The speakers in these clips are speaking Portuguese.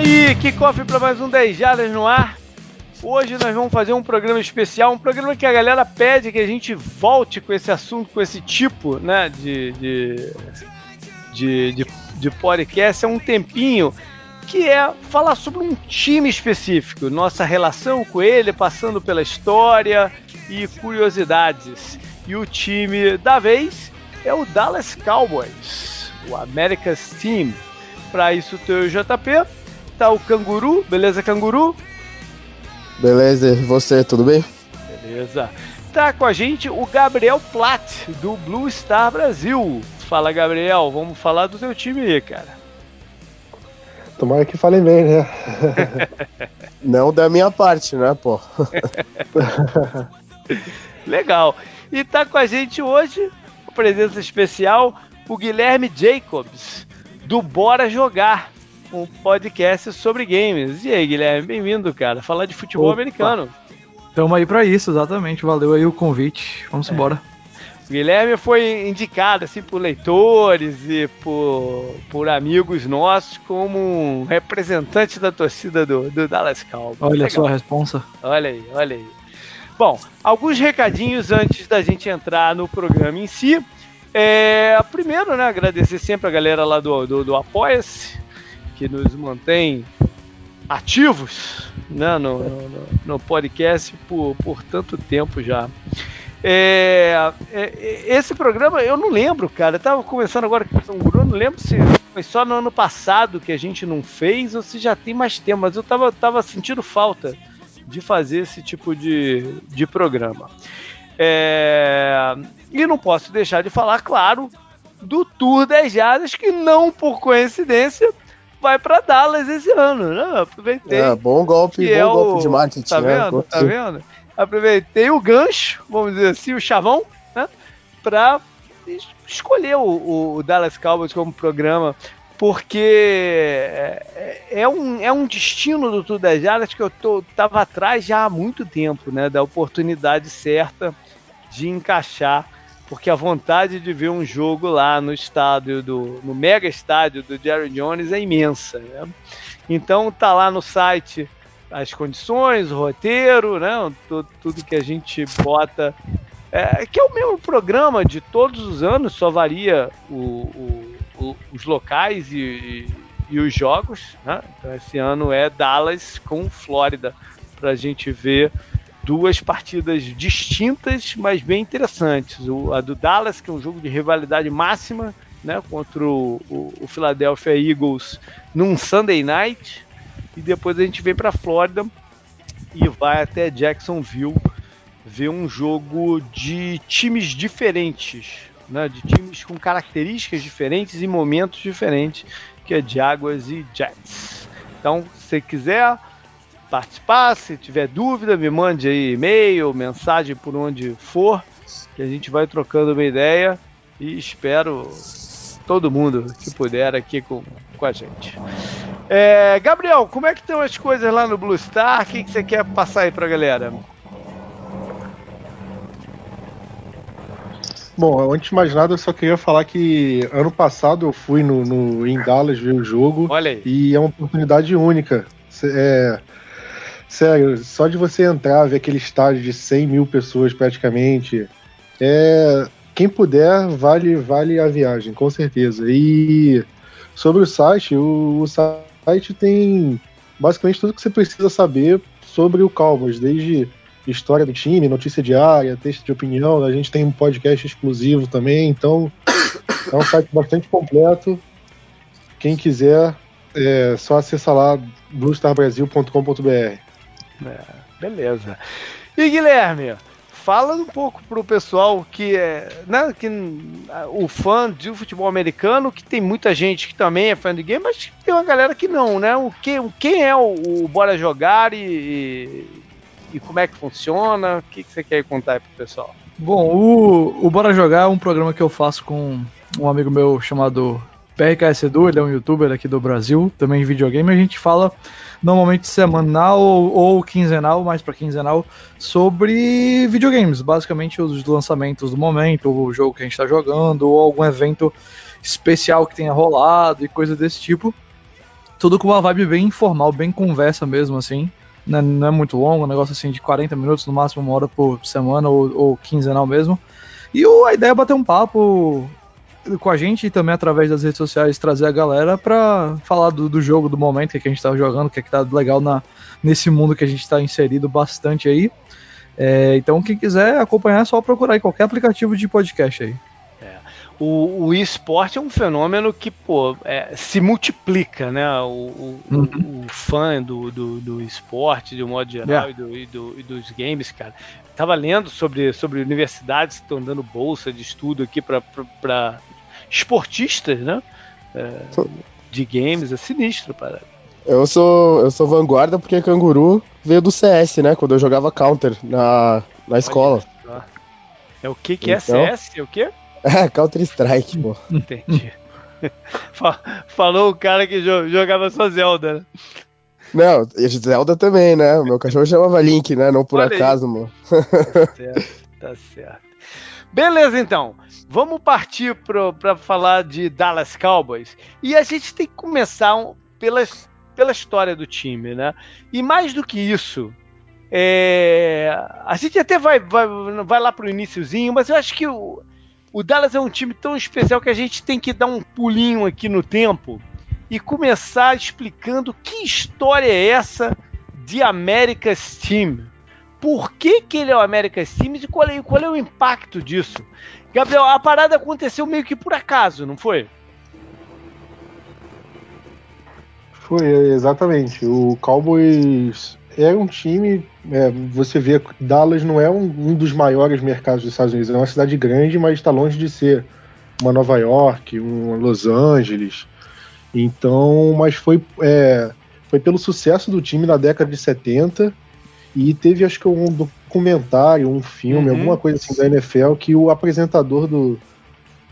Aí, que cofre para mais um 10 Jardas no ar. Hoje nós vamos fazer um programa especial, um programa que a galera pede que a gente volte com esse assunto, com esse tipo né, de, de, de, de, de podcast há um tempinho, que é falar sobre um time específico, nossa relação com ele, passando pela história e curiosidades. E o time da vez é o Dallas Cowboys, o America's Team. Para isso, tem o JP, tá o Canguru, beleza, Canguru? Beleza, e você, tudo bem? Beleza. Tá com a gente o Gabriel Platt, do Blue Star Brasil. Fala, Gabriel, vamos falar do teu time aí, cara. Tomara que falem bem, né? Não da minha parte, né, pô? Legal. E tá com a gente hoje, presença especial, o Guilherme Jacobs, do Bora Jogar, um podcast sobre games. E aí, Guilherme, bem-vindo, cara. Falar de futebol Opa. americano. Tamo aí para isso, exatamente. Valeu aí o convite. Vamos é. embora. O Guilherme foi indicado assim por leitores e por, por amigos nossos como um representante da torcida do, do Dallas Cowboys. Olha Legal. só a responsa. Olha aí, olha aí. Bom, alguns recadinhos antes da gente entrar no programa em si. É, primeiro, né, agradecer sempre a galera lá do, do, do Apoia-se, que nos mantém ativos né, no, no, no, podcast por, por tanto tempo já. É, é, esse programa eu não lembro, cara. Eu tava agora com o Bruno, não lembro se foi só no ano passado que a gente não fez ou se já tem mais tempo, mas eu tava, tava sentindo falta de fazer esse tipo de, de programa. É, e não posso deixar de falar, claro, do Tour 10 Jardas, que não por coincidência vai para Dallas esse ano, né? Aproveitei. É, bom golpe, bom é golpe o... de marketing. Tá né? vendo? Tá vendo? Aproveitei o gancho, vamos dizer assim, o chavão, né? Para escolher o, o, Dallas Cowboys como programa, porque é, é, um, é um destino do Tour 10 Jardas que eu tô, tava atrás já há muito tempo, né? Da oportunidade certa de encaixar porque a vontade de ver um jogo lá no estádio do no mega estádio do Jerry Jones é imensa. Né? Então tá lá no site as condições, o roteiro, né? tudo, tudo que a gente bota. É, que é o mesmo programa de todos os anos, só varia o, o, o, os locais e, e, e, os jogos. Né? Então esse ano é Dallas com Flórida para a gente ver duas partidas distintas, mas bem interessantes. O, a do Dallas, que é um jogo de rivalidade máxima, né, contra o, o, o Philadelphia Eagles num Sunday Night, e depois a gente vem para Flórida e vai até Jacksonville ver um jogo de times diferentes, né, de times com características diferentes e momentos diferentes, que é Jaguars e Jets. Então, se quiser participar. Se tiver dúvida, me mande aí e-mail, mensagem por onde for, que a gente vai trocando uma ideia e espero todo mundo que puder aqui com, com a gente. É, Gabriel, como é que estão as coisas lá no Blue Star? O que, que você quer passar aí pra galera? Bom, antes de mais nada, eu só queria falar que ano passado eu fui no, no em Dallas ver o jogo. Olha aí. E é uma oportunidade única. É, Sério, só de você entrar, ver aquele estádio de 100 mil pessoas praticamente, é, quem puder, vale, vale a viagem, com certeza. E sobre o site, o, o site tem basicamente tudo que você precisa saber sobre o Cowboys, desde história do time, notícia diária, texto de opinião. A gente tem um podcast exclusivo também, então é um site bastante completo. Quem quiser, é só acessar lá bluestarbrasil.com.br. É, beleza. E Guilherme, fala um pouco pro pessoal que é, né, que o fã de futebol americano, que tem muita gente que também é fã de game, mas tem uma galera que não, né? O que, quem é o, o Bora Jogar e, e, e, como é que funciona? O que, que você quer contar aí pro pessoal? Bom, o, o Bora Jogar é um programa que eu faço com um amigo meu chamado PRKS Edu, ele é um youtuber aqui do Brasil, também de videogame, a gente fala normalmente semanal ou, quinzenal, mais para quinzenal, sobre videogames, basicamente os lançamentos do momento, o jogo que a gente está jogando, ou algum evento especial que tenha rolado e coisa desse tipo. Tudo com uma vibe bem informal, bem conversa mesmo, assim. Não é, é muito longo, um negócio assim de 40 minutos, no máximo uma hora por semana ou, ou quinzenal mesmo. E a ideia é bater um papo com a gente e também através das redes sociais trazer a galera pra falar do, do jogo, do momento que, é que a gente tá jogando, o que, é que tá legal na, nesse mundo que a gente tá inserido bastante aí. É, então, quem quiser acompanhar, é só procurar em qualquer aplicativo de podcast aí. O, o esporte é um fenômeno que, pô, é, se multiplica, né? O, o, uhum. o fã do, do, do, esporte, de um modo geral, yeah. e, do, e, e, dos games, cara. Tava lendo sobre, sobre universidades que estão dando bolsa de estudo aqui para esportistas, né? É, de games, é sinistro, para. Eu sou, eu sou vanguarda porque canguru veio do CS, né? Quando eu jogava Counter na, na escola. É o que que é então... CS? É o quê? É, Counter-Strike, pô. Entendi. Falou o cara que jogava só Zelda, né? Não, Zelda também, né? O meu cachorro chamava Link, né? Não por Olha acaso, aí. mano. Tá certo, tá certo. Beleza, então. Vamos partir para falar de Dallas Cowboys. E a gente tem que começar um, pela, pela história do time, né? E mais do que isso, é, a gente até vai, vai, vai lá pro iníciozinho, mas eu acho que o, o Dallas é um time tão especial que a gente tem que dar um pulinho aqui no tempo e começar explicando que história é essa de America's Team. Por que, que ele é o America's Team e qual é, qual é o impacto disso? Gabriel, a parada aconteceu meio que por acaso, não foi? Foi, exatamente. O Cowboys é um time. É, você vê Dallas não é um, um, dos maiores mercados dos Estados Unidos, é uma cidade grande, mas está longe de ser uma Nova York, uma Los Angeles. Então, mas foi, é, foi pelo sucesso do time na década de 70 e teve acho que um documentário, um filme, uhum. alguma coisa assim da NFL que o apresentador do,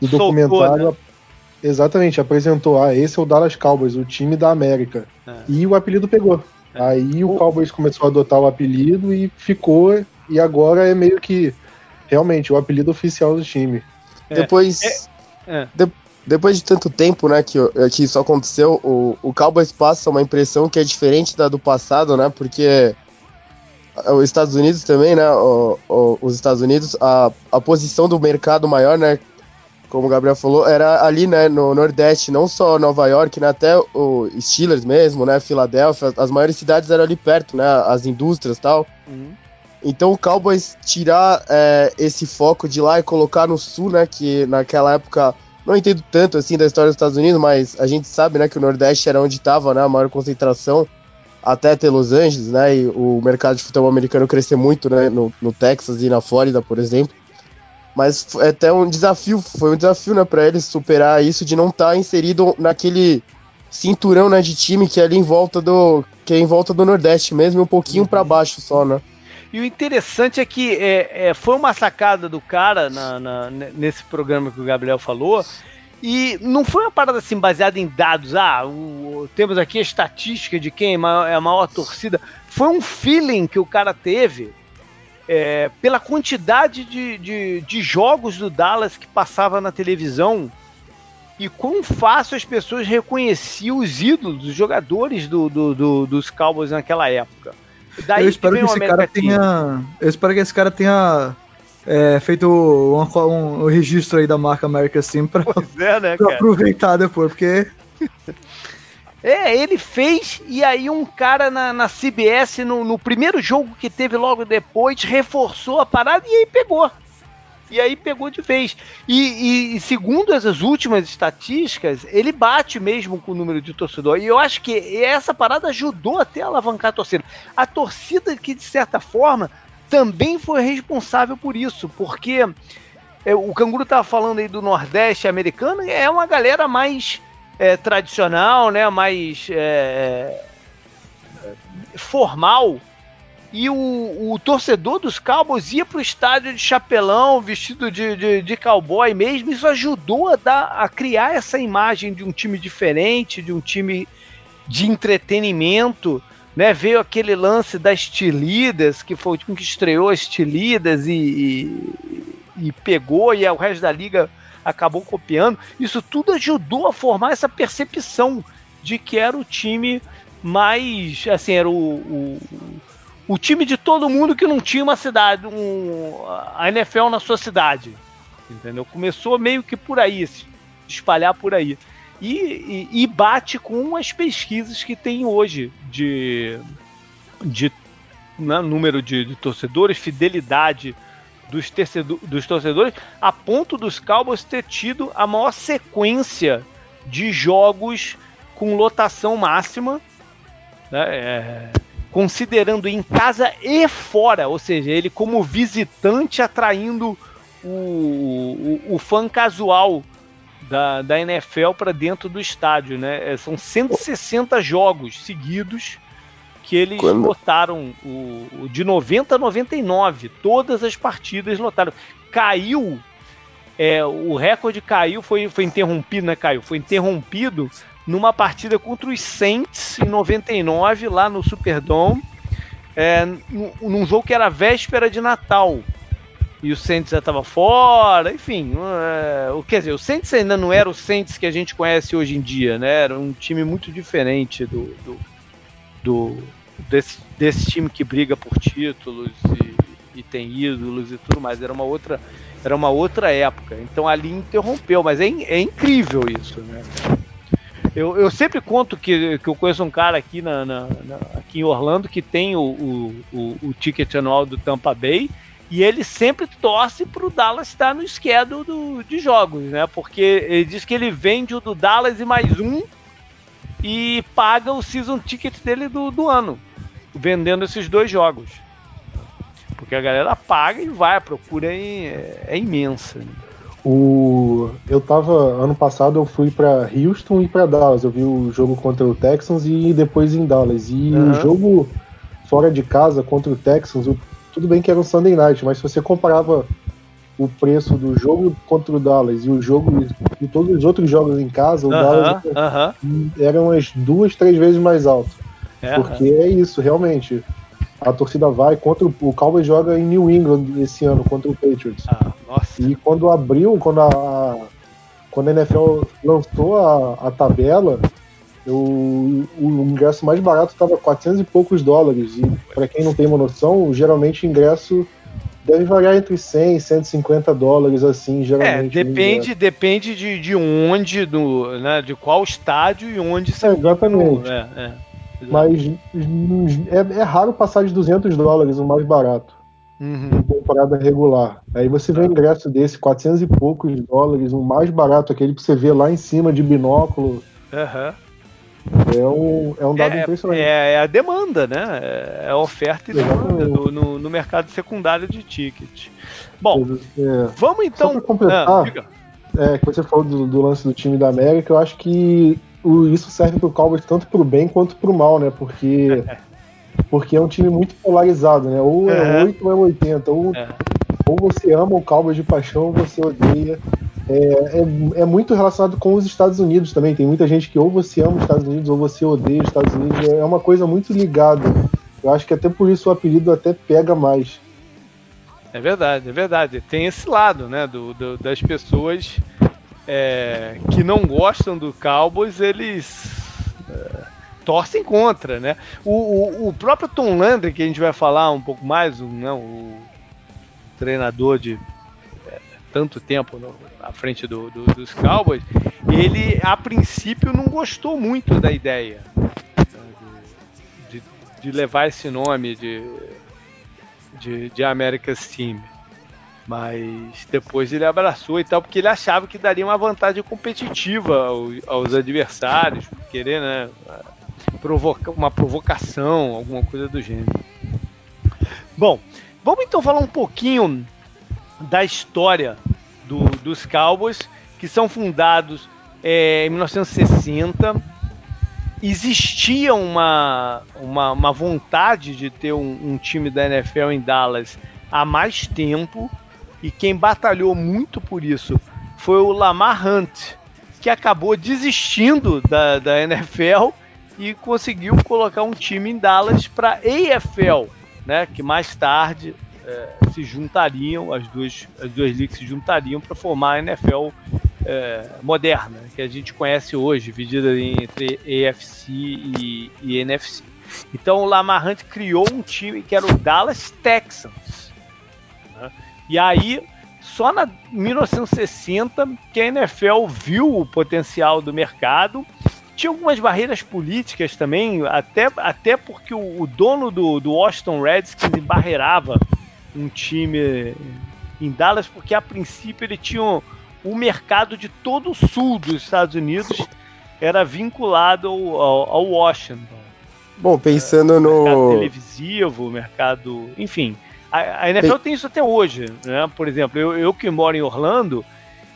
do documentário né? exatamente apresentou, ah, esse é o Dallas Cowboys, o time da América. É. E o apelido pegou. Aí o Cowboys começou a adotar o apelido e ficou, e agora é meio que realmente o apelido oficial do time. É, depois, é, é. de, depois de tanto tempo, né, que, que isso aconteceu, o, o Cowboys passa uma impressão que é diferente da do passado, né, porque os Estados Unidos também, né, o, o, os Estados Unidos, a, a posição do mercado maior, né, como o Gabriel falou, era ali, né, no Nordeste, não só Nova York, né, até o Steelers mesmo, né, Filadélfia, as maiores cidades eram ali perto, né, as indústrias e tal. Uhum. Então o Cowboys tirar é, esse foco de lá e colocar no Sul, né, que naquela época, não entendo tanto assim da história dos Estados Unidos, mas a gente sabe, né, que o Nordeste era onde estava, né, a maior concentração, até ter Los Angeles, né, e o mercado de futebol americano crescer muito, né, no, no Texas e na Flórida, por exemplo. Mas é até um desafio, foi um desafio, né, para eles superar isso de não estar tá inserido naquele cinturão, né, de time que é ali em volta do que é em volta do Nordeste mesmo, um pouquinho para uhum. baixo só, né? E o interessante é que é, é, foi uma sacada do cara na, na, nesse programa que o Gabriel falou. E não foi uma parada assim baseada em dados. Ah, o, temos aqui a estatística de quem é a maior, é maior torcida. Foi um feeling que o cara teve é, pela quantidade de, de, de, jogos do Dallas que passava na televisão e quão fácil as pessoas reconheciam os ídolos, os jogadores do, do, do dos Cowboys naquela época. Daí eu espero que, esse cara tenha. Eu espero que esse cara tenha é, feito um, um, um, registro aí da marca America Sim pra, é, né, pra aproveitar depois, porque é, ele fez e aí um cara na, na CBS, no, no, primeiro jogo que teve logo depois, reforçou a parada e aí pegou. E aí pegou de vez. E, e, segundo essas últimas estatísticas, ele bate mesmo com o número de torcedor. E eu acho que essa parada ajudou até a alavancar a torcida. A torcida que, de certa forma, também foi responsável por isso, porque é, o Canguru estava falando aí do Nordeste americano, é uma galera mais é, tradicional, né, mais é, é, formal. E o, o, torcedor dos Cowboys ia para o estádio de chapelão, vestido de, de, de, cowboy mesmo. Isso ajudou a, dar, a criar essa imagem de um time diferente, de um time de entretenimento. Né, veio aquele lance das Tilidas, que foi o time que estreou as Tilidas e, e, e pegou, e o resto da liga acabou copiando. Isso tudo ajudou a formar essa percepção de que era o time mais, assim, era o, o, o time de todo mundo que não tinha uma cidade, um, a NFL na sua cidade, entendeu? Começou meio que por aí, se espalhar por aí. E, e, e bate com as pesquisas que tem hoje de, de né, número de, de, torcedores, fidelidade dos, dos torcedores, a ponto dos Cowboys ter tido a maior sequência de jogos com lotação máxima, né, é, considerando em casa e fora, ou seja, ele como visitante atraindo o, o, o fã casual da, da NFL para dentro do estádio, né? É, são 160 jogos seguidos que eles Quando? lotaram o, o, de 90 a 99, todas as partidas lotaram. Caiu, é, o recorde caiu, foi, foi interrompido, né? Caiu, foi interrompido numa partida contra os Saints em 99 lá no Superdome, é, num jogo que era véspera de Natal e o Saints já estava fora, enfim, uh, quer dizer, o Saints ainda não era o Saints que a gente conhece hoje em dia, né? Era um time muito diferente do, do, do desse, desse time que briga por títulos e, e, tem ídolos e tudo mais. Era uma outra, era uma outra época. Então ali interrompeu, mas é, é incrível isso, né? Eu, eu sempre conto que, que eu conheço um cara aqui, na, na, na aqui em Orlando que tem o, o, o, o ticket anual do Tampa Bay e ele sempre torce para o Dallas estar no schedule do, de jogos, né? Porque ele diz que ele vende o do Dallas e mais um e paga o season ticket dele do, do ano, vendendo esses dois jogos. Porque a galera paga e vai, a procura é, é imensa. Né? O, eu tava ano passado eu fui para Houston e para Dallas. Eu vi o jogo contra o Texans e depois em Dallas. E uhum. o jogo fora de casa contra o Texans, o tudo bem que era um Sunday Night, mas se você comparava o preço do jogo contra o Dallas e o jogo e todos os outros jogos em casa, o uh -huh, Dallas uh -huh. era umas duas, três vezes mais alto. É, porque é isso, realmente. A torcida vai contra o, o Cowboys joga em New England esse ano contra o Patriots. Ah, e quando abriu, quando a quando a NFL lançou a, a tabela, eu, o ingresso mais barato estava 400 e poucos dólares. E para quem não tem uma noção, geralmente o ingresso deve variar entre 100 e 150 dólares, assim, geralmente. É, depende, depende de, de onde, do, né, de qual estádio e onde você. É, exatamente. É, é, Mas é, é, raro passar de 200 dólares o mais barato. Uhum. Em temporada regular. Aí você vê um ingresso desse, 400 e poucos dólares, o mais barato, aquele que você vê lá em cima de binóculo. Uhum. É um, é um dado é, impressionante. É, é, a demanda, né? É a oferta e demanda do, no, no, mercado secundário de ticket. Bom, é, vamos então. Só completar, ah, é, que você falou do, do, lance do time da América, eu acho que o, isso serve pro Cowboys tanto pro bem quanto pro mal, né? Porque, porque é um time muito polarizado, né? Ou é, é 8 ou é 80. Ou, é. Ou você ama o Cowboys de paixão ou você odeia é, é, é, muito relacionado com os Estados Unidos também. Tem muita gente que ou você ama os Estados Unidos ou você odeia os Estados Unidos. É uma coisa muito ligada. Eu acho que até por isso o apelido até pega mais. É verdade, é verdade. Tem esse lado, né, do, do das pessoas é, que não gostam do Cowboys, eles é, torcem contra, né? O, o, o, próprio Tom Landry, que a gente vai falar um pouco mais, não, o treinador de tanto tempo no, à frente do, do, dos Cowboys, ele a princípio não gostou muito da ideia né, de, de, de levar esse nome de, de, de America's Team. Mas depois ele abraçou e tal, porque ele achava que daria uma vantagem competitiva aos, aos adversários, querer né, provocar uma provocação, alguma coisa do gênero. Bom, vamos então falar um pouquinho da história do, dos Cowboys, que são fundados é, em 1960. Existia uma, uma, uma vontade de ter um, um, time da NFL em Dallas há mais tempo, e quem batalhou muito por isso foi o Lamar Hunt, que acabou desistindo da, da NFL e conseguiu colocar um time em Dallas para AFL, né, que mais tarde é, se juntariam, as duas, as duas ligas se juntariam para formar a NFL é, moderna, que a gente conhece hoje, dividida entre EFC e, e NFC. Então o Lamar Hunt criou um time que era o Dallas Texans. Né? E aí, só na 1960 que a NFL viu o potencial do mercado. Tinha algumas barreiras políticas também, até, até porque o, o dono do, do Washington Redskins embarreirava um time em Dallas, porque a princípio ele tinha o, mercado de todo o sul dos Estados Unidos era vinculado ao, ao, ao Washington. Bom, pensando é, no. Mercado televisivo, mercado. Enfim. A, a NFL tem... tem isso até hoje. Né? Por exemplo, eu, eu que moro em Orlando,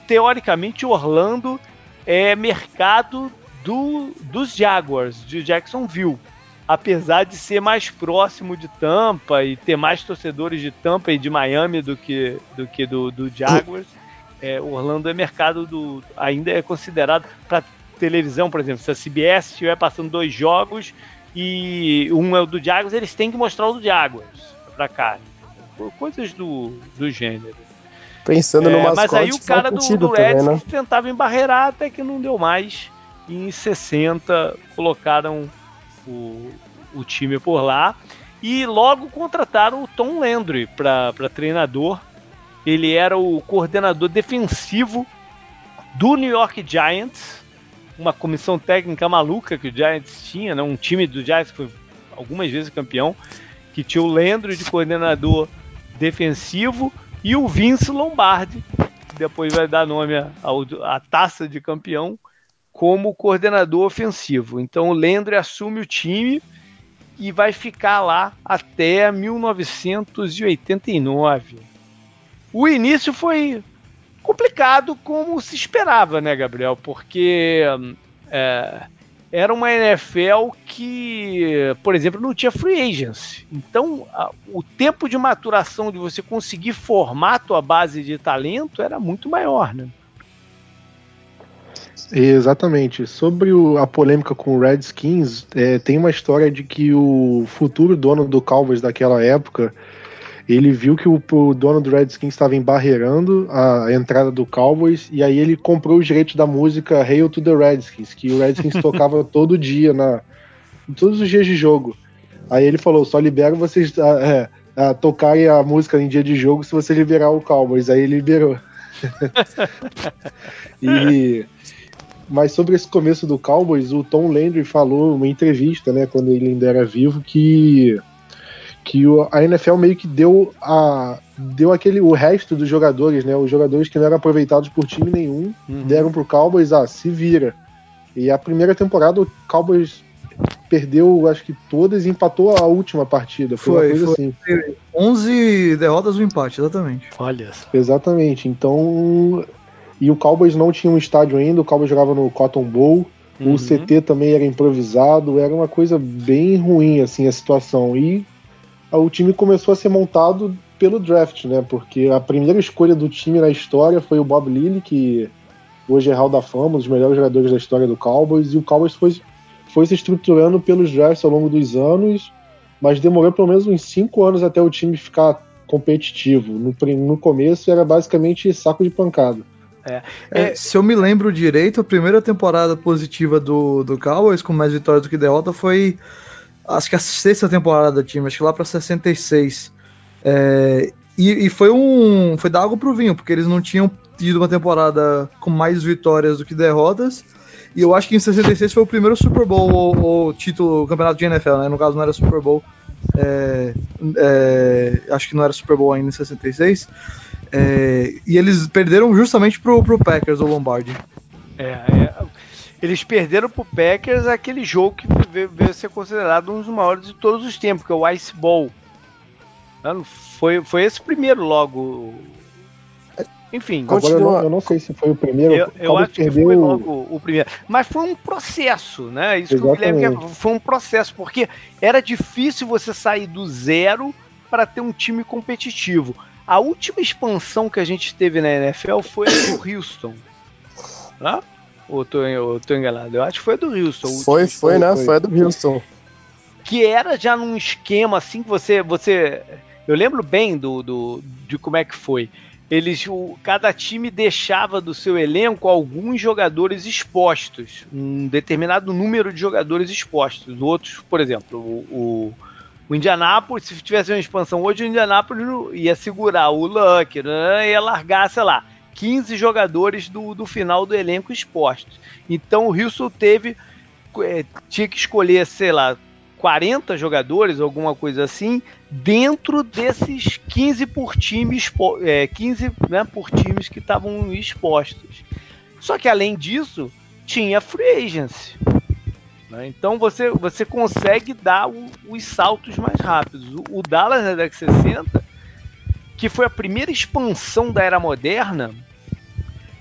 teoricamente Orlando é mercado do, dos Jaguars, de Jacksonville. Apesar de ser mais próximo de Tampa e ter mais torcedores de Tampa e de Miami do que do, que do, do Jaguars, é, Orlando é mercado do. ainda é considerado para televisão, por exemplo, se a CBS estiver passando dois jogos e um é o do Jaguars, eles têm que mostrar o do Jaguars para cá. Coisas do, do gênero. Pensando é, no mascote, Mas aí o cara do, do Reds né? tentava embarrear até que não deu mais. E em 60 colocaram o, o time por lá. E logo contrataram o Tom Landry para treinador. Ele era o coordenador defensivo do New York Giants uma comissão técnica maluca que o Giants tinha, né? um time do Giants que foi algumas vezes campeão, que tinha o Lendro de coordenador defensivo e o Vince Lombardi, que depois vai dar nome à taça de campeão, como coordenador ofensivo. Então o Lendro assume o time e vai ficar lá até 1989. O início foi complicado como se esperava, né, Gabriel? Porque é, era uma NFL que, por exemplo, não tinha free agents. Então, a, o tempo de maturação de você conseguir formar a tua base de talento era muito maior, né? Exatamente. Sobre o, a polêmica com o Redskins, é, tem uma história de que o futuro dono do Cowboys daquela época ele viu que o, o dono do Redskins estava embarreirando a, a, entrada do Cowboys e aí ele comprou os direitos da música Hail to the Redskins, que o Redskins tocava todo dia, na, todos os dias de jogo. Aí ele falou: só libero vocês a, é, a tocarem a música em dia de jogo se você liberar o Cowboys. Aí ele liberou. e mas sobre esse começo do Cowboys, o Tom Landry falou numa entrevista, né, quando ele ainda era vivo, que que o, a NFL meio que deu a deu aquele o resto dos jogadores, né? Os jogadores que não eram aproveitados por time nenhum, uhum. deram pro Cowboys, ah, se vira. E a primeira temporada o Cowboys perdeu, acho que todas e empatou a última partida. Foi, foi, foi assim. 11 derrotas um empate, exatamente. Olha. Exatamente. Então, e o Cowboys não tinha um estádio ainda, o Cowboys jogava no Cotton Bowl. Uhum. O CT também era improvisado, era uma coisa bem ruim assim a situação. E o time começou a ser montado pelo draft, né? Porque a primeira escolha do time na história foi o Bob Lilly, que hoje é Hall da Fama, um dos melhores jogadores da história do Cowboys, e o Cowboys foi, foi se estruturando pelos drafts ao longo dos anos, mas demorou pelo menos uns cinco anos até o time ficar competitivo. No, no começo era basicamente saco de pancada. É. É, se eu me lembro direito, a primeira temporada positiva do, do Cowboys, com mais vitórias do que derrota, foi acho que a sexta temporada do time, acho que lá para 66. É, e, e, foi um. Foi dar água pro vinho, porque eles não tinham tido uma temporada com mais vitórias do que derrotas. E eu acho que em 66 foi o primeiro Super Bowl ou, ou título, campeonato de NFL, né? No caso não era Super Bowl. É, é, acho que não era Super Bowl ainda em 66. É, e eles perderam justamente pro, pro Packers, o Lombardi. É, é, eles perderam pro Packers aquele jogo que veio, veio ser considerado um dos maiores de todos os tempos, que é o Ice Bowl. Foi, foi esse primeiro logo. Enfim, Agora eu não, eu não, sei se foi o primeiro. Eu, eu acho que foi logo o primeiro. Mas foi um processo, né? Isso Exatamente. que o Guilherme foi um processo, porque era difícil você sair do zero para ter um time competitivo. A última expansão que a gente teve na NFL foi a do Houston. Né? Ou tô, ou tô enganado? Eu acho que foi a do Houston. Foi, foi, né? Foi. a do Houston. Que era já num esquema assim que você. você eu lembro bem do, do, de como é que foi. eles, o, cada time deixava do seu elenco alguns jogadores expostos, um determinado número de jogadores expostos. Outros, por exemplo, o, o, o Indianápolis, se tivesse uma expansão hoje, o Indianápolis ia segurar o Luck, né, ia largar, sei lá, 15 jogadores do, do final do elenco expostos. Então o Houston teve, é, tinha que escolher, sei lá, 40 jogadores, alguma coisa assim, dentro desses 15 por times, é, 15 né, por times que estavam expostos. Só que além disso, tinha free agency. Né? Então você, você consegue dar o, os saltos mais rápidos. O, o Dallas na década de 60, que foi a primeira expansão da era moderna,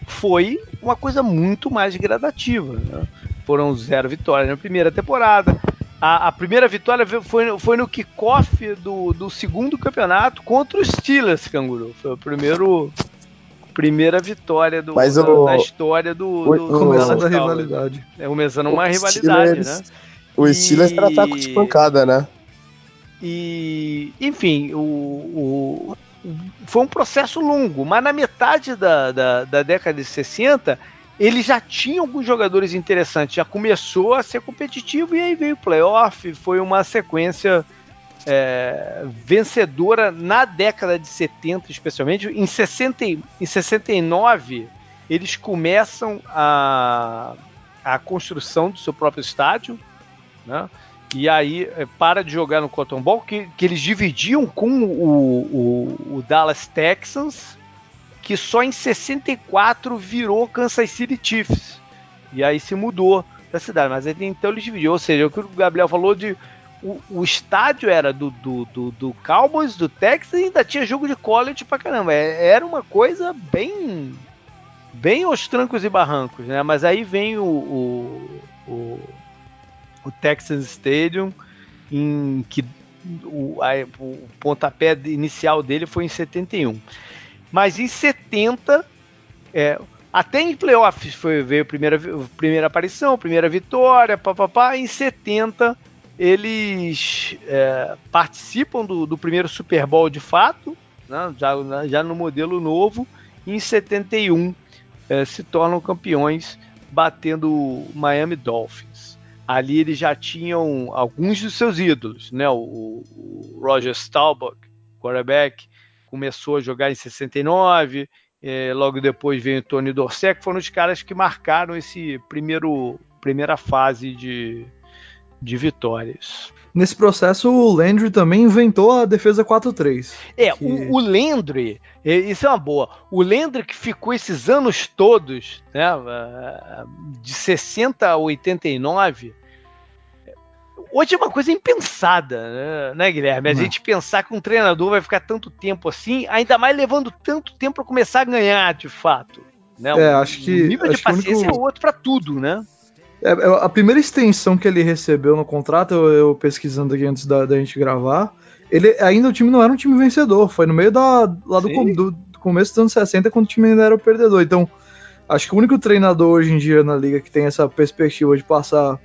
foi uma coisa muito mais gradativa. Né? Foram zero vitórias na primeira temporada, a, a, primeira vitória foi, foi no kickoff do, do segundo campeonato contra os Steelers, Canguru. Foi o primeiro primeira vitória do, Mas da, o, da história do, do começando a rivalidade. É começando uma rivalidade, Steelers, né? O Steelers e... era taco de pancada, né? E enfim, o, o, foi um processo longo, mas na metade da, da, da década de 60 ele já tinha alguns jogadores interessantes, já começou a ser competitivo e aí veio o playoff, foi uma sequência é, vencedora na década de 70, especialmente. Em, 60, em 69, eles começam a, a construção do seu próprio estádio, né? E aí é, para de jogar no Cotton Bowl, que, que eles dividiam com o, o, o Dallas Texans, que só em 64 virou Kansas City Chiefs. E aí se mudou da cidade. Mas então ele dividiu. Ou seja, o que o Gabriel falou de. O, o estádio era do, do, do, do, Cowboys, do Texas e ainda tinha jogo de college pra caramba. É, era uma coisa bem. Bem aos trancos e barrancos, né? Mas aí vem o, o, o, o Texas Stadium, em que o, a, o pontapé inicial dele foi em 71. Mas em 70, é, até em playoffs foi, veio a primeira, primeira aparição, primeira vitória, papapá. Em 70, eles é, participam do, do, primeiro Super Bowl de fato, né, já, já no modelo novo. E em 71, é, se tornam campeões, batendo o Miami Dolphins. Ali eles já tinham alguns dos seus ídolos, né? O, o Roger Staubach, quarterback, começou a jogar em 69, é, logo depois veio o Tony Dorsett, que foram os caras que marcaram esse primeiro primeira fase de, de vitórias. Nesse processo, o Landry também inventou a defesa 4-3. É, que... o, o Landry, é, isso é uma boa. O Landry que ficou esses anos todos, né, de 60 a 89, Hoje é uma coisa impensada, né, né Guilherme? A Não. gente pensar que um treinador vai ficar tanto tempo assim, ainda mais levando tanto tempo para começar a ganhar, de fato. Né? É, o, acho que. O nível de paciência único... é outro para tudo, né? É, é, a primeira extensão que ele recebeu no contrato, eu, eu pesquisando aqui antes da, da, gente gravar, ele ainda o time não era um time vencedor, foi no meio da, lá do, do, do começo dos anos 60, quando o time ainda era o perdedor. Então, acho que o único treinador hoje em dia na liga que tem essa perspectiva de passar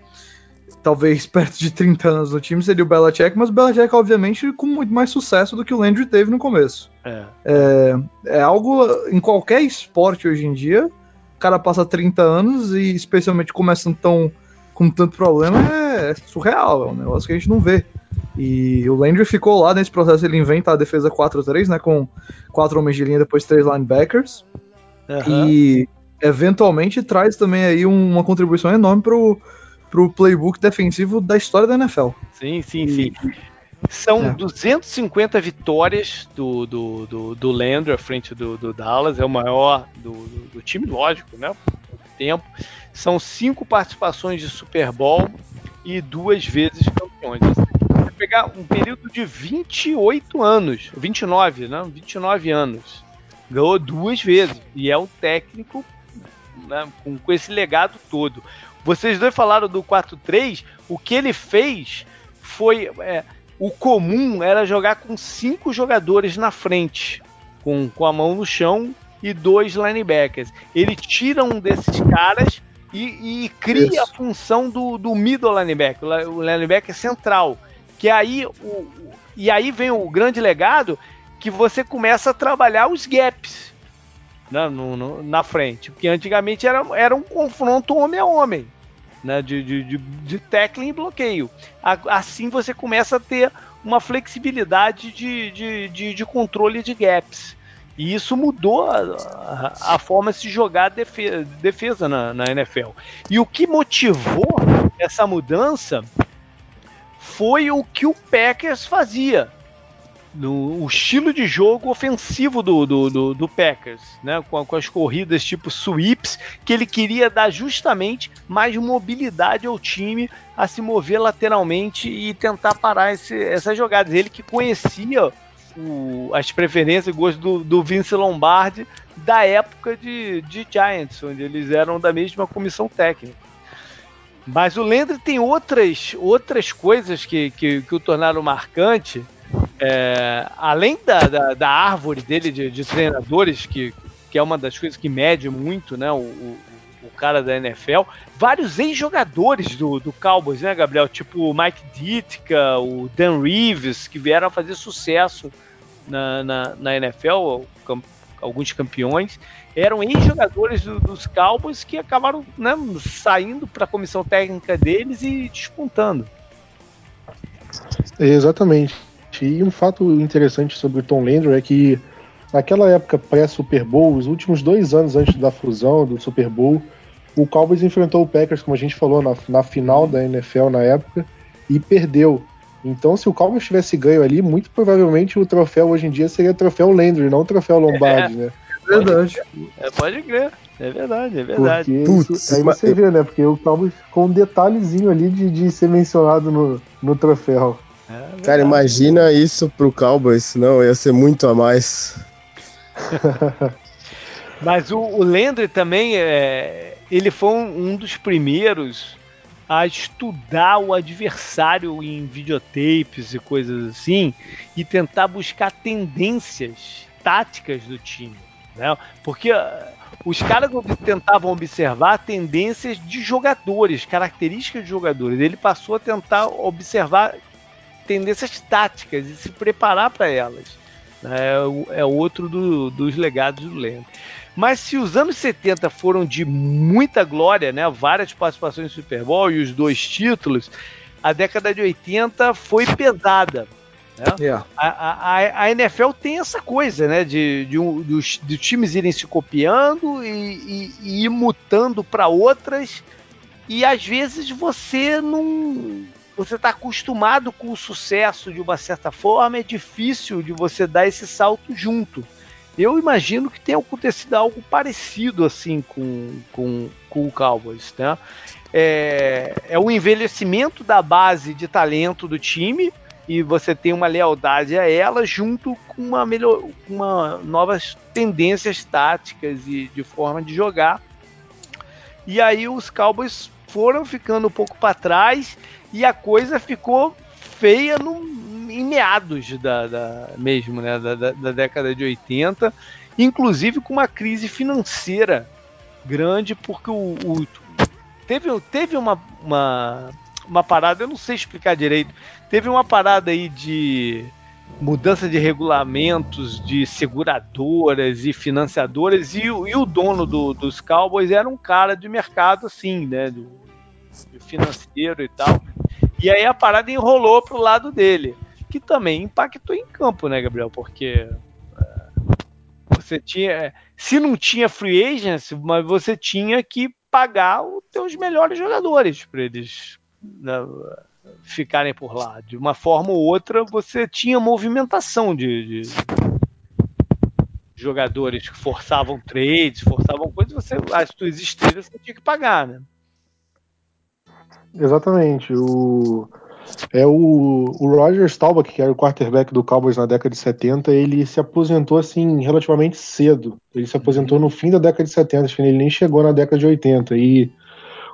talvez perto de 30 anos no time seria o Belichick, mas o Belichick, obviamente, com muito mais sucesso do que o Landry teve no começo. É. É, é algo em qualquer esporte hoje em dia, o cara passa 30 anos e, especialmente começando tão com tanto problema, é, é surreal, é um negócio que a gente não vê. E o Landry ficou lá nesse processo, ele inventa a defesa 4-3, né, com quatro homens de linha, depois três linebackers. Uhum. E eventualmente traz também aí uma contribuição enorme pro pro playbook defensivo da história da NFL. Sim, sim, sim. São é. 250 vitórias do, do, do, do Landry à frente do, do Dallas, é o maior do, do, do time, lógico, né? Tempo. São cinco participações de Super Bowl e duas vezes campeões. Você pegar um período de 28 anos, 29, né? 29 anos. Ganhou duas vezes. E é um técnico né, com, com esse legado todo. Vocês dois falaram do 4-3, o que ele fez foi. É, o comum era jogar com cinco jogadores na frente, com, com a mão no chão e dois linebackers. Ele tira um desses caras e, e cria Isso. a função do, do middle linebacker, o linebacker central. Que aí o, e aí vem o grande legado que você começa a trabalhar os gaps. né, no, no, na frente. Porque antigamente era, era um confronto homem a homem. Né, de, de, de, de tackling e bloqueio. Assim você começa a ter uma flexibilidade de, de, de, de controle de gaps. E isso mudou a, a, a forma de se jogar defesa, defesa na, na, NFL. E o que motivou essa mudança foi o que o Packers fazia. No, o estilo de jogo ofensivo do, do, do, do Packers, né? Com, com, as corridas tipo sweeps, que ele queria dar justamente mais mobilidade ao time a se mover lateralmente e tentar parar esse, essas jogadas. Ele que conhecia o, as preferências e gostos do, do Vince Lombardi da época de, de Giants, onde eles eram da mesma comissão técnica. Mas o Landry tem outras, outras coisas que, que, que o tornaram marcante. É, além da, da, da, árvore dele de, de, treinadores, que, que é uma das coisas que mede muito né, o, o, o cara da NFL, vários ex-jogadores do, do Cowboys, né, Gabriel? Tipo o Mike Ditka, o Dan Reeves, que vieram a fazer sucesso na, na, na NFL, alguns campeões, eram ex-jogadores do, dos Cowboys que acabaram né, saindo para a comissão técnica deles e despontando. Exatamente. E um fato interessante sobre o Tom Landry é que naquela época pré-Super Bowl, os últimos dois anos antes da fusão do Super Bowl, o Cowboys enfrentou o Packers, como a gente falou, na, na final da NFL na época, e perdeu. Então, se o Cowboys tivesse ganho ali, muito provavelmente o troféu hoje em dia seria troféu Landry, não o troféu Lombardi, é, né? É verdade. É, pode crer. É verdade, é verdade. Porque isso, aí você vê, né? Porque o Cowboys ficou um detalhezinho ali de, de ser mencionado no, no troféu. É Cara, imagina isso pro Cowboys, não, ia ser muito a mais. Mas o, o Landry também, é, ele foi um, um dos primeiros a estudar o adversário em videotapes e coisas assim e tentar buscar tendências táticas do time. Né? Porque uh, os caras tentavam observar tendências de jogadores, características de jogadores. Ele passou a tentar observar tendências táticas e se preparar para elas. É, é outro do, dos legados do Lento. Mas se os anos 70 foram de muita glória, né, várias participações no Super Bowl e os dois títulos, a década de 80 foi pesada. Né? Yeah. A, a, a, NFL tem essa coisa, né? De, de, de, de times irem se copiando e, e, e ir mutando para outras. E às vezes você não. Você está acostumado com o sucesso de uma certa forma, é difícil de você dar esse salto junto. Eu imagino que tenha acontecido algo parecido assim com, com, com o Cowboys, né? É, é o envelhecimento da base de talento do time e você tem uma lealdade a ela junto com uma melhor, uma novas tendências táticas e de forma de jogar. E aí os Cowboys foram ficando um pouco para trás e a coisa ficou feia no, em meados da, da mesmo, né, da, da, da, década de 80, inclusive com uma crise financeira grande, porque o, o teve, teve uma, uma, uma parada, eu não sei explicar direito, teve uma parada aí de mudança de regulamentos de seguradoras e financiadoras e, e o dono do, dos Cowboys era um cara de mercado assim, né, financeiro e tal. E aí a parada enrolou pro lado dele que também impactou em campo, né, Gabriel? Porque é, você tinha, se não tinha free agents, mas você tinha que pagar os teus melhores jogadores para eles né, ficarem por lá. De uma forma ou outra, você tinha movimentação de, de jogadores que forçavam trades, forçavam coisas, você as suas estrelas você tinha que pagar, né? Exatamente. O é o, o Roger Staubach, que era o quarterback do Cowboys na década de 70, ele se aposentou assim relativamente cedo. Ele se aposentou uhum. no fim da década de 70, acho que ele nem chegou na década de 80. E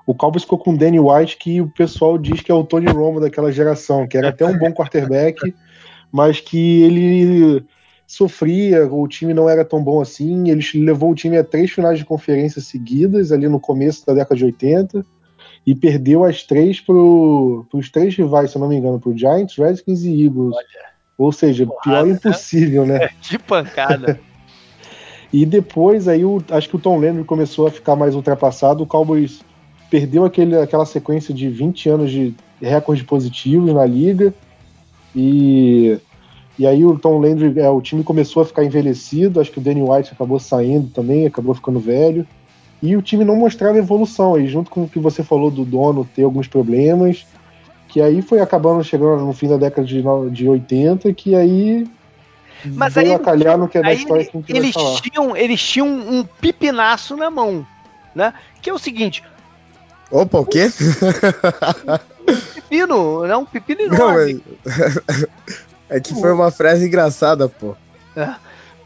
o Cowboys ficou com o Danny White, que o pessoal diz que é o Tony Romo daquela geração, que era até um bom quarterback, mas que ele sofria, o time não era tão bom assim. Ele levou o time a três finais de conferência seguidas ali no começo da década de 80 e perdeu as três para os três rivais, se eu não me engano, para o Giants, Redskins e Eagles. Olha, Ou seja, pior né? impossível, né? né? que pancada. E depois aí o, acho que o Tom Landry começou a ficar mais ultrapassado, o Cowboys perdeu aquele, aquela sequência de 20 anos de recordes positivos na liga e e aí o Tom Landry, é, o time começou a ficar envelhecido, acho que o Danny White acabou saindo também, acabou ficando velho. E o time não mostrava evolução aí, junto com o que você falou do dono ter alguns problemas, que aí foi acabando chegando no fim da década de, de 80, que aí mas veio aí, calhar no que é da história que a gente eles vai Tinham, eles tinham um pipinaço na mão, né? Que é o seguinte... Opa, o quê? Um pepino, não, um pepino enorme. Não, mas... É que foi uma frase engraçada, pô. É.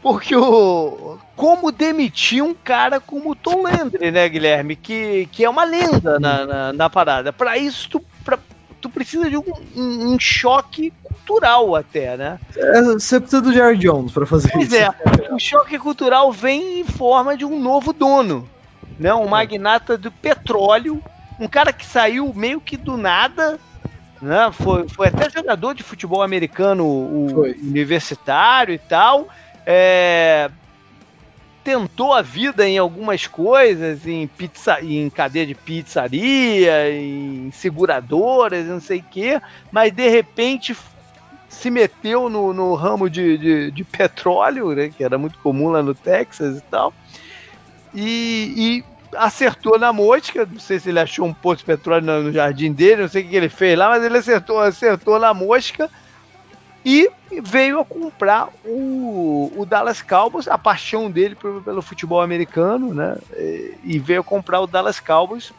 Porque o. Como demitir um cara como o Tom Landry, né, Guilherme? Que, que é uma lenda na, na, na parada. Para isso, tu, pra, tu precisa de um, um, um, choque cultural até, né? É, você precisa do Jerry Jones para fazer pois isso. é, o choque cultural vem em forma de um novo dono, né? Um magnata do petróleo, um cara que saiu meio que do nada, né? Foi, foi até jogador de futebol americano o, universitário e tal. É, tentou a vida em algumas coisas, em, pizza, em cadeia de pizzaria, em seguradoras, não sei o quê, mas de repente se meteu no, no ramo de, de, de, petróleo, né, que era muito comum lá no Texas e tal, e, e acertou na mosca. Não sei se ele achou um poço de petróleo no, no jardim dele, não sei o que ele fez lá, mas ele acertou, acertou na mosca e veio a comprar o, o Dallas Cowboys, a paixão dele pelo, pelo futebol americano, né? E veio comprar o Dallas Cowboys.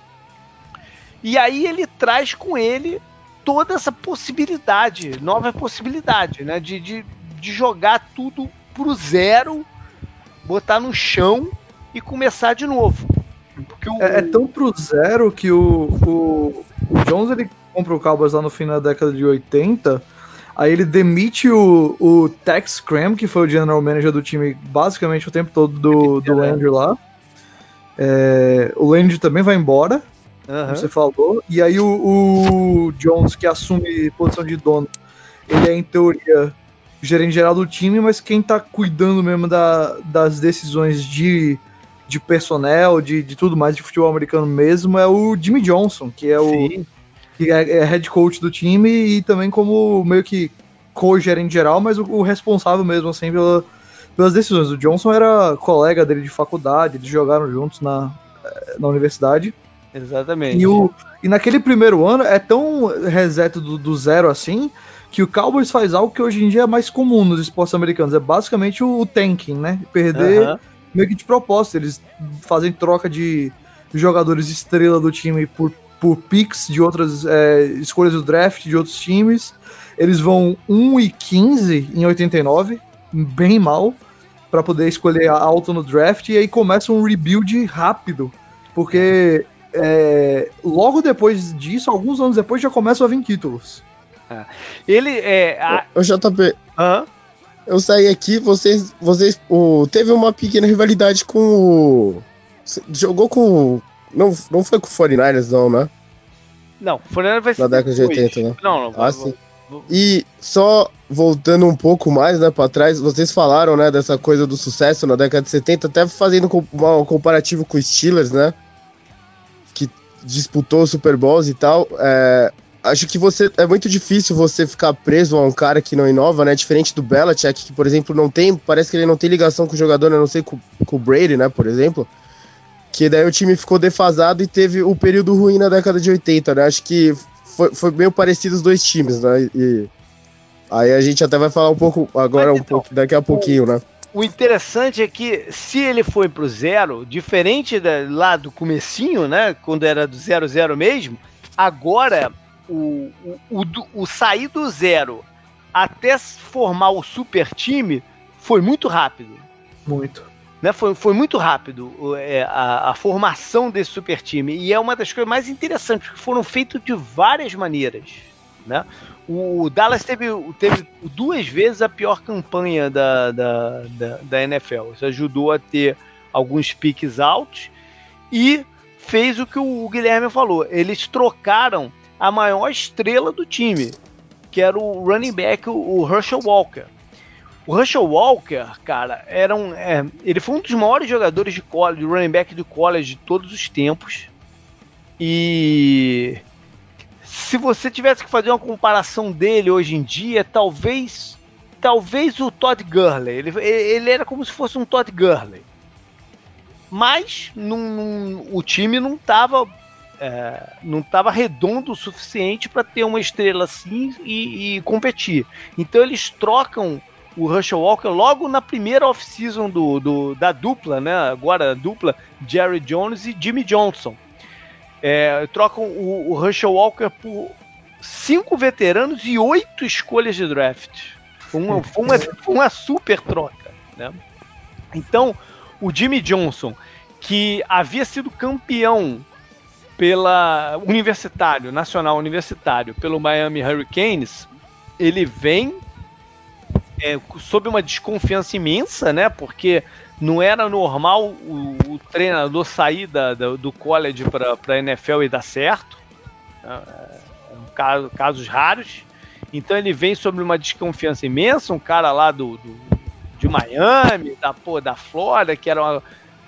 E aí ele traz com ele toda essa possibilidade, nova possibilidade, né? De, de, de jogar tudo pro zero, botar no chão e começar de novo. O... É, é, tão pro zero que o, o, o Jones ele compra o Cowboys lá no fim da década de 80. Aí ele demite o, o Tex Cram, que foi o general manager do time basicamente o tempo todo do, do Landry lá. É, o Landry também vai embora, uhum. como você falou. E aí o, o, Jones, que assume posição de dono, ele é em teoria gerente geral do time, mas quem tá cuidando mesmo da, das decisões de de personnel, de, de tudo mais de futebol americano mesmo, é o Jimmy Johnson, que é Sim. o que é, é, head coach do time e também como meio que co-gerente geral, mas o, o, responsável mesmo assim pela, pelas decisões. O Johnson era colega dele de faculdade, eles jogaram juntos na, na universidade. Exatamente. E, o, e naquele primeiro ano é tão reset do, do zero assim que o Cowboys faz algo que hoje em dia é mais comum nos esportes americanos. É basicamente o, o tanking, né? Perder uh -huh meio que de propósito. Eles fazem troca de jogadores estrela do time por, por picks de outras é, escolhas do draft de outros times. Eles vão 1 e 15 em 89, bem mal, para poder escolher alto no draft. E aí começa um rebuild rápido, porque é, logo depois disso, alguns anos depois, já começam a vir títulos. É. Ele é. A... O JP. Hã? eu saí aqui, vocês. vocês o, teve uma pequena rivalidade com o. Jogou com. Não, não foi com o 49ers, não, né? Não, o 49ers vai ser. Na década de 80, né? Não, não. Ah, sim. E só voltando um pouco mais, né, para trás, vocês falaram, né, dessa coisa do sucesso na década de 70, até fazendo um comparativo com os Steelers, né, que disputou Super Bowls e tal. É, acho que você é muito difícil você ficar preso a um cara que não inova, né? Diferente do Belichick, que, por exemplo, não tem. Parece que ele não tem ligação com o jogador, né? Não sei, com, com o Brady, né? Por exemplo. Que daí o time ficou defasado e teve o período ruim na década de 80, né? Acho que foi, foi meio parecido os dois times, né? E aí a gente até vai falar um pouco agora, Mas, então, um pouco, daqui a pouquinho, né? O interessante é que se ele foi pro zero, diferente da, lá do comecinho, né? Quando era do zero zero mesmo, agora o, o, o, o sair do zero até formar o super time foi muito rápido. Muito. Né, foi, foi muito rápido é, a, a, formação desse super time. E é uma das coisas mais interessantes, que foram feitos de várias maneiras. Né? O Dallas teve, teve duas vezes a pior campanha da, da, da, da NFL. Isso ajudou a ter alguns piques altos e fez o que o Guilherme falou. Eles trocaram a maior estrela do time, que era o running back, o Herschel Walker. O Herschel Walker, cara, era um, é, ele foi um dos maiores jogadores de college, running back do college de todos os tempos. E se você tivesse que fazer uma comparação dele hoje em dia, talvez talvez o Todd Gurley. Ele, ele era como se fosse um Todd Gurley. Mas num, num, o time não estava é, não estava redondo o suficiente para ter uma estrela assim e, e, competir. Então eles trocam o Russell Walker logo na primeira off-season do, do, da dupla, né? Agora a dupla Jerry Jones e Jimmy Johnson. É, trocam o, o Russell Walker por cinco veteranos e oito escolhas de draft. Foi uma, foi uma, foi uma super troca. Né? Então, o Jimmy Johnson, que havia sido campeão pela Universitário, Nacional Universitário, pelo Miami Hurricanes, ele vem é, sob uma desconfiança imensa, né? Porque não era normal o, o treinador sair da, da, do college para a NFL e dar certo. Né? É um caso, casos raros. Então ele vem sob uma desconfiança imensa, um cara lá do, do de Miami, da, pô, da Flórida, que era uma,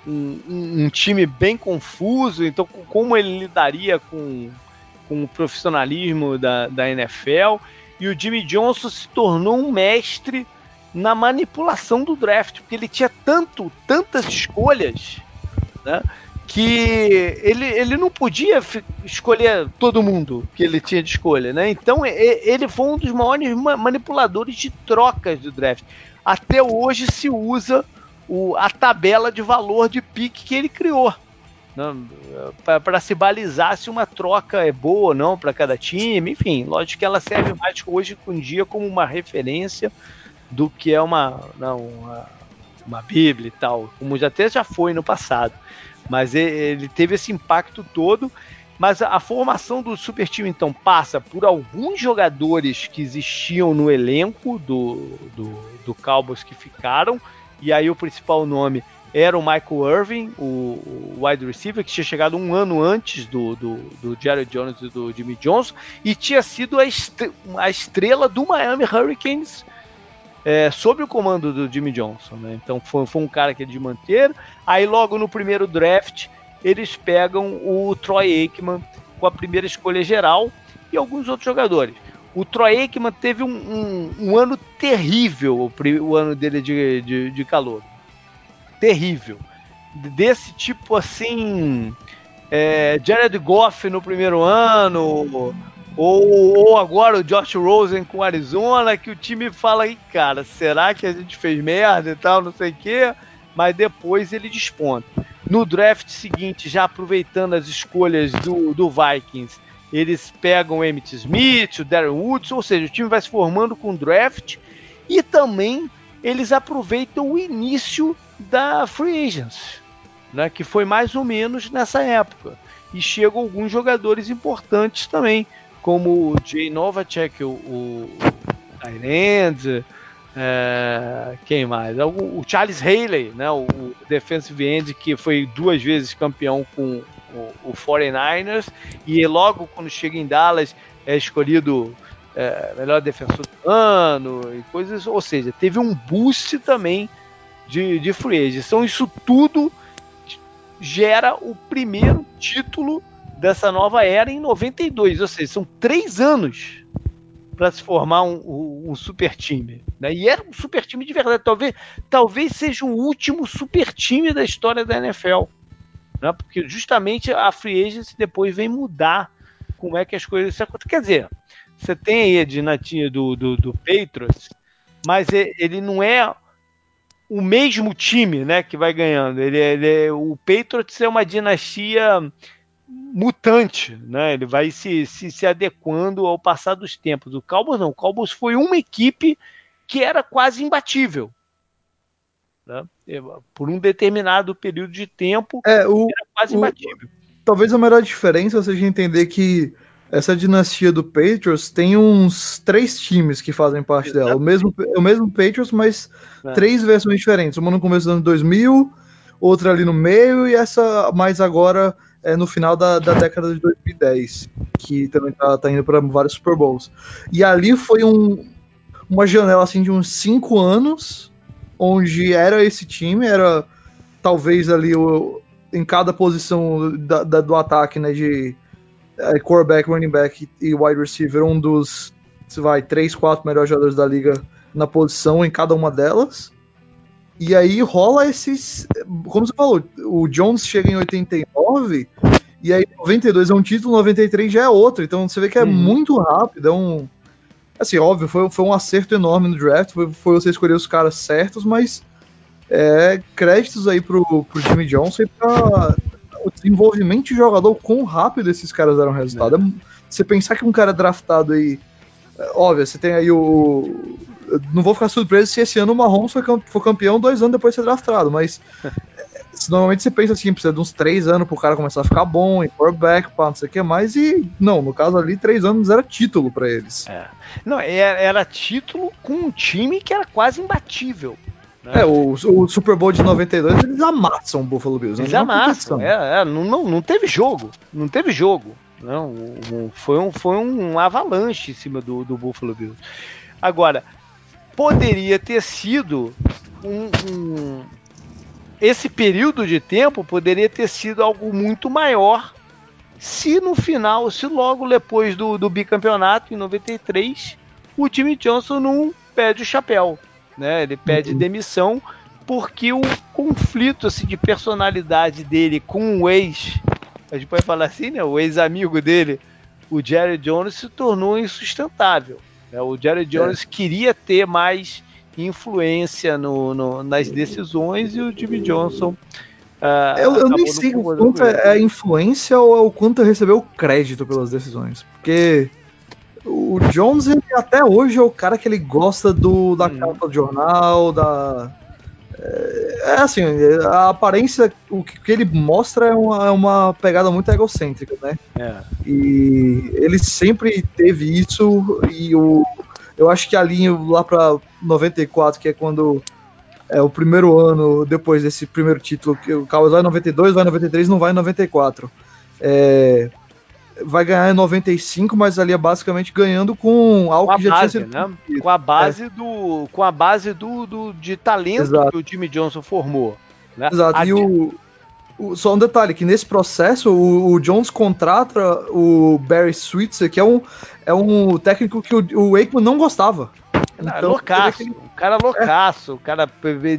um, um, time bem confuso. Então, como ele lidaria com, com o profissionalismo da, da NFL? E o Jimmy Johnson se tornou um mestre na manipulação do draft, porque ele tinha tanto, tantas escolhas, né? Que ele, ele não podia escolher todo mundo que ele tinha de escolha, né? Então ele foi um dos maiores manipuladores de trocas do draft. Até hoje se usa o, a tabela de valor de pique que ele criou. Né? Para se balizar se uma troca é boa ou não para cada time, enfim, lógico que ela serve mais hoje em dia como uma referência do que é uma, não, uma, uma Bíblia e tal, como até já foi no passado. Mas ele teve esse impacto todo. Mas a formação do super time então passa por alguns jogadores que existiam no elenco do, do, do Cowboys que ficaram, e aí o principal nome era o Michael Irving, o, o wide receiver, que tinha chegado um ano antes do, do, do Jared Jones e do Jimmy Johnson, e tinha sido a, a estrela do Miami Hurricanes é, sob o comando do Jimmy Johnson. Né? Então foi, foi um cara que eles manteram. Aí logo no primeiro draft eles pegam o Troy Aikman com a primeira escolha geral e alguns outros jogadores. O Troy Aikman teve um, um, um ano terrível, o, o, ano dele de, de, de calor. Terrível. Desse tipo assim. É, Jared Goff no primeiro ano, ou, ou agora o Josh Rosen com Arizona, que o time fala aí, cara, será que a gente fez merda e tal, não sei o quê, mas depois ele desponta. No draft seguinte, já aproveitando as escolhas do, do Vikings, eles pegam o Emmett Smith, o Darren Woods, ou seja, o time vai se formando com draft e também eles aproveitam o início da Free Agents, né, que foi mais ou menos nessa época. E chegam alguns jogadores importantes também, como o Jay Novacek, o, o Tyrande, é, quem mais? O, Charles Haley, né, o, o defensive end que foi duas vezes campeão com o, o 49ers e logo quando chega em Dallas é escolhido é, melhor defensor do ano e coisas, ou seja, teve um boost também de, de free agent. Então isso tudo gera o primeiro título dessa nova era em 92, ou seja, são três anos para se formar um, um, super time. Né? E era um super time de verdade. Talvez, talvez seja o último super time da história da NFL. Né? Porque justamente a free agency depois vem mudar como é que as coisas se acontecem. Quer dizer, você tem aí a dinastia do, do, do Patriots, mas ele não é o mesmo time né, que vai ganhando. Ele, ele, o Patriots é uma dinastia mutante, né? Ele vai se, se, se adequando ao passar dos tempos. O Cowboys não. O Cowboys foi uma equipe que era quase imbatível. Né? Por um determinado período de tempo, é, o, era quase o, imbatível. Talvez a melhor diferença seja entender que essa dinastia do Patriots tem uns três times que fazem parte dela. O mesmo, o mesmo Patriots, mas é. três versões diferentes. Uma no começo dos anos 2000, outra ali no meio e essa mais agora é, no final da, da, década de 2010, que também tá, tá indo para vários Super Bowls. E ali foi um, uma janela assim de uns 5 anos, onde era esse time, era talvez ali o, em cada posição da, da, do ataque, né, de é, quarterback, running back e wide receiver, um dos, vai, três, quatro melhores jogadores da liga na posição em cada uma delas. E aí rola esses. Como você falou, o Jones chega em 89, e aí 92 é um título, 93 já é outro. Então você vê que é uhum. muito rápido. É um. Assim, óbvio, foi, foi um acerto enorme no draft. Foi, foi você escolher os caras certos, mas. É, créditos aí pro, pro Jimmy Johnson e pra desenvolvimento de jogador, quão rápido esses caras deram resultado. É. Você pensar que um cara draftado aí. É, óbvio, você tem aí o, não vou ficar surpreso se esse ano o Mahomes for campeão dois anos depois de ser draftado, mas se normalmente você pensa assim, precisa de uns três anos pro cara começar a ficar bom, em quarterback, pá, não sei o que mais, e não, no caso ali, três anos era título para eles. É. Não, era, era, título com um time que era quase imbatível. Né? É, o, o, Super Bowl de 92 eles amassam o Buffalo Bills. Eles amassam, é, é, não, não, não teve jogo, não teve jogo. Não, foi, um, foi um avalanche em cima do, do Buffalo Bills. Agora, poderia ter sido um, um, esse período de tempo poderia ter sido algo muito maior se no final, se logo depois do, do bicampeonato em 93, o Jimmy Johnson não pede o chapéu, né? Ele pede demissão porque o conflito assim, de personalidade dele com o ex, a gente pode falar assim, né? O ex-amigo dele, o Jerry Jones, se tornou insustentável. É, o Jerry Jones é. queria ter mais influência no, no, nas decisões e o Jimmy Johnson. Uh, eu, eu nem sei o quanto é a influência ou é o quanto recebeu crédito pelas decisões. Porque o Jones, ele, até hoje, é o cara que ele gosta do, da hum. capa do jornal, da. É, é assim, a aparência, o que, ele mostra é uma, é uma, pegada muito egocêntrica, né? É. E ele sempre teve isso, e o, eu acho que a linha lá para 94, que é quando é o primeiro ano depois desse primeiro título, que o Cowboys vai em 92, vai em 93, não vai em 94. É, vai ganhar em 95, mas ali é basicamente ganhando com algo com que já base, tinha sido né? com a base é. do com a base do, do de talento Exato. que o Jimmy Johnson formou, né? Exato. A... E o, o, só um detalhe que nesse processo o, o, Jones contrata o Barry Switzer, que é um é um técnico que o, o Aikman não gostava. Então, loucaço, ele... cara loucaço, é. cara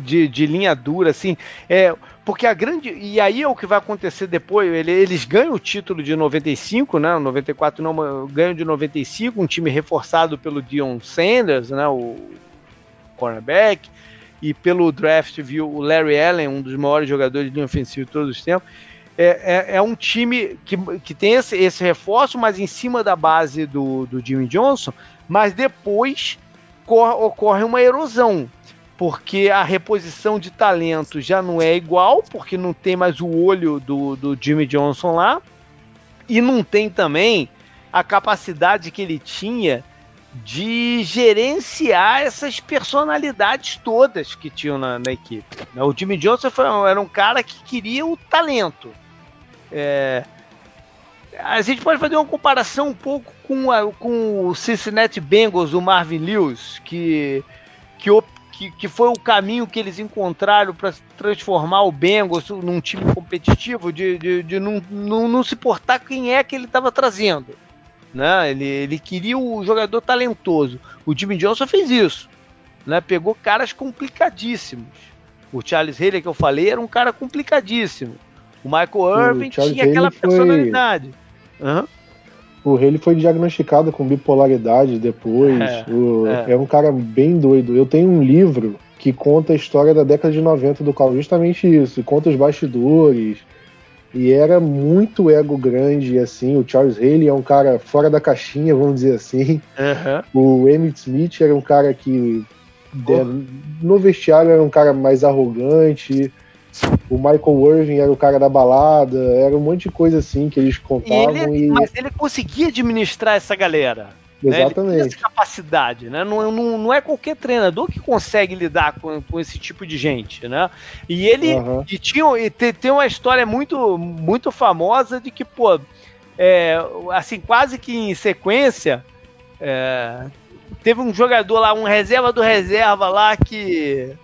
de, de linha dura, assim. É, porque a grande. E aí é o que vai acontecer depois. Ele, eles ganham o título de 95, né? 94 não, ganham de 95, um time reforçado pelo Dion Sanders, né? O cornerback. E pelo draft viu o Larry Allen, um dos maiores jogadores de linha ofensiva de todos os tempos. É, é, é, um time que, que tem esse, esse reforço, mas em cima da base do, do Jimmy Johnson, mas depois ocorre uma erosão porque a reposição de talento já não é igual, porque não tem mais o olho do, do Jimmy Johnson lá, e não tem também a capacidade que ele tinha de gerenciar essas personalidades todas que tinham na, na equipe. O Jimmy Johnson foi, era um cara que queria o talento. É, a gente pode fazer uma comparação um pouco com, a, com o Cincinnati Bengals, o Marvin Lewis, que, que que, que foi o caminho que eles encontraram para transformar o Bengals num time competitivo, de, de, de não, não, não, se portar quem é que ele estava trazendo. Né? Ele, ele queria o jogador talentoso. O Jimmy Johnson fez isso. Né? Pegou caras complicadíssimos. O Charles Haley que eu falei era um cara complicadíssimo. O Michael Irving tinha aquela personalidade. Uhum. O Haley foi diagnosticado com bipolaridade depois. É, o, é. é. um cara bem doido. Eu tenho um livro que conta a história da década de 90 do Cal, justamente isso, conta os bastidores. E era muito ego grande, assim. O Charles Haley é um cara fora da caixinha, vamos dizer assim. Uhum. O Emmett Smith era um cara que, oh. no vestiário, era um cara mais arrogante o Michael Irving era o cara da balada, era um monte de coisa assim que eles contavam. Ele, e... Mas ele conseguia administrar essa galera. Exatamente. Né? Ele essa capacidade, né? Não, não, não é qualquer treinador que consegue lidar com, com esse tipo de gente, né? E ele uhum. e tinha, e tem, tem uma história muito, muito famosa de que, pô, é, assim, quase que em sequência, é, teve um jogador lá, um reserva do reserva lá que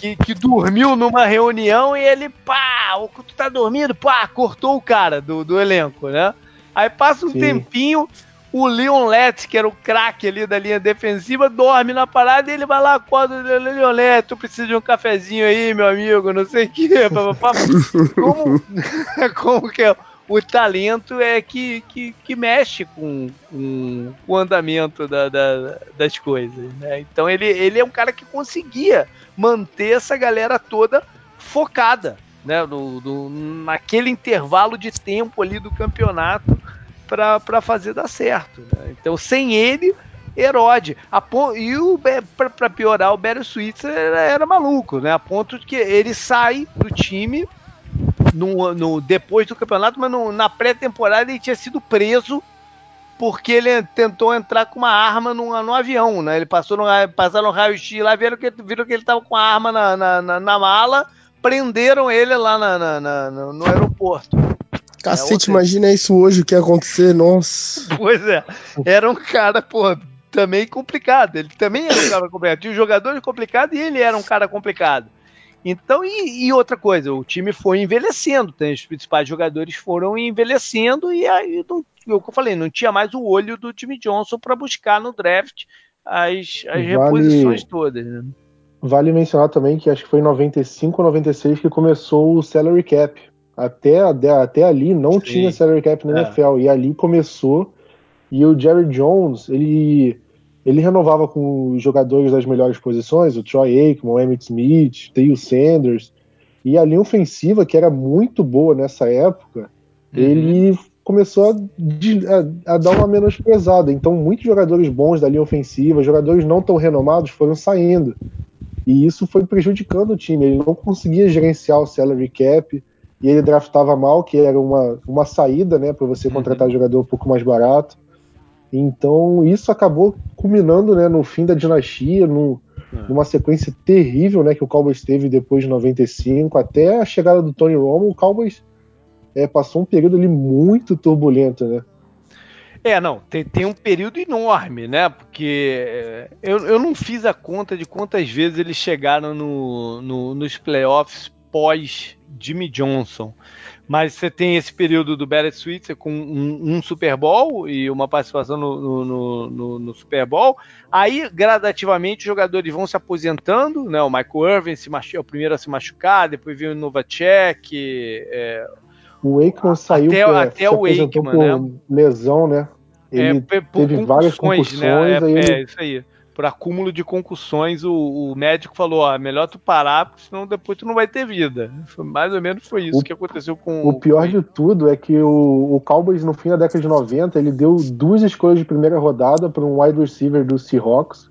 que, que dormiu numa reunião e ele, pá, tu tá dormindo, pá, cortou o cara do, do elenco, né? Aí passa um Sim. tempinho, o Leon Letts, que era o craque ali da linha defensiva, dorme na parada e ele vai lá, acorda, Leon Letts, tu precisa de um cafezinho aí, meu amigo, não sei o que, como, como que é? O talento é que, que, que mexe com, com, o andamento da, da, das coisas. Né? Então ele, ele é um cara que conseguia manter essa galera toda focada né? no, no naquele intervalo de tempo ali do campeonato para fazer dar certo. Né? Então sem ele. Herode. A e para piorar, o Barry Switzer era, era, maluco, né? A ponto de que ele sai do time no, no, depois do campeonato, mas no, na pré-temporada ele tinha sido preso porque ele tentou entrar com uma arma no, avião, né? Ele passou no, passaram raio-x lá, viram que, viram que ele estava com a arma na, na, na, na, mala, prenderam ele lá na, na no aeroporto. Cacete, é, imagina isso hoje, o que ia acontecer, nossa. Pois é, era um cara, pô, também complicado. Ele também era um cara complicado. Tinha um jogador complicado e ele era um cara complicado. Então, e, e, outra coisa, o time foi envelhecendo, tem, os principais jogadores foram envelhecendo e aí, não, o que eu falei, não tinha mais o olho do time Johnson para buscar no draft as, as vale, reposições todas. Né? Vale mencionar também que acho que foi em 95 ou 96 que começou o salary cap. Até, até ali não Sim. tinha salary cap na é. NFL e ali começou e o Jerry Jones, ele ele renovava com os jogadores das melhores posições, o Troy Aikman, o Emmitt Smith, Theo Sanders, e a linha ofensiva, que era muito boa nessa época, uhum. ele começou a, a, a, dar uma menos pesada. Então, muitos jogadores bons da linha ofensiva, jogadores não tão renomados, foram saindo. E isso foi prejudicando o time. Ele não conseguia gerenciar o salary cap e ele draftava mal, que era uma, uma saída né, para você contratar uhum. jogador um pouco mais barato. Então isso acabou culminando né, no fim da dinastia, no, é. numa sequência terrível né, que o Cowboys teve depois de 95, até a chegada do Tony Romo, o Cowboys é, passou um período ali muito turbulento, né? É, não, tem, tem um período enorme, né? Porque é, eu, eu não fiz a conta de quantas vezes eles chegaram no, no nos playoffs pós Jimmy Johnson. Mas você tem esse período do Barrett Switzer com um, um, Super Bowl e uma participação no, no, no, no, Super Bowl. Aí, gradativamente, os jogadores vão se aposentando, né? O Michael Irvin se machu... é o primeiro a se machucar, depois veio o Novacek. É... O Aikman saiu até, pra, até o Aikman, né? lesão, né? Ele é, teve várias concussões. Né? É, aí é, isso aí por acúmulo de concussões, o, o médico falou: ó, melhor tu parar, porque senão depois tu não vai ter vida. Foi, mais ou menos foi isso o, que aconteceu com o. pior com de tudo é que o, o Cowboys, no fim da década de 90, ele deu duas escolhas de primeira rodada para um wide receiver do Seahawks.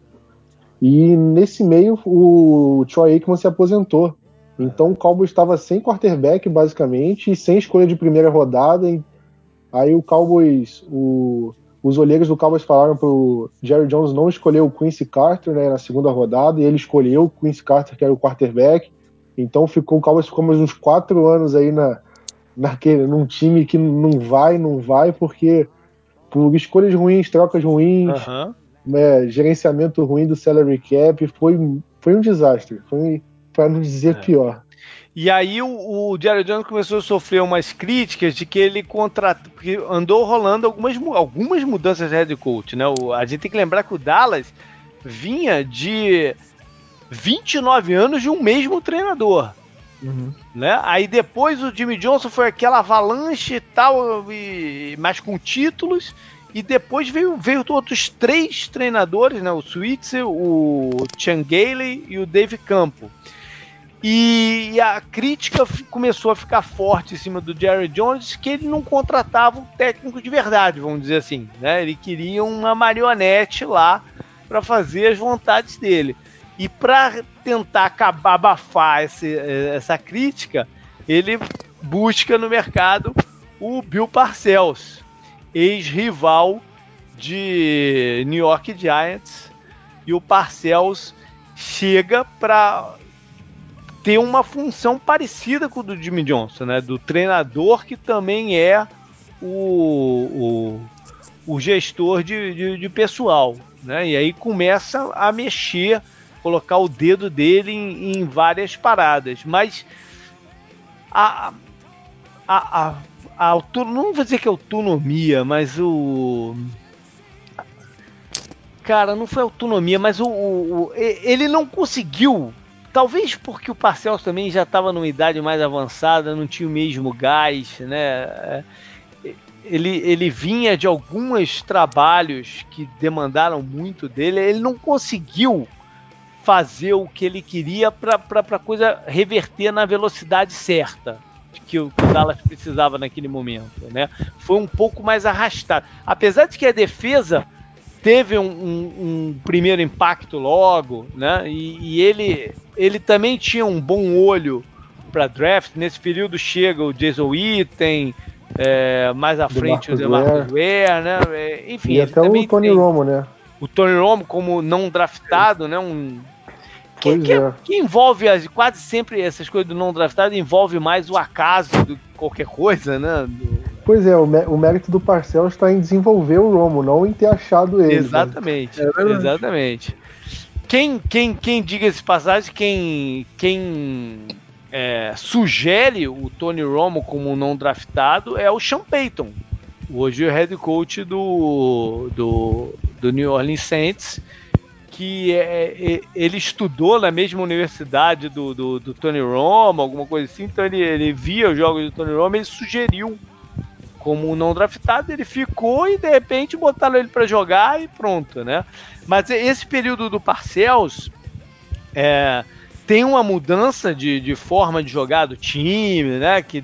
E nesse meio, o Troy Aikman se aposentou. Então o Cowboys estava sem quarterback, basicamente, e sem escolha de primeira rodada. Aí o Cowboys, o, os olheiros do Cowboys falaram pro Jerry Jones não escolher o Quincy Carter né, na segunda rodada, e ele escolheu o Quincy Carter, que era o quarterback. Então ficou, o Cowboys ficou mais uns quatro anos aí na, naquele, num time que não vai, não vai, porque por escolhas ruins, trocas ruins, uhum. né, gerenciamento ruim do salary cap, foi, foi um desastre. Foi, para não dizer é. pior. E aí o, o Jerry Jones começou a sofrer umas críticas de que ele contratou, porque andou rolando algumas, algumas mudanças de head coach, né? O, a gente tem que lembrar que o Dallas vinha de 29 anos de um mesmo treinador. Uhum. Né? Aí depois o Jimmy Johnson foi aquela avalanche e tal, e, mas com títulos. E depois veio, veio outros três treinadores, né? O Switzer, o Changale e o Dave Campo. E a crítica começou a ficar forte em cima do Jerry Jones, que ele não contratava um técnico de verdade, vamos dizer assim. Né? Ele queria uma marionete lá para fazer as vontades dele. E para tentar acabar, abafar esse, essa crítica, ele busca no mercado o Bill Parcells, ex-rival de New York Giants. E o Parcells chega para ter uma função parecida com o do Jimmy Johnson, né? Do treinador que também é o, o, o gestor de, de, de pessoal, né? E aí começa a mexer, colocar o dedo dele em, em várias paradas, mas a, a, a, a não vou dizer que é autonomia, mas o cara, não foi autonomia, mas o, o, ele não conseguiu. Talvez porque o Parcells também já estava numa idade mais avançada, não tinha o mesmo gás, né? Ele, ele vinha de alguns trabalhos que demandaram muito dele, ele não conseguiu fazer o que ele queria para a coisa reverter na velocidade certa que o Dallas precisava naquele momento, né? Foi um pouco mais arrastado. Apesar de que a defesa teve um, um, um primeiro impacto logo, né? E, e, ele, ele também tinha um bom olho para draft. Nesse período chega o Jason Witten, é, mais à Do frente Marcus o DeMarcus Ware, né? É, enfim, e até o Tony Romo, né? O Tony Romo como não draftado, né? Um que, que, é. que, envolve quase sempre essas coisas do não draftado envolve mais o acaso do que qualquer coisa, né? Do... Pois é, o, o, mérito do Parcel está em desenvolver o Romo, não em ter achado ele. Exatamente, né? é exatamente. Quem, quem, quem diga esse passagem, quem, quem é, sugere o Tony Romo como não draftado é o Sean Payton, hoje o head coach do, do, do New Orleans Saints que é, é, ele estudou na mesma universidade do, do, do, Tony Romo, alguma coisa assim, então ele, ele via os jogos do Tony Romo e sugeriu como não draftado, ele ficou e de repente botaram ele para jogar e pronto, né? Mas esse período do Parcells é, tem uma mudança de, de forma de jogar do time, né? Que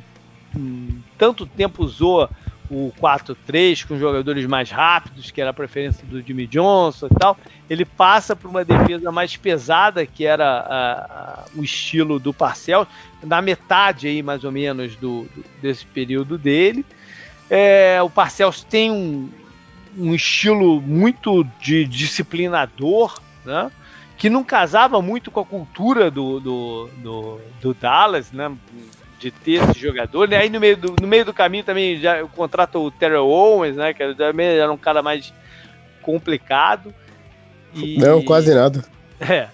hum, tanto tempo usou o 4-3 com jogadores mais rápidos, que era a preferência do Jimmy Johnson e tal, ele passa para uma defesa mais pesada, que era a, a, o estilo do Parcel, na metade aí mais ou menos do, do desse período dele. É, o Parcells tem um, um estilo muito de disciplinador, né? que não casava muito com a cultura do, do, do, do Dallas, né? de ter esse jogador, né? Aí no meio do, no meio do caminho também já contrata o Terrell Owens, né? Que também era um cara mais complicado. E, Não, quase nada. É.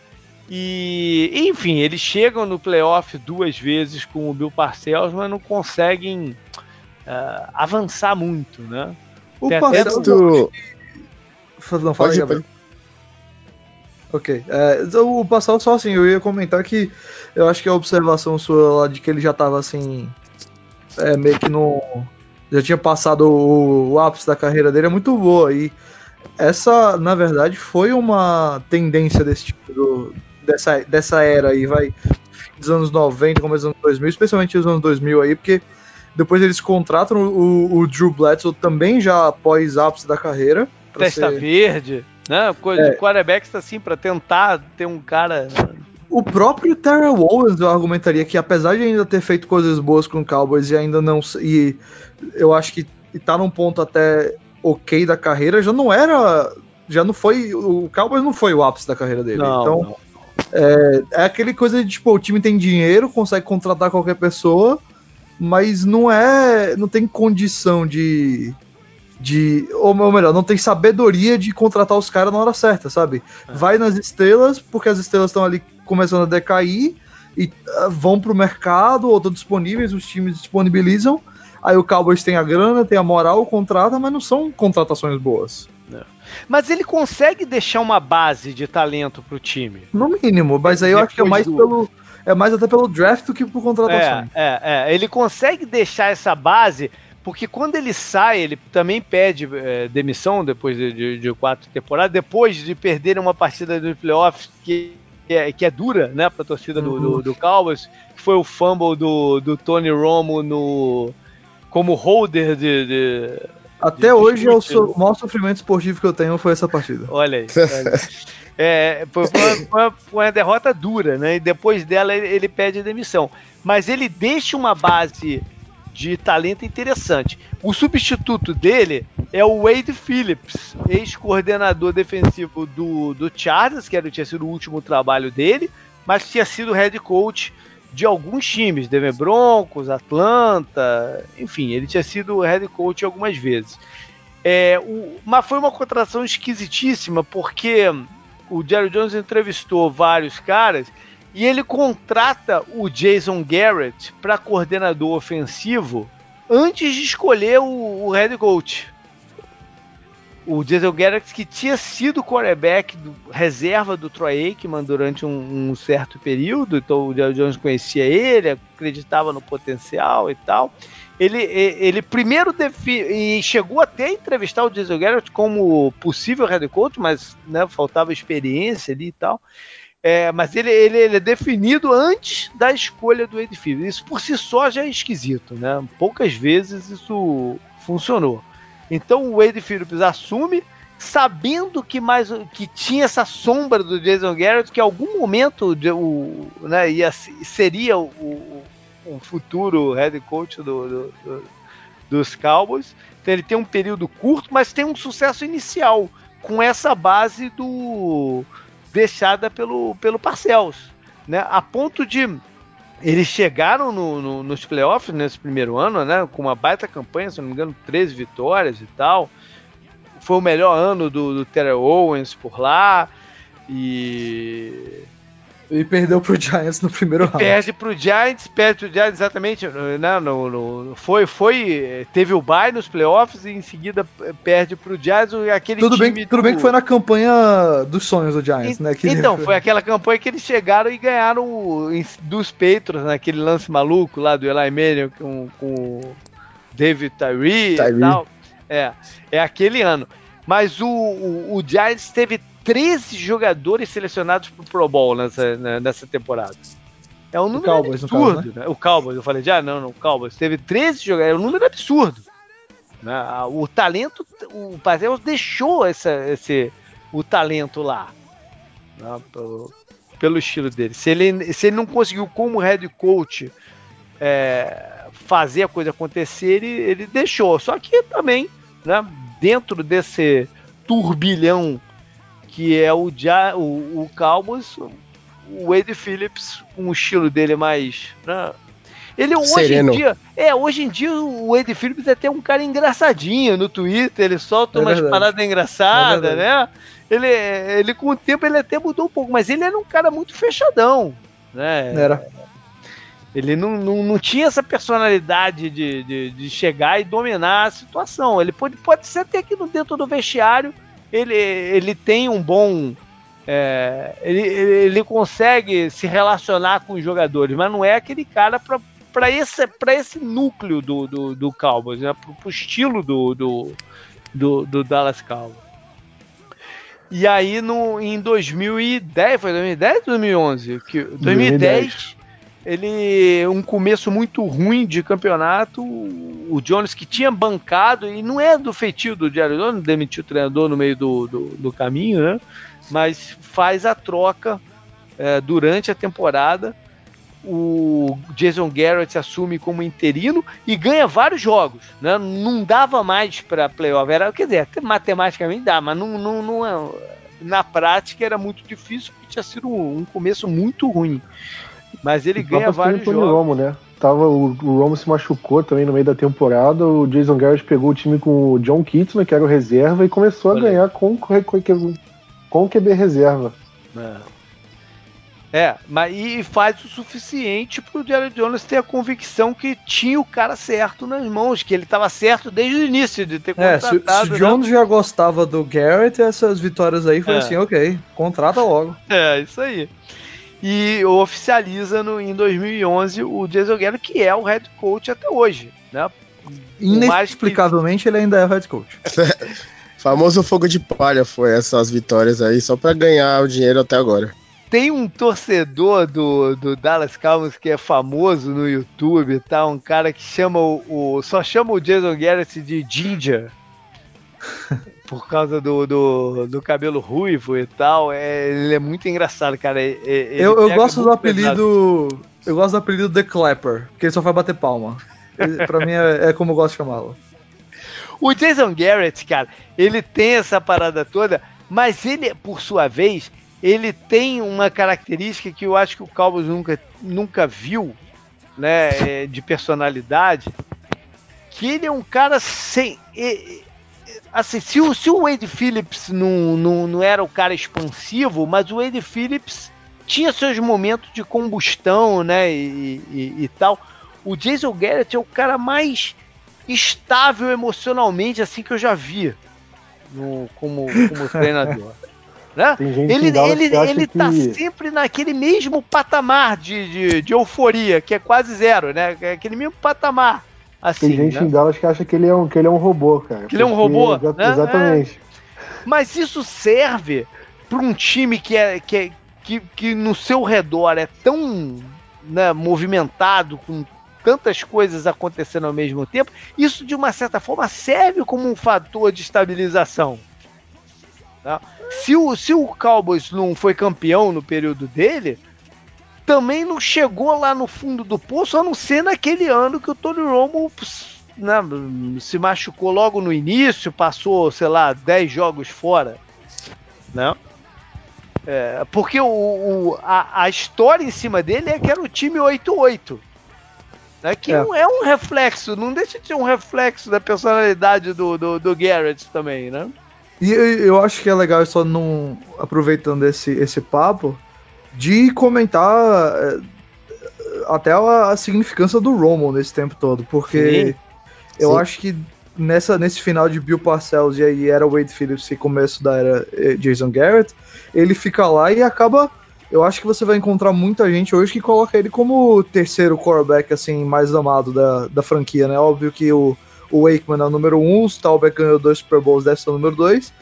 E, enfim, eles chegam no playoff duas vezes com o Bill Parcells, mas não conseguem uh, avançar muito, né? O Parcells... Do... Não, fala aí, Ok. É, o passado só assim, eu ia comentar que eu acho que a observação sua lá de que ele já tava assim. É, meio que no. Já tinha passado o, o ápice da carreira dele é muito boa. E essa, na verdade, foi uma tendência desse tipo, do, dessa, dessa era aí, vai. Dos anos 90, começo dos anos 2000, especialmente os anos 2000 aí, porque depois eles contratam o, o Drew Bledsoe também já após ápice da carreira. Testa ser... verde né? Coisa é. de quarterbacks assim para tentar ter um cara. O próprio Terrell Owens eu argumentaria que apesar de ainda ter feito coisas boas com o Cowboys e ainda não e eu acho que tá num ponto até ok da carreira, já não era, já não foi, o Cowboys não foi o ápice da carreira dele. Não, então não. É, é aquele coisa de tipo, o time tem dinheiro, consegue contratar qualquer pessoa, mas não é, não tem condição de de. Ou melhor, não tem sabedoria de contratar os caras na hora certa, sabe? É. Vai nas estrelas, porque as estrelas estão ali começando a decair e uh, vão pro mercado ou estão disponíveis, os times disponibilizam. Aí o Cowboys tem a grana, tem a moral, contrata, mas não são contratações boas. É. Mas ele consegue deixar uma base de talento pro time. No mínimo, mas aí eu acho que é mais do... pelo. É mais até pelo draft do que por contratação. É, é, é. Ele consegue deixar essa base porque quando ele sai, ele também pede é, demissão depois de, de, de, quatro temporadas, depois de perder uma partida dos playoffs que, que, é, que é dura, né, pra torcida uhum. do, do, uhum. do, Cowboys, que foi o fumble do, do Tony Romo no, como holder de. de Até de hoje, é o, so, o maior sofrimento esportivo que eu tenho foi essa partida. Olha aí. Olha aí. É, foi, uma, foi, uma, derrota dura, né? E depois dela ele, ele pede demissão. Mas ele deixa uma base de talento interessante. O substituto dele é o Wade Phillips, ex-coordenador defensivo do, do Chargers, que era, tinha sido o último trabalho dele, mas tinha sido head coach de alguns times, Denver Broncos, Atlanta, enfim, ele tinha sido head coach algumas vezes. É, o, mas foi uma contratação esquisitíssima, porque o Jerry Jones entrevistou vários caras e ele contrata o Jason Garrett para coordenador ofensivo antes de escolher o, o head coach. O Jason Garrett, que tinha sido quarterback do, reserva do Troy Aikman durante um, um, certo período, então o Jerry Jones conhecia ele, acreditava no potencial e tal. Ele, ele primeiro e chegou até a entrevistar o Jason Garrett como possível head coach, mas né, faltava experiência ali e tal. É, mas ele, ele, ele, é definido antes da escolha do Phillips. Isso por si só já é esquisito, né? Poucas vezes isso funcionou. Então o Wade Phillips assume, sabendo que mais que tinha essa sombra do Jason Garrett, que em algum momento o, né, ia, seria o, o futuro head coach do, do, do, dos Cowboys. Então ele tem um período curto, mas tem um sucesso inicial com essa base do deixada pelo, pelo Parcells, né? A ponto de eles chegaram no, no, nos playoffs nesse primeiro ano, né? Com uma baita campanha, se não me engano, 13 vitórias e tal. Foi o melhor ano do, do Terry Owens por lá. E e perdeu pro Giants no primeiro round. Perde pro Giants, perde pro Giants exatamente. Né, no, no, foi, foi, teve o bye nos playoffs e em seguida perde pro Giants. Aquele tudo bem, do... tudo bem que foi na campanha dos sonhos do Giants, e, né? Que então, foi aquela campanha que eles chegaram e ganharam dos Patriots, naquele né, lance maluco lá do Eli Manning com, com o David Tyree, Tyree, e tal. É, é aquele ano. Mas o, o, o Giants teve 13 jogadores selecionados pro Pro Bowl nessa, né, nessa temporada. É um número Cowboys, absurdo. Caso, né? O Cowboys, eu falei, já ah, não, não, o Cowboys teve 13 jogadores, é um número absurdo. Né? O talento, o Pazel deixou essa, esse, o talento lá. Né? Pelo, pelo, estilo dele. Se ele, se ele não conseguiu, como head coach, é, fazer a coisa acontecer, ele, ele deixou. Só que também, né, dentro desse turbilhão que é o, ja, o, o o Wade Phillips, com o estilo dele mais. Né? Ele hoje Sereno. em dia. É, hoje em dia o Wade Phillips é até um cara engraçadinho no Twitter, ele solta é umas verdade. paradas engraçadas, é né? Ele, ele com o tempo ele até mudou um pouco, mas ele era um cara muito fechadão. Né? Era. Ele não, não, não tinha essa personalidade de, de, de, chegar e dominar a situação. Ele pode, pode ser até que dentro do vestiário ele, ele tem um bom. É, ele, ele consegue se relacionar com os jogadores, mas não é aquele cara para esse, esse núcleo do, do, do Cowboys, né? para o estilo do, do, do, do Dallas Cowboys. E aí no, em 2010, foi 2010 ou 2011? Que, 2010, 2010 ele um começo muito ruim de campeonato. O Jones que tinha bancado e não é do feitio do Jerry Jones, demitiu o treinador no meio do, do, do caminho, né? Mas faz a troca é, durante a temporada. O Jason Garrett assume como interino e ganha vários jogos. Né? Não dava mais para playoff. Era, quer dizer, matematicamente dá, mas não, não, não é, na prática era muito difícil porque tinha sido um começo muito ruim. Mas ele ganha vários jogos. Romo, né? Tava, o, o Romo se machucou também no meio da temporada. O Jason Garrett pegou o time com o John Kitson, que era o reserva, e começou Olha. a ganhar com, com, com o QB reserva. É. É, mas e faz o suficiente pro Jerry Jones ter a convicção que tinha o cara certo nas mãos, que ele estava certo desde o início de ter contratado. É, se, se o Jones né? já gostava do Garrett, essas vitórias aí foi é. assim, ok, contrata logo. É, isso aí e oficializa no, em 2011 o Jason Garrett, que é o head coach até hoje, né? Inexplicavelmente que... ele ainda é o head coach. Famoso fogo de palha foi essas vitórias aí, só para ganhar o dinheiro até agora. Tem um torcedor do, do Dallas Cowboys que é famoso no YouTube, tá? Um cara que chama o, o só chama o Jason Garrett de Ginger por causa do, do, do, cabelo ruivo e tal. É, ele é muito engraçado, cara. eu, eu gosto do apelido. Pesado. Eu gosto do apelido The Clapper, porque ele só faz bater palma. Ele, pra mim é, é, como eu gosto de chamá-lo. O Jason Garrett, cara, ele tem essa parada toda, mas ele, por sua vez, ele tem uma característica que eu acho que o Cowboys nunca, nunca viu, né, é, de personalidade, que ele é um cara sem assim, se o, se o Wade Phillips não, não, não era o cara expansivo, mas o Wade Phillips tinha seus momentos de combustão, né, e, e, e tal. O Jason Garrett é o cara mais estável emocionalmente assim que eu já vi no, como, como treinador. Né? Ele, ele, ele tá que... sempre naquele mesmo patamar de, de, de, euforia, que é quase zero, né? É aquele mesmo patamar. Assim, Tem gente né? em Dallas que acha que ele é um, que ele é um robô, cara. Que ele é um robô? Né? Exatamente. É. Mas isso serve para um time que, é, que, é, que, que no seu redor é tão né, movimentado, com tantas coisas acontecendo ao mesmo tempo, isso de uma certa forma serve como um fator de estabilização. Tá? Se, o, se o Cowboys não foi campeão no período dele, também não chegou lá no fundo do poço, a não ser naquele ano que o Tony Romo né, se machucou logo no início, passou, sei lá, 10 jogos fora. Né? É, porque o, o a, a, história em cima dele é que era o time 8-8. Né, que é. não é um reflexo, não deixa de ser um reflexo da personalidade do, do, do Garrett também, né? E eu acho que é legal só não aproveitando esse, esse papo de comentar é, até a, a significância do Romo nesse tempo todo, porque Sim. eu Sim. acho que nessa, nesse final de Bill Parcells e aí era Wade Phillips e começo da era eh, Jason Garrett, ele fica lá e acaba. Eu acho que você vai encontrar muita gente hoje que coloca ele como o terceiro quarterback assim, mais amado da, da franquia, né? Óbvio que o, o Wakeman é o número um, o Staubach ganhou dois Super Bowls, deve ser o número dois.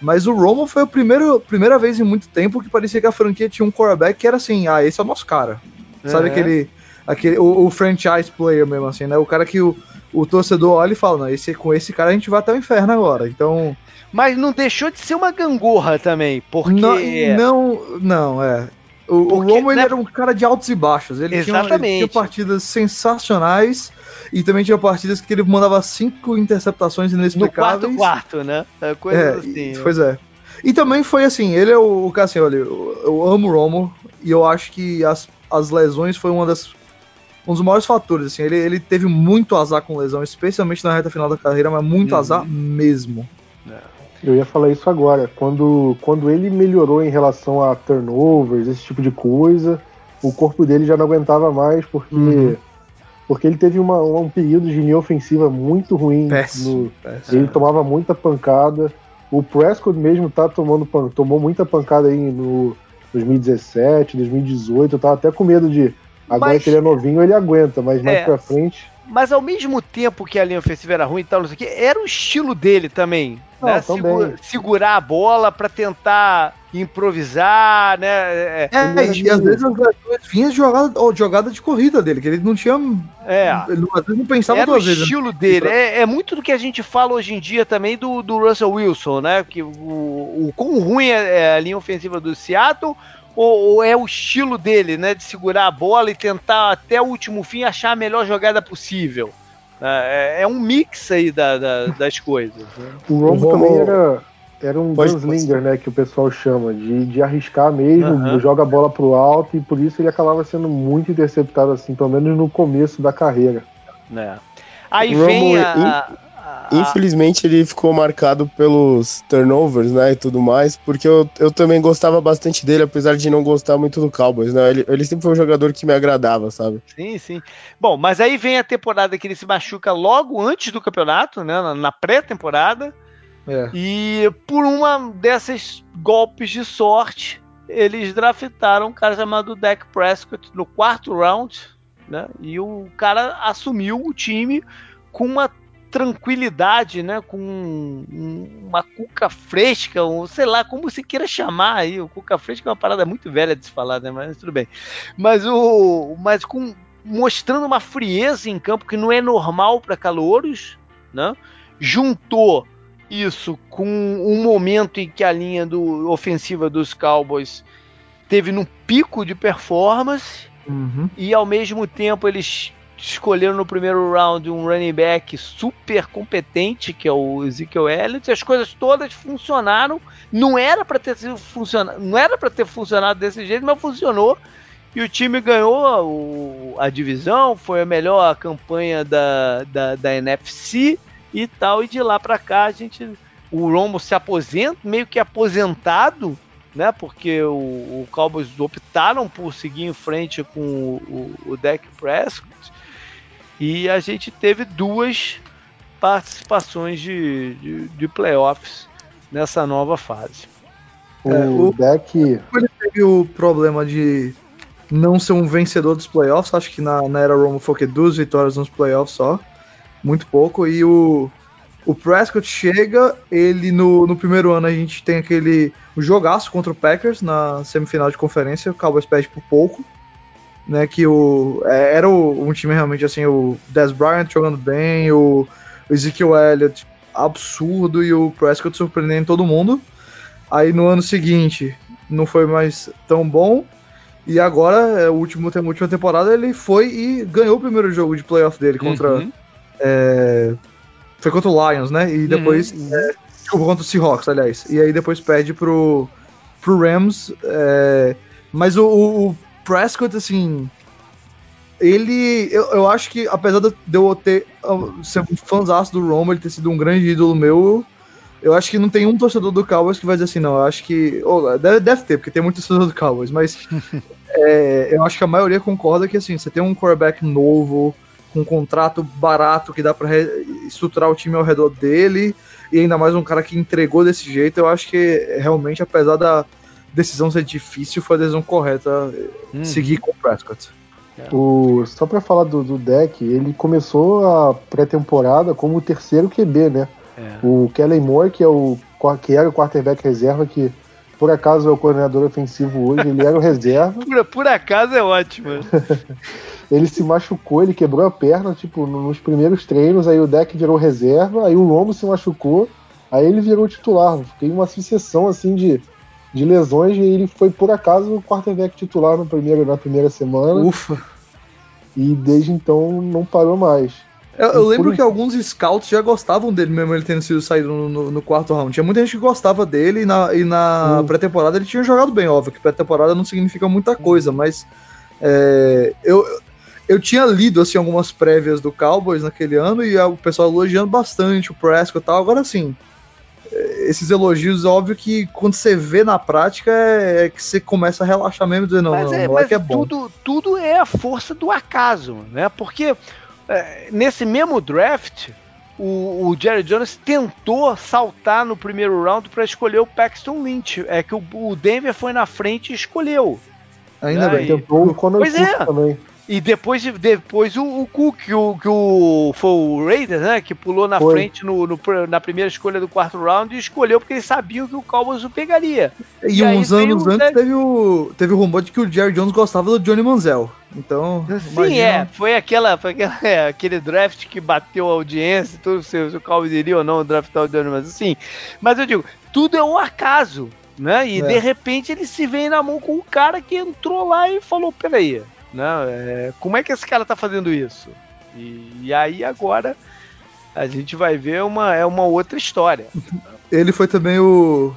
Mas o Romo foi a primeira, primeira vez em muito tempo que parecia que a franquia tinha um quarterback que era assim, ah, esse é o nosso cara. Uhum. Sabe aquele. aquele o, o, franchise player mesmo, assim, né? O cara que o, o torcedor olha e fala, não, esse, com esse cara a gente vai até o inferno agora. Então. Mas não deixou de ser uma gangorra também, porque. Não, não, não é. O, porque, o Romo né? era um cara de altos e baixos. Ele Exatamente. Tinha, ele tinha partidas sensacionais e também tinha partidas que ele mandava cinco interceptações inexplicáveis. No quarto quarto, né? É, coisa é, assim. Né? Pois é. E também foi assim, ele é o, cara assim, olha, eu, eu amo o Romo e eu acho que as, as lesões foi uma das um dos maiores fatores, assim, ele, ele teve muito azar com lesão, especialmente na reta final da carreira, mas muito uhum. azar mesmo. É. Eu ia falar isso agora. Quando, quando ele melhorou em relação a turnovers, esse tipo de coisa, o corpo dele já não aguentava mais, porque uhum porque ele teve uma, um período de linha ofensiva muito ruim. Péssimo, no, péssimo. Ele tomava muita pancada. O Prescott mesmo tá tomando tomou muita pancada aí no 2017, 2018. Eu tava até com medo de. Agora mas, que ele é novinho, ele aguenta, mas mais é, pra frente. Mas ao mesmo tempo que a linha ofensiva era ruim e tal, não sei o que, era o estilo dele também. Não, né? Segura, segurar a bola para tentar improvisar, né? É, é e às vezes as vinha jogada, jogada de corrida dele, que ele não tinha. É. Ele às vezes não pensava Era duas o estilo vezes. dele. É, é, muito do que a gente fala hoje em dia também do, do Russell Wilson, né? Que o, o quão ruim é, é a linha ofensiva do Seattle. Ou, ou, é o estilo dele, né? De segurar a bola e tentar até o último fim achar a melhor jogada possível. É, é um mix aí da, da, das coisas. Né? O Romo também era, era um gunslinger, né, que o pessoal chama, de, de arriscar mesmo, uhum. joga a bola pro alto e por isso ele acabava sendo muito interceptado, assim, pelo menos no começo da carreira. É. Aí vem a, Infelizmente ele ficou marcado pelos turnovers, né, e tudo mais, porque eu, eu também gostava bastante dele, apesar de não gostar muito do Cowboys, né, ele, ele sempre foi um jogador que me agradava, sabe? Sim, sim. Bom, mas aí vem a temporada que ele se machuca logo antes do campeonato, né, na, na pré-temporada, é. E por uma dessas golpes de sorte, eles draftaram um cara chamado Dak Prescott no quarto round, né? E o cara assumiu o time com uma tranquilidade, né? Com uma cuca fresca, ou sei lá, como se queira chamar aí. O cuca fresca é uma parada muito velha de se falar, né? Mas tudo bem. Mas o, mas com mostrando uma frieza em campo que não é normal para calouros, né? Juntou isso com um momento em que a linha do, ofensiva dos Cowboys teve num pico de performance uhum. e ao mesmo tempo eles escolheram no primeiro round um running back super competente que é o Ezekiel Elliott as coisas todas funcionaram não era para ter funcionado não era para ter funcionado desse jeito mas funcionou e o time ganhou o, a divisão foi a melhor campanha da, da, da NFC e tal. E de lá para cá a gente. O Romo se aposenta, meio que aposentado, né? Porque o, o Cowboys optaram por seguir em frente com o, o, o Dak Prescott. E a gente teve duas participações de, de, de playoffs nessa nova fase. O, é, o Dak. Ele teve o problema de não ser um vencedor dos playoffs. Acho que na, na era Romo foi duas vitórias nos playoffs só. Muito pouco. E o, o Prescott chega, ele no, no primeiro ano a gente tem aquele um jogaço contra o Packers na semifinal de conferência. O Cowboys perde por pouco. Né, que o, é, era o, um time realmente assim, o Des Bryant jogando bem, o, o Ezekiel Elliott absurdo e o Prescott surpreendendo todo mundo. Aí no ano seguinte não foi mais tão bom. E agora, é, o último, a última temporada, ele foi e ganhou o primeiro jogo de playoff dele contra. Uhum. É, foi contra o Lions, né? E depois. Uhum. É, contra o Seahawks, aliás. E aí depois perde pro, pro Rams. É, mas o, o, Prescott, assim. Ele. Eu, eu acho que, apesar de eu ter. ser um fãzaço do Romo, ele ter sido um grande ídolo meu eu acho que não tem um torcedor do Cowboys que vai dizer assim, não. Eu acho que. Oh, deve, deve, ter, porque tem muitos torcedores do Cowboys, mas é, eu acho que a maioria concorda que assim, você tem um quarterback novo, com um contrato barato que dá para estruturar o time ao redor dele, e ainda mais um cara que entregou desse jeito, eu acho que realmente, apesar da decisão ser difícil, foi a decisão correta hum. seguir com o Prescott. É. O, só para falar do, do deck, ele começou a pré-temporada como o terceiro QB, né? É. O Kellen Moore, que, é o, que era o quarterback reserva, que por acaso é o coordenador ofensivo hoje, ele era o reserva. por, por acaso é ótimo. ele se machucou, ele quebrou a perna, tipo, nos primeiros treinos, aí o deck virou reserva, aí o Romo se machucou, aí ele virou titular. Fiquei uma sucessão assim de, de lesões e ele foi por acaso o quarterback titular no primeiro, na primeira semana. Ufa! E desde então não parou mais. Eu, eu lembro que alguns scouts já gostavam dele, mesmo ele tendo sido saído no, no, no quarto round. Tinha muita gente que gostava dele e na, e na pré-temporada ele tinha jogado bem, óbvio, que pré-temporada não significa muita coisa, mas é, eu, eu tinha lido assim, algumas prévias do Cowboys naquele ano e o pessoal elogiando bastante o Prescott e tal. Agora sim, esses elogios, óbvio que quando você vê na prática é, é que você começa a relaxar mesmo, dizendo, não, mas não, é, não é que é bom. Tudo, tudo é a força do acaso, né? Porque é, nesse mesmo draft, o, o, Jerry Jones tentou saltar no primeiro round para escolher o Paxton Lynch. É que o, o, Denver foi na frente e escolheu. Ainda né? bem. Tentou o Conor pois é. também. E depois, depois o, o Cook, que o, que o, foi o Raiders, né? Que pulou na foi. frente no, no, na primeira escolha do quarto round e escolheu porque eles sabiam que o Cowboys o pegaria. E, e uns anos antes teve, o, teve o rumor de que o Jerry Jones gostava do Johnny Manziel. Então. Sim, imagina... é. Foi, aquela, foi aquela, é, aquele draft que bateu a audiência e tudo, se, se o Cowboys iria ou não draftar o Johnny Manziel. Sim. Mas eu digo, tudo é um acaso. Né? E é. de repente ele se vê na mão com um cara que entrou lá e falou: peraí, É, como é que esse cara tá fazendo isso? E, e, aí agora a gente vai ver uma, é uma outra história. Ele foi também o,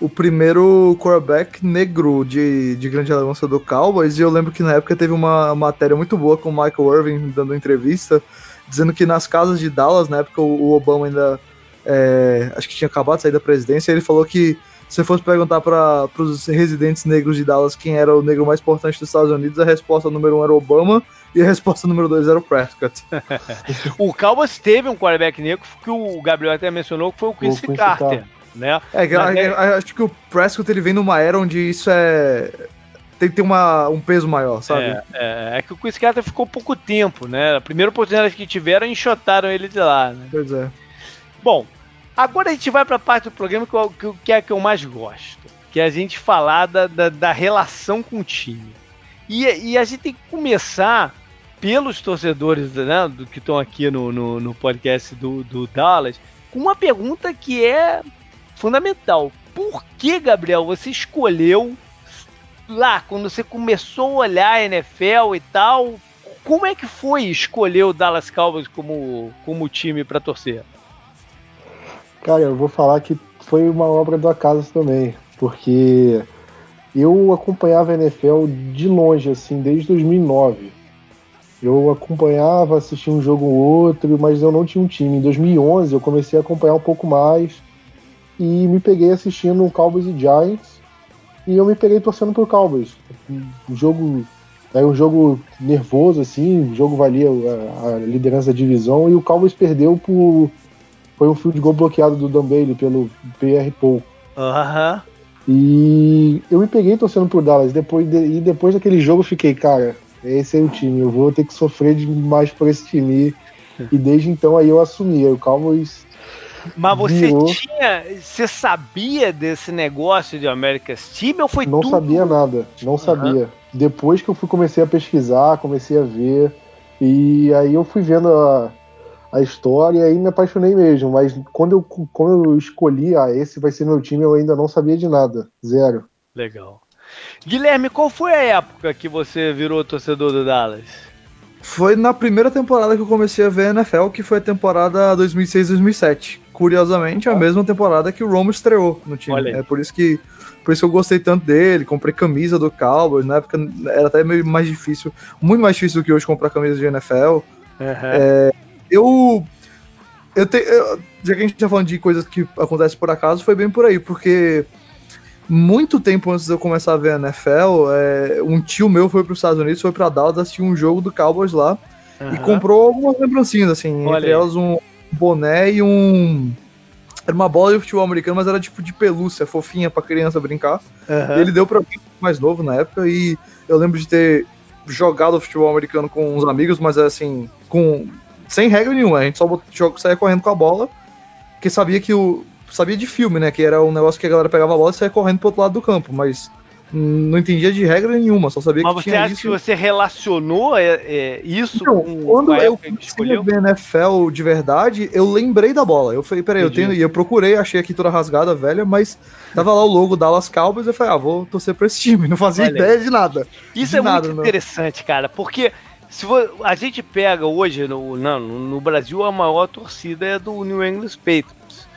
o primeiro quarterback negro de, de grande relevância do Cowboys, e eu lembro que na época teve uma matéria muito boa com o Michael Irving dando entrevista, dizendo que nas casas de Dallas, na época o, Obama ainda é, acho que tinha acabado de sair da presidência, ele falou que se fosse perguntar para os residentes negros de Dallas quem era o negro mais importante dos Estados Unidos, a resposta número um era Obama e a resposta número dois era o Prescott. o Cowboys teve um quarterback negro que o Gabriel até mencionou, que foi o Quincy Carter. Carter. Né? É, é, acho que o Prescott ele vem numa era onde isso é tem que ter uma, um peso maior, sabe? É, é, é que o Chris Carter ficou pouco tempo, né? A primeira oportunidade que tiveram, enxotaram ele de lá, né? Pois é. Bom, Agora a gente vai para a parte do programa que, que, é a que eu mais gosto, que é a gente falar da, da, da relação com o time. E, e, a gente tem que começar pelos torcedores né, do, que estão aqui no, no, no podcast do, do Dallas com uma pergunta que é fundamental. Por que, Gabriel, você escolheu lá, quando você começou a olhar a NFL e tal, como é que foi escolher o Dallas Cowboys como, como time para torcer? Cara, eu vou falar que foi uma obra do acaso também, porque eu acompanhava a NFL de longe, assim, desde 2009. Eu acompanhava, assistia um jogo ou outro, mas eu não tinha um time. Em 2011 eu comecei a acompanhar um pouco mais e me peguei assistindo o Cowboys e Giants e eu me peguei torcendo por Cowboys. O jogo era um jogo nervoso assim, o jogo valia a, a liderança da divisão e o Cowboys perdeu por foi um field goal bloqueado do Dan Bailey pelo PR Paul. Aham. E eu me peguei torcendo por Dallas. Depois de, e depois daquele jogo fiquei, cara, esse é o time. Eu vou ter que sofrer demais por esse time. E desde então aí eu assumi. O Cowboys. Mas você virou. tinha. Você sabia desse negócio de America's Team ou foi Não tudo? sabia nada, não sabia. Depois que eu fui, comecei a pesquisar, comecei a ver. E aí eu fui vendo a, a história e aí me apaixonei mesmo. Mas quando eu, quando eu escolhi, ah, esse vai ser meu time, eu ainda não sabia de nada. Zero. Legal. Guilherme, qual foi a época que você virou torcedor do Dallas? Foi na primeira temporada que eu comecei a ver a NFL, que foi a temporada 2006-2007. Curiosamente, a mesma temporada que o Romo estreou no time. É por isso que por isso que eu gostei tanto dele, comprei camisa do Cowboys, na época era até meio mais difícil, muito mais difícil do que hoje comprar camisa de NFL. Aham. Eu. Eu tenho. Já que a gente tá falando de coisas que acontecem por acaso, foi bem por aí, porque muito tempo antes de eu começar a ver a NFL, é, um tio meu foi para os Estados Unidos, foi para Dallas assistir um jogo do Cowboys lá e Aham. comprou algumas lembrancinhas, assim, Olha entre elas um boné e um. Era uma bola de futebol americano, mas era tipo de pelúcia, fofinha pra criança brincar. E ele deu pra mim mais novo na época e eu lembro de ter jogado futebol americano com uns amigos, mas assim, com sem regra nenhuma, a gente só bot- joga- saía correndo com a bola, porque sabia que o sabia de filme, né, que era um negócio que a galera pegava a bola e saía correndo pro outro lado do campo, mas não entendia de regra nenhuma, só sabia Mas que você tinha acha isso. que você relacionou é, é, isso Então, com, quando eu que a ver NFL de verdade, eu lembrei da bola. Eu falei, peraí, eu tenho. E eu procurei, achei aqui toda rasgada, velha, mas tava lá o logo Dallas Cowboys. Eu falei, ah, vou torcer pra esse time. Não fazia Olha ideia de nada. Isso de é nada, muito não. interessante, cara, porque se vo- a gente pega hoje no, não, no Brasil a maior torcida é do New England Patriots,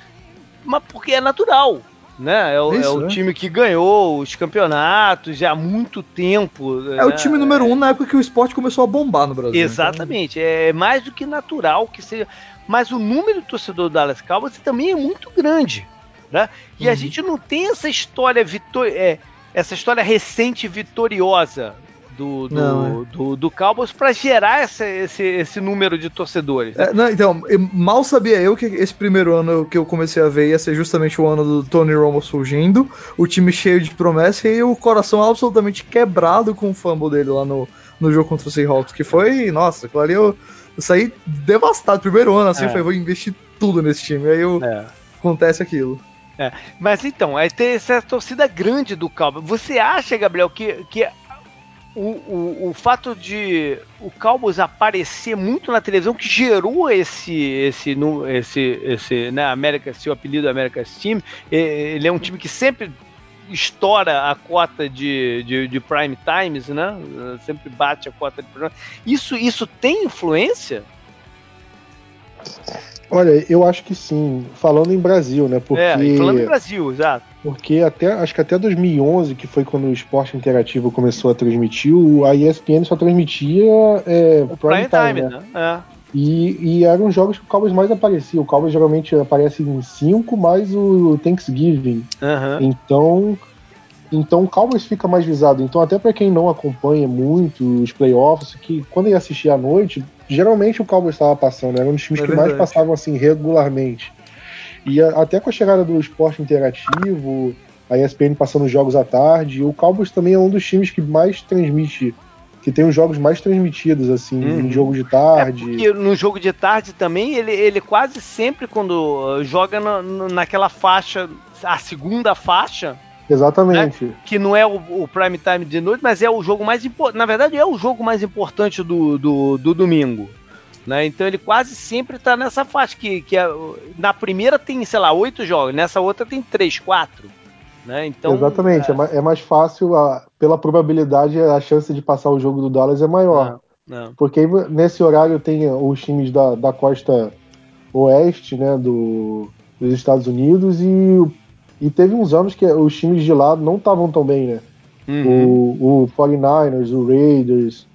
mas porque é natural, né? É, o, Isso, é o é. time que ganhou os campeonatos já há muito tempo. É o time número um na época que o esporte começou a bombar no Brasil. Exatamente, é mais do que natural que seja. Mas o número de torcedor do Dallas Cowboys também é muito grande, né? E a Uhum. gente não tem essa história vitor é, essa história recente vitoriosa do do, Não, do, do Cowboys para gerar essa- esse, esse número de torcedores. É, não, então, mal sabia eu que esse primeiro ano que eu comecei a ver ia ser justamente o ano do Tony Romo surgindo, o time cheio de promessa e o coração absolutamente quebrado com o fumble dele lá no, no jogo contra o Seahawks, que foi, nossa, ali eu, eu saí devastado. Primeiro ano, assim, É. eu falei, vou investir tudo nesse time. Aí eu, É. acontece aquilo. Mas então, aí tem essa torcida grande do Cowboys. Você acha, Gabriel, que, que o, o, o fato de o Cowboys aparecer muito na televisão que gerou esse esse esse esse né, América, seu apelido America's Team, ele é um time que sempre estoura a cota de, de, de prime times, né? Sempre bate a cota de prime. Isso isso tem influência? Olha, eu acho que sim. Falando em Brasil, né? Porque, É, falando em Brasil, exato. Porque até, acho que até 2011, que foi quando o esporte interativo começou a transmitir, o- a ESPN só transmitia é, O prime, time, né? né? É. E, e eram os jogos que o Cowboys mais aparecia. O Cowboys geralmente aparece em 5, mais o Thanksgiving. Aham. Então, então o Cowboys fica mais visado. Então, até para quem não acompanha muito os playoffs, que quando ia assistir à noite, geralmente o Cowboys estava passando. Era um dos times É que mais verdade. passavam assim regularmente. E a- até com a chegada do esporte interativo, a ESPN passando os jogos à tarde, o Cowboys também é um dos times que mais transmite, que tem os jogos mais transmitidos assim, Uhum. em jogo de É tarde. porque no jogo de tarde também, ele, ele quase sempre, quando uh, joga na- na- naquela faixa, a segunda faixa, Exatamente. que não é o, o prime time de noite, mas é o jogo mais importante. Na verdade, é o jogo mais importante do, do, do domingo. Né? Então ele quase sempre tá nessa faixa. Que, que é, na primeira tem, sei lá, oito jogos, nessa outra tem três, quatro. Né? Então, Exatamente, é. ma- é mais fácil, a- pela probabilidade, a chance de passar o jogo do Dallas é maior. Não. Porque aí, nesse horário tem os times da, da costa oeste né, do, dos Estados Unidos e, e teve uns anos que os times de lá não estavam tão bem, né? Uhum. O, o 49ers, o Raiders,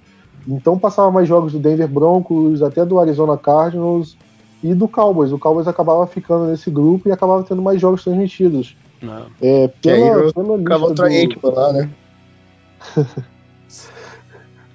Então passava mais jogos do Denver Broncos, até do Arizona Cardinals e do Cowboys. O Cowboys acabava ficando nesse grupo e acabava tendo mais jogos transmitidos. Não. É, pela, pela lista do... lá, né?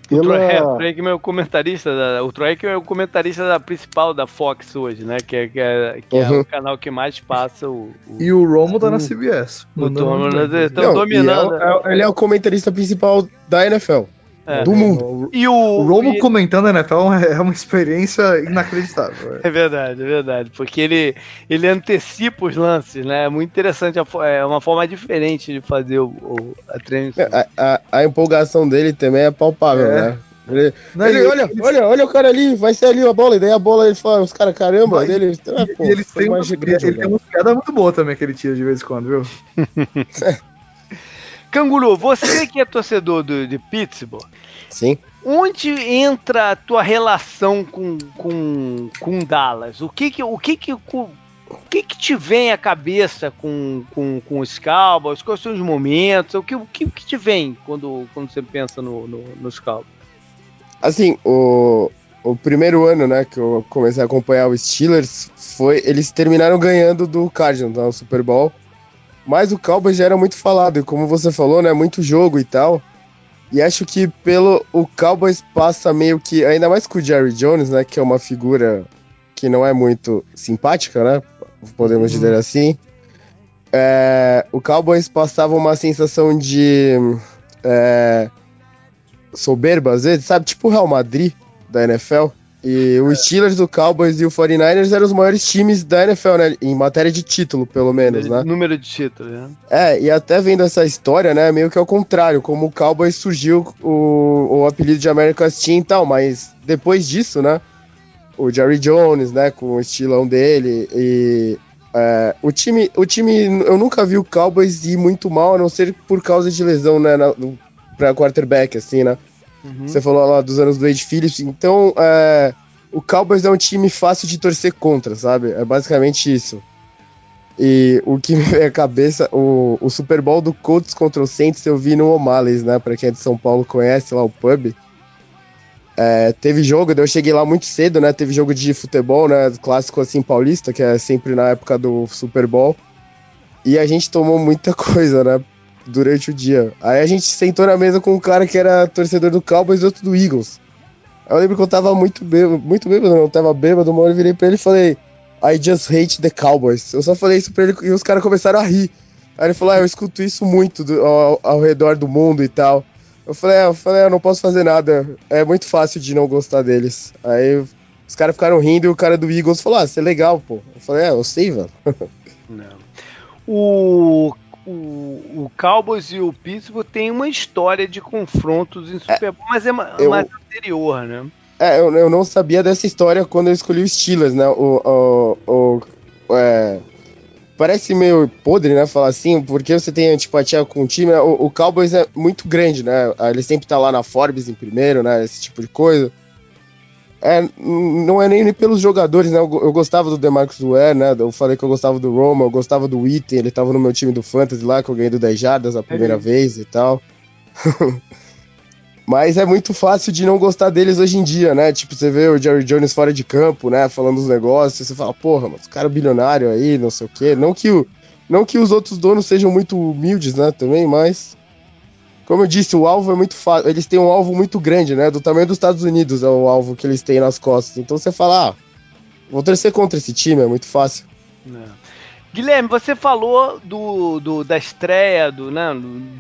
Pela... É, o Troy é o comentarista da, o Troy é o comentarista da principal da Fox hoje, né? Que é, que é, que é uhum. o canal que mais passa o, o... E o Romo tá na CBS. O Romo estão dominando. É, é, ele é o comentarista principal da NFL. É. Do mundo. E o, o Romo e... comentando a NFL é uma experiência inacreditável. É verdade, é verdade. Porque ele, ele antecipa os lances, né? É muito interessante. É uma forma diferente de fazer o, o a transmissão. A, a, a, empolgação dele também é palpável, é. né? Ele, Não, ele, ele, olha, ele... olha, olha o cara ali, vai ser ali a bola, e daí a bola ele fala, os caras, caramba, Mas, ele, ah, pô, ele, tem uma, ele tem uma piada muito boa também que ele tira de vez em quando, viu? Canguru, você que é torcedor do, de Pittsburgh, Sim. Onde entra a tua relação com, com, com Dallas? O que que, o que, que, o que, que te vem à cabeça com, com, com os Cowboys? Quais são os momentos? O que, o que, que te vem quando, quando você pensa no, no, nos Cowboys? Assim, o, o primeiro ano né, que eu comecei a acompanhar os Steelers foi. Eles terminaram ganhando do Cardinals no Super Bowl. Mas o Cowboys já era muito falado, e como você falou, né? Muito jogo e tal. E acho que pelo o Cowboys passa meio que, ainda mais com o Jerry Jones, né, que é uma figura que não é muito simpática, né, podemos uhum. dizer assim. É, o Cowboys passava uma sensação de é, soberba às vezes, sabe, tipo o Real Madrid da NFL. E o Steelers, o Cowboys e o 49ers eram os maiores times da NFL, né? Em matéria de título, pelo menos, né? Número de títulos, né? É, e até vendo essa história, né? Meio que ao contrário, como o Cowboys surgiu o, o apelido de America's Team e tal, mas depois disso, né? O Jerry Jones, né? Com o estilão dele e... É, o, time, o time, eu nunca vi o Cowboys ir muito mal, a não ser por causa de lesão, né? Na, pra quarterback, assim, né? Uhum. Você falou lá dos anos do Wade Phillips. Então, é, o Cowboys é um time fácil de torcer contra, sabe? É basicamente isso. E o que me vem à cabeça, o, o Super Bowl do Colts contra o Saints eu vi no O'Malley's, né? Pra quem é de São Paulo conhece lá o pub. É, teve jogo, eu cheguei lá muito cedo, né? Teve jogo de futebol, né? Clássico assim paulista, que é sempre na época do Super Bowl. E a gente tomou muita coisa, né? Durante o dia. Aí a gente sentou na mesa com um cara que era torcedor do Cowboys e outro do Eagles. Aí eu lembro que eu tava muito bêbado, muito bêbado, não, tava bêbado, uma hora eu virei pra ele e falei, I just hate the Cowboys. Eu só falei isso pra ele e os caras começaram a rir. Aí ele falou, ah, eu escuto isso muito do, ao, ao, redor do mundo e tal. Eu falei, é, eu falei, ah, eu não posso fazer nada. É muito fácil de não gostar deles. Aí os caras ficaram rindo e o cara do Eagles falou, ah, você é legal, pô. Eu falei, é, eu sei, velho. Não. O o, o Cowboys e o Pittsburgh tem uma história de confrontos em Super Bowl, é, mas é eu, mais anterior, né? É, eu, eu não sabia dessa história quando eu escolhi os Steelers, né? O, o, o é, parece meio podre, né? Falar assim, porque você tem antipatia com o time. Né? O, o Cowboys é muito grande, né? Ele sempre tá lá na Forbes em primeiro, né? Esse tipo de coisa. É, não é nem, pelos jogadores, né? Eu, eu, gostava do Demarcus Ware, né? Eu falei que eu gostava do Roma, eu gostava do Witten, ele tava no meu time do Fantasy lá, que eu ganhei do 10 jardas a primeira é. vez e tal. Mas é muito fácil de não gostar deles hoje em dia, né? Tipo, você vê o Jerry Jones fora de campo, né? Falando os negócios, você fala, porra, mas o cara é bilionário aí, não sei o quê. Não que, o, não que os outros donos sejam muito humildes, né? Também, mas como eu disse, o alvo é muito fácil. Eles têm um alvo muito grande, né? Do tamanho dos Estados Unidos é o alvo que eles têm nas costas. Então você fala, ah, vou torcer contra esse time, é muito fácil. É. Guilherme, você falou do, do, da estreia, do, né,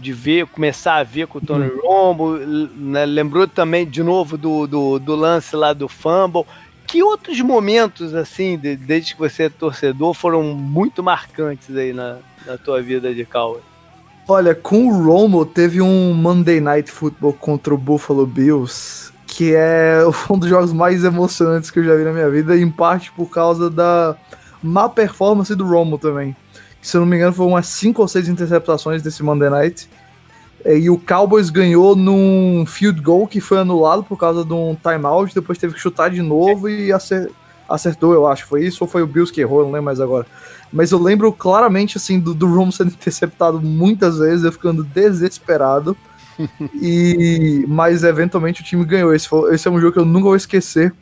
de ver, começar a ver com o Tony hum. Romo, né, lembrou também de novo do, do, do, lance lá do Fumble. Que outros momentos, assim, de, desde que você é torcedor, foram muito marcantes aí na, na tua vida de Cowboys? Olha, com o Romo teve um Monday Night Football contra o Buffalo Bills, que é um dos jogos mais emocionantes que eu já vi na minha vida, em parte por causa da má performance do Romo também. Se eu não me engano, foram umas 5 ou 6 interceptações desse Monday Night. E o Cowboys ganhou num field goal que foi anulado por causa de um timeout, depois teve que chutar de novo e acertou, eu acho. Foi isso ou foi o Bills que errou, não lembro mais agora. Mas eu lembro claramente, assim, do, do sendo interceptado muitas vezes, eu ficando desesperado. e Mas eventualmente o time ganhou. Esse, foi, esse é um jogo que eu nunca vou esquecer.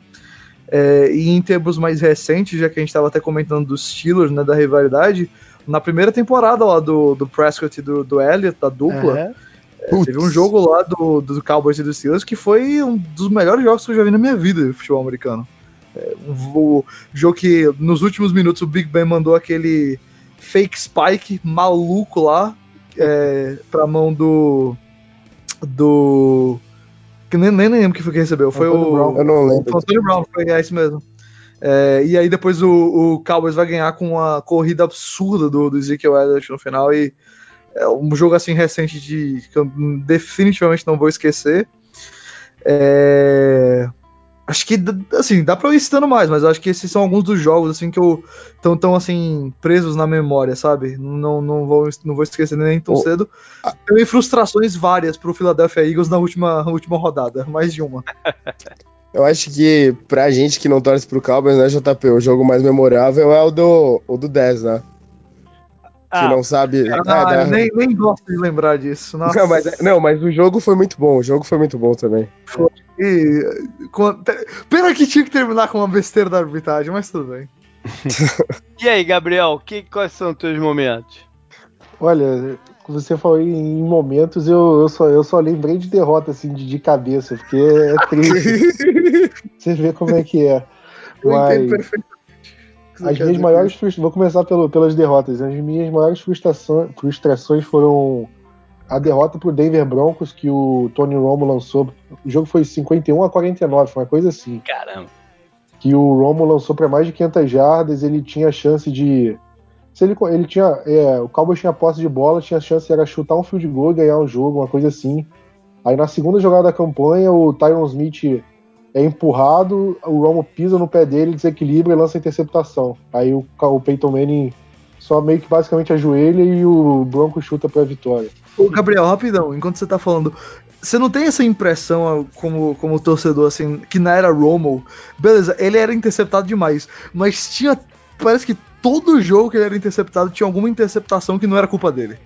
É, e em termos mais recentes, já que a gente estava até comentando dos Steelers, né, da rivalidade, na primeira temporada lá do, do Prescott e do, do Elliott, da dupla, é. É, teve um jogo lá do, do Cowboys e dos Steelers que foi um dos melhores jogos que eu já vi na minha vida de futebol americano. É, um, jogo que nos últimos minutos o Big Ben mandou aquele fake spike maluco lá é, pra mão do. do. Que nem, nem lembro que foi que recebeu. Foi Antônio o. Brown. Eu não lembro. O Antônio Brown, foi é isso mesmo. É, e aí depois o, o, Cowboys vai ganhar com uma corrida absurda do, do Ezekiel Elliott no final e é um jogo assim recente de que eu definitivamente não vou esquecer. É, Acho que, assim, dá pra eu ir citando mais, mas acho que esses são alguns dos jogos, assim, que eu tão, tão assim, presos na memória, sabe? Não, não, vou, não vou esquecer nem tão oh. cedo. Teve frustrações várias pro Philadelphia Eagles na última, última rodada, mais de uma. Eu acho que pra gente que não torce pro Cowboys, né, JP, o jogo mais memorável é o do, o do 10, né? Ah, que não sabe. Ah, é, nem, nem gosto de lembrar disso. Nossa. Não mas, não, mas o jogo foi muito bom. O jogo foi muito bom também. Foi. E, com, pena que tinha que terminar com uma besteira da arbitragem, mas tudo bem. e aí, Gabriel, que, quais são os teus momentos? Olha, você falou em momentos, eu, eu, só, eu só lembrei de derrota assim, de, de cabeça, porque é triste. você vê como é que é. Eu Mas... entendo perfeitamente. As minhas maiores Vou começar pelo, pelas derrotas. As minhas maiores frustrações, frustrações foram a derrota pro Denver Broncos que o Tony Romo lançou. O jogo foi 51 a 49, foi uma coisa assim. Caramba. Que o Romo lançou para mais de 500 jardas, ele tinha chance de se ele, ele tinha, é, o Cowboys tinha posse de bola, tinha chance era chutar um field goal e ganhar o jogo, uma coisa assim. Aí na segunda jogada da campanha, o Tyron Smith é empurrado, o Romo pisa no pé dele, desequilibra e lança a interceptação. Aí o, o Peyton Manning só meio que basicamente ajoelha e o Bronco chuta para a vitória. Ô, Gabriel, rapidão, enquanto você tá falando, você não tem essa impressão como, como torcedor, assim, que na era Romo, beleza, ele era interceptado demais, mas tinha, parece que todo jogo que ele era interceptado tinha alguma interceptação que não era culpa dele.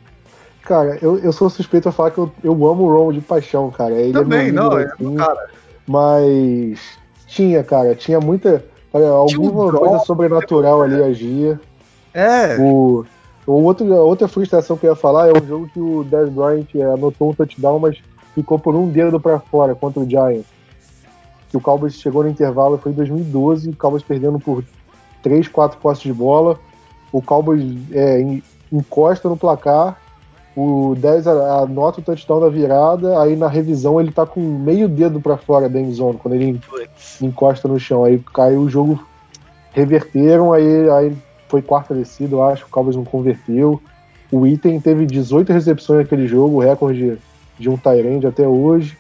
Cara, eu, eu sou suspeito a falar que eu, eu amo o Romo de paixão, cara. Ele é Também, é não, é assim, cara. Mas tinha, cara, tinha muita. Alguma tinha um coisa sobrenatural ali agia. É. O, o outro, a outra frustração que eu ia falar é um jogo que o Dez Bryant é, anotou um touchdown, mas ficou por um dedo para fora contra o Giants. Que o Cowboys chegou no intervalo, foi em 2012, o Cowboys perdendo por 3, 4 postes de bola. O Cowboys é, encosta no placar, o 10 anota o touchdown da virada, aí na revisão ele tá com meio dedo para fora da endzone, quando ele encosta no chão. Aí caiu o jogo, reverteram, aí, aí foi quarta descida, eu acho, o Cowboys não converteu. O Item teve 18 recepções naquele jogo, recorde de um Tyrande até hoje.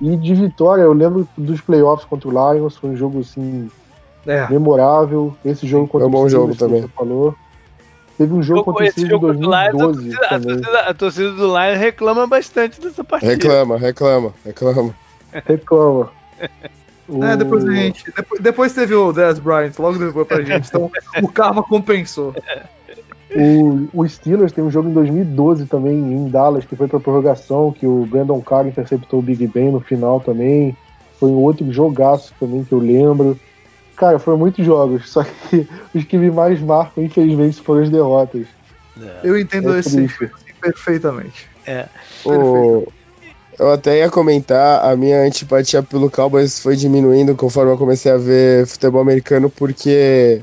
E de vitória, eu lembro dos playoffs contra o Lions, foi um jogo assim é. memorável. Esse jogo contra é um bom o jogo também. falou. Teve um jogo contra o Steelers em 2012 Lions, a, torcida, a, torcida, a, torcida, do Lions reclama bastante dessa partida. Reclama, reclama, reclama. Reclama. É, depois a gente. Depois, depois teve o Dez Bryant, logo depois pra gente. Então o karma compensou. O, o, Steelers tem um jogo em 2012 também, em Dallas, que foi pra prorrogação, que o Brandon Carr interceptou o Big Ben no final também. Foi um outro jogaço também que eu lembro. Cara, foram muitos jogos, só que os que me mais marcam, infelizmente, foram as derrotas. É. Eu entendo é esse perfeitamente. É. O, eu até ia comentar, a minha antipatia pelo Cowboys foi diminuindo conforme eu comecei a ver futebol americano, porque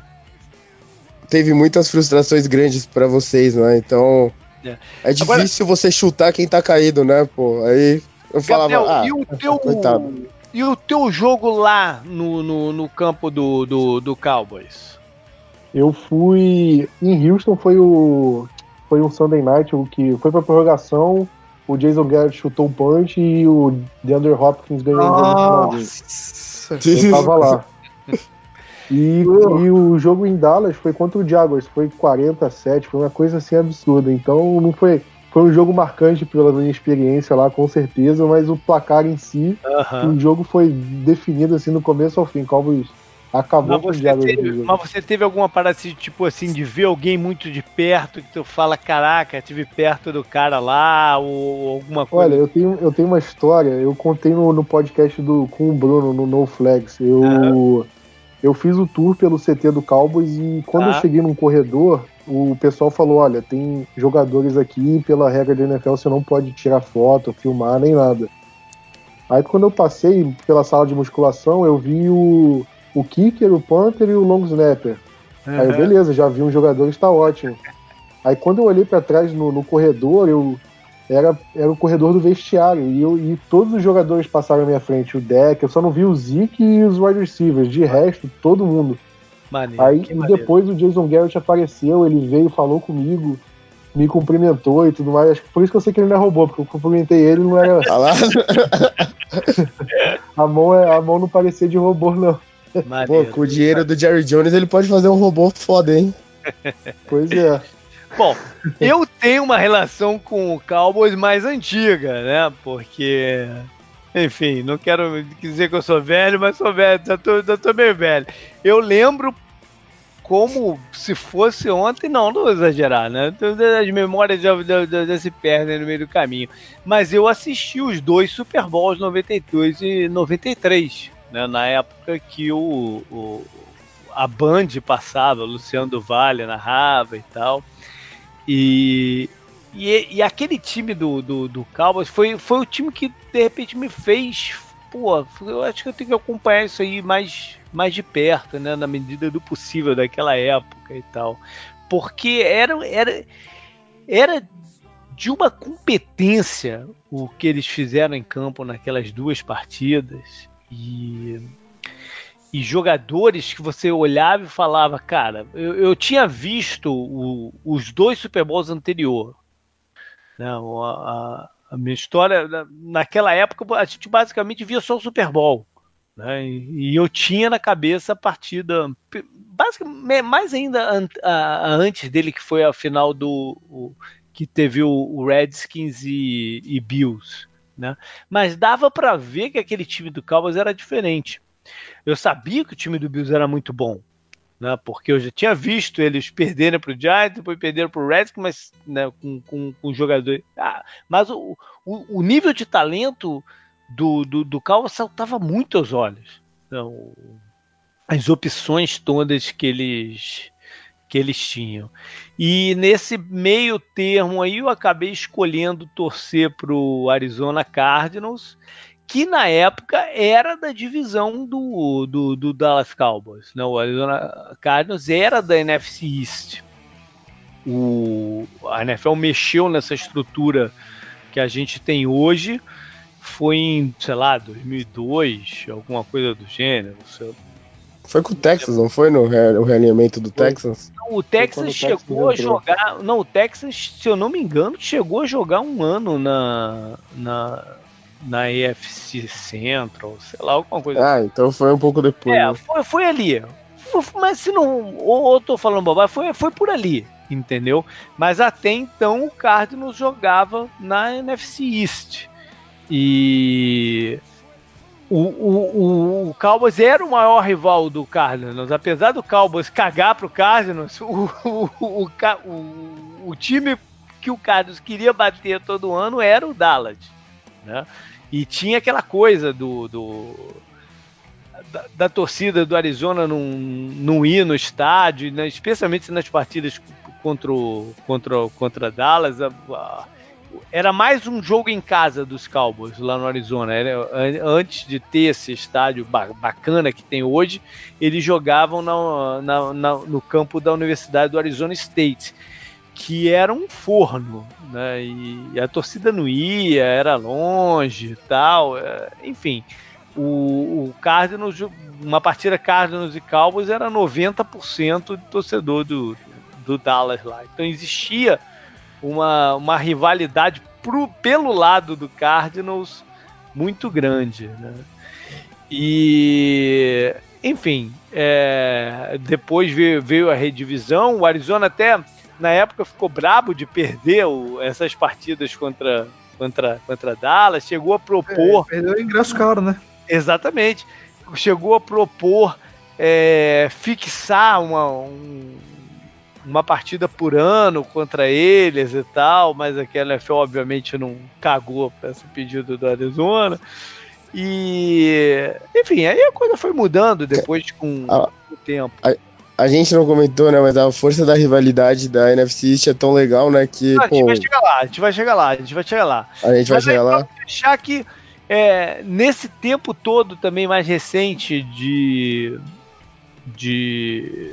teve muitas frustrações grandes para vocês, né? Então é, é difícil Agora, você chutar quem tá caído, né, pô? Aí eu falava, Gabriel, ah, e o teu, coitado. E o teu jogo lá no, no, no campo do, do, do Cowboys? Eu fui em Houston, foi o foi um Sunday Night, o que foi pra prorrogação o Jason Garrett chutou um punch e o DeAndre Hopkins ganhou um gol Eu tava lá. E, e, o jogo em Dallas foi contra o Jaguars, foi 47, foi uma coisa assim absurda. Então não foi. Foi um jogo marcante pela minha experiência lá, com certeza, mas o placar em si, uh -huh. o jogo foi definido assim no começo ao fim. Cowboys Acabou com o diálogo teve, do Mas você teve alguma parada assim, tipo assim, de ver alguém muito de perto que tu fala, caraca, tive perto do cara lá, ou alguma coisa? Olha, eu tenho, eu tenho uma história, eu contei no, no podcast do, com o Bruno, no No Flags. Eu, eu fiz o tour pelo CT do Cowboys e quando eu cheguei num corredor, o pessoal falou: olha, tem jogadores aqui, pela regra da NFL você não pode tirar foto, filmar, nem nada. Aí quando eu passei pela sala de musculação, eu vi o o kicker, o punter e o long snapper. Uhum. Aí, beleza, já vi um jogador, está ótimo. Aí quando eu olhei para trás no, no, corredor, eu era, era o corredor do vestiário e, eu, e todos os jogadores passaram à minha frente. O deck, eu só não vi o Zeke e os wide receivers. De resto, todo mundo. Maneiro, Aí e depois o Jason Garrett apareceu, ele veio, falou comigo, me cumprimentou e tudo mais. Acho que por isso que eu sei que ele não é robô, porque eu cumprimentei ele não era. a, mão é, a mão não parecia de robô, não. Pô, com o dinheiro do Jerry Jones ele pode fazer um robô foda, hein? pois é. Bom, eu tenho uma relação com o Cowboys mais antiga, né? Porque, enfim, não quero dizer que eu sou velho, mas sou velho, já tô, já tô meio velho. Eu lembro como se fosse ontem, não, não vou exagerar, né? As memórias já, já, já, se perdem no meio do caminho. Mas eu assisti os dois Super Bowls 92 e 93 né, na época que o, o, a Band passava, Luciano do Vale narrava e tal. E, e, e, aquele time do, do, do Cowboys foi, foi o time que de repente me fez. Pô, eu acho que eu tenho que acompanhar isso aí mais, mais de perto, né? Na medida do possível daquela época e tal. Porque era, era, era de uma competência o que eles fizeram em campo naquelas duas partidas. E, e jogadores que você olhava e falava, cara, eu, eu tinha visto o, os dois Super Bowls anterior. Não, né, a, a, minha história, naquela época, a gente basicamente via só o Super Bowl. Né? E, e eu tinha na cabeça a partida, basicamente, mais ainda an, a, a, antes dele, que foi a final do. O, que teve o, o Redskins e, e Bills. Né? Mas dava para ver que aquele time do Cowboys era diferente. Eu sabia que o time do Bills era muito bom, né? Porque eu já tinha visto eles perderem para o Giants, depois perderam para o Redskins, mas né, com, com, com jogador. Ah, mas o, o, o, nível de talento do, do, do Cowboys saltava muito aos olhos. Então, as opções todas que eles que eles tinham. E nesse meio termo aí eu acabei escolhendo torcer para o Arizona Cardinals, que na época era da divisão do, do, do, Dallas Cowboys. Né? O Arizona Cardinals era da NFC East. O, a NFL mexeu nessa estrutura que a gente tem hoje. Foi em, sei lá, 2002, alguma coisa do gênero. Foi com o Texas, não foi no re realinhamento do foi. Texas? Não, o Texas chegou a jogar. Não, o Texas, se eu não me engano, chegou a jogar um ano na. na na EFC Central, sei lá, alguma coisa. Ah, então foi um pouco depois. É, né? foi, foi ali. Mas se não. Ou, ou tô falando bobagem, foi, foi por ali, entendeu? Mas até então o Cardinals jogava na NFC East. E o, o, o, Cowboys era o maior rival do Cardinals. Apesar do Cowboys cagar pro Cardinals, o, o, o, o, o time que o Cardinals queria bater todo ano era o Dallas. Né? E tinha aquela coisa do, do da, da, torcida do Arizona não, não ir no estádio, né? especialmente nas partidas contra, contra, contra Dallas. A, a, era mais um jogo em casa dos Cowboys lá no Arizona. Era, antes de ter esse estádio bacana que tem hoje, eles jogavam na, na, na, no campo da Universidade do Arizona State, que era um forno, né? E a torcida não ia, era longe tal. É, enfim, o, o Cardinals, uma partida Cardinals e Cowboys era 90% de torcedor do, do Dallas lá. Então existia uma, uma rivalidade pro, pelo lado do Cardinals muito grande. Né? E, enfim, é, depois veio, veio, a redivisão. O Arizona até na época ficou brabo de perder o, essas partidas contra, contra, contra Dallas. Chegou a propor. É, perdeu o ingresso caro, né? Exatamente. Chegou a propor é, fixar uma, um, uma partida por ano contra eles e tal, mas aqui a NFL obviamente não cagou para esse pedido do Arizona. E, enfim, aí a coisa foi mudando depois com Ah, o tempo. A gente não comentou, né? Mas a força da rivalidade da NFC East é tão legal, né? Que, Não, a gente pô, vai chegar lá, a gente vai chegar lá, a gente vai chegar lá. a gente vai Mas aí, chegar lá. pra fechar que é, nesse tempo todo também mais recente de, de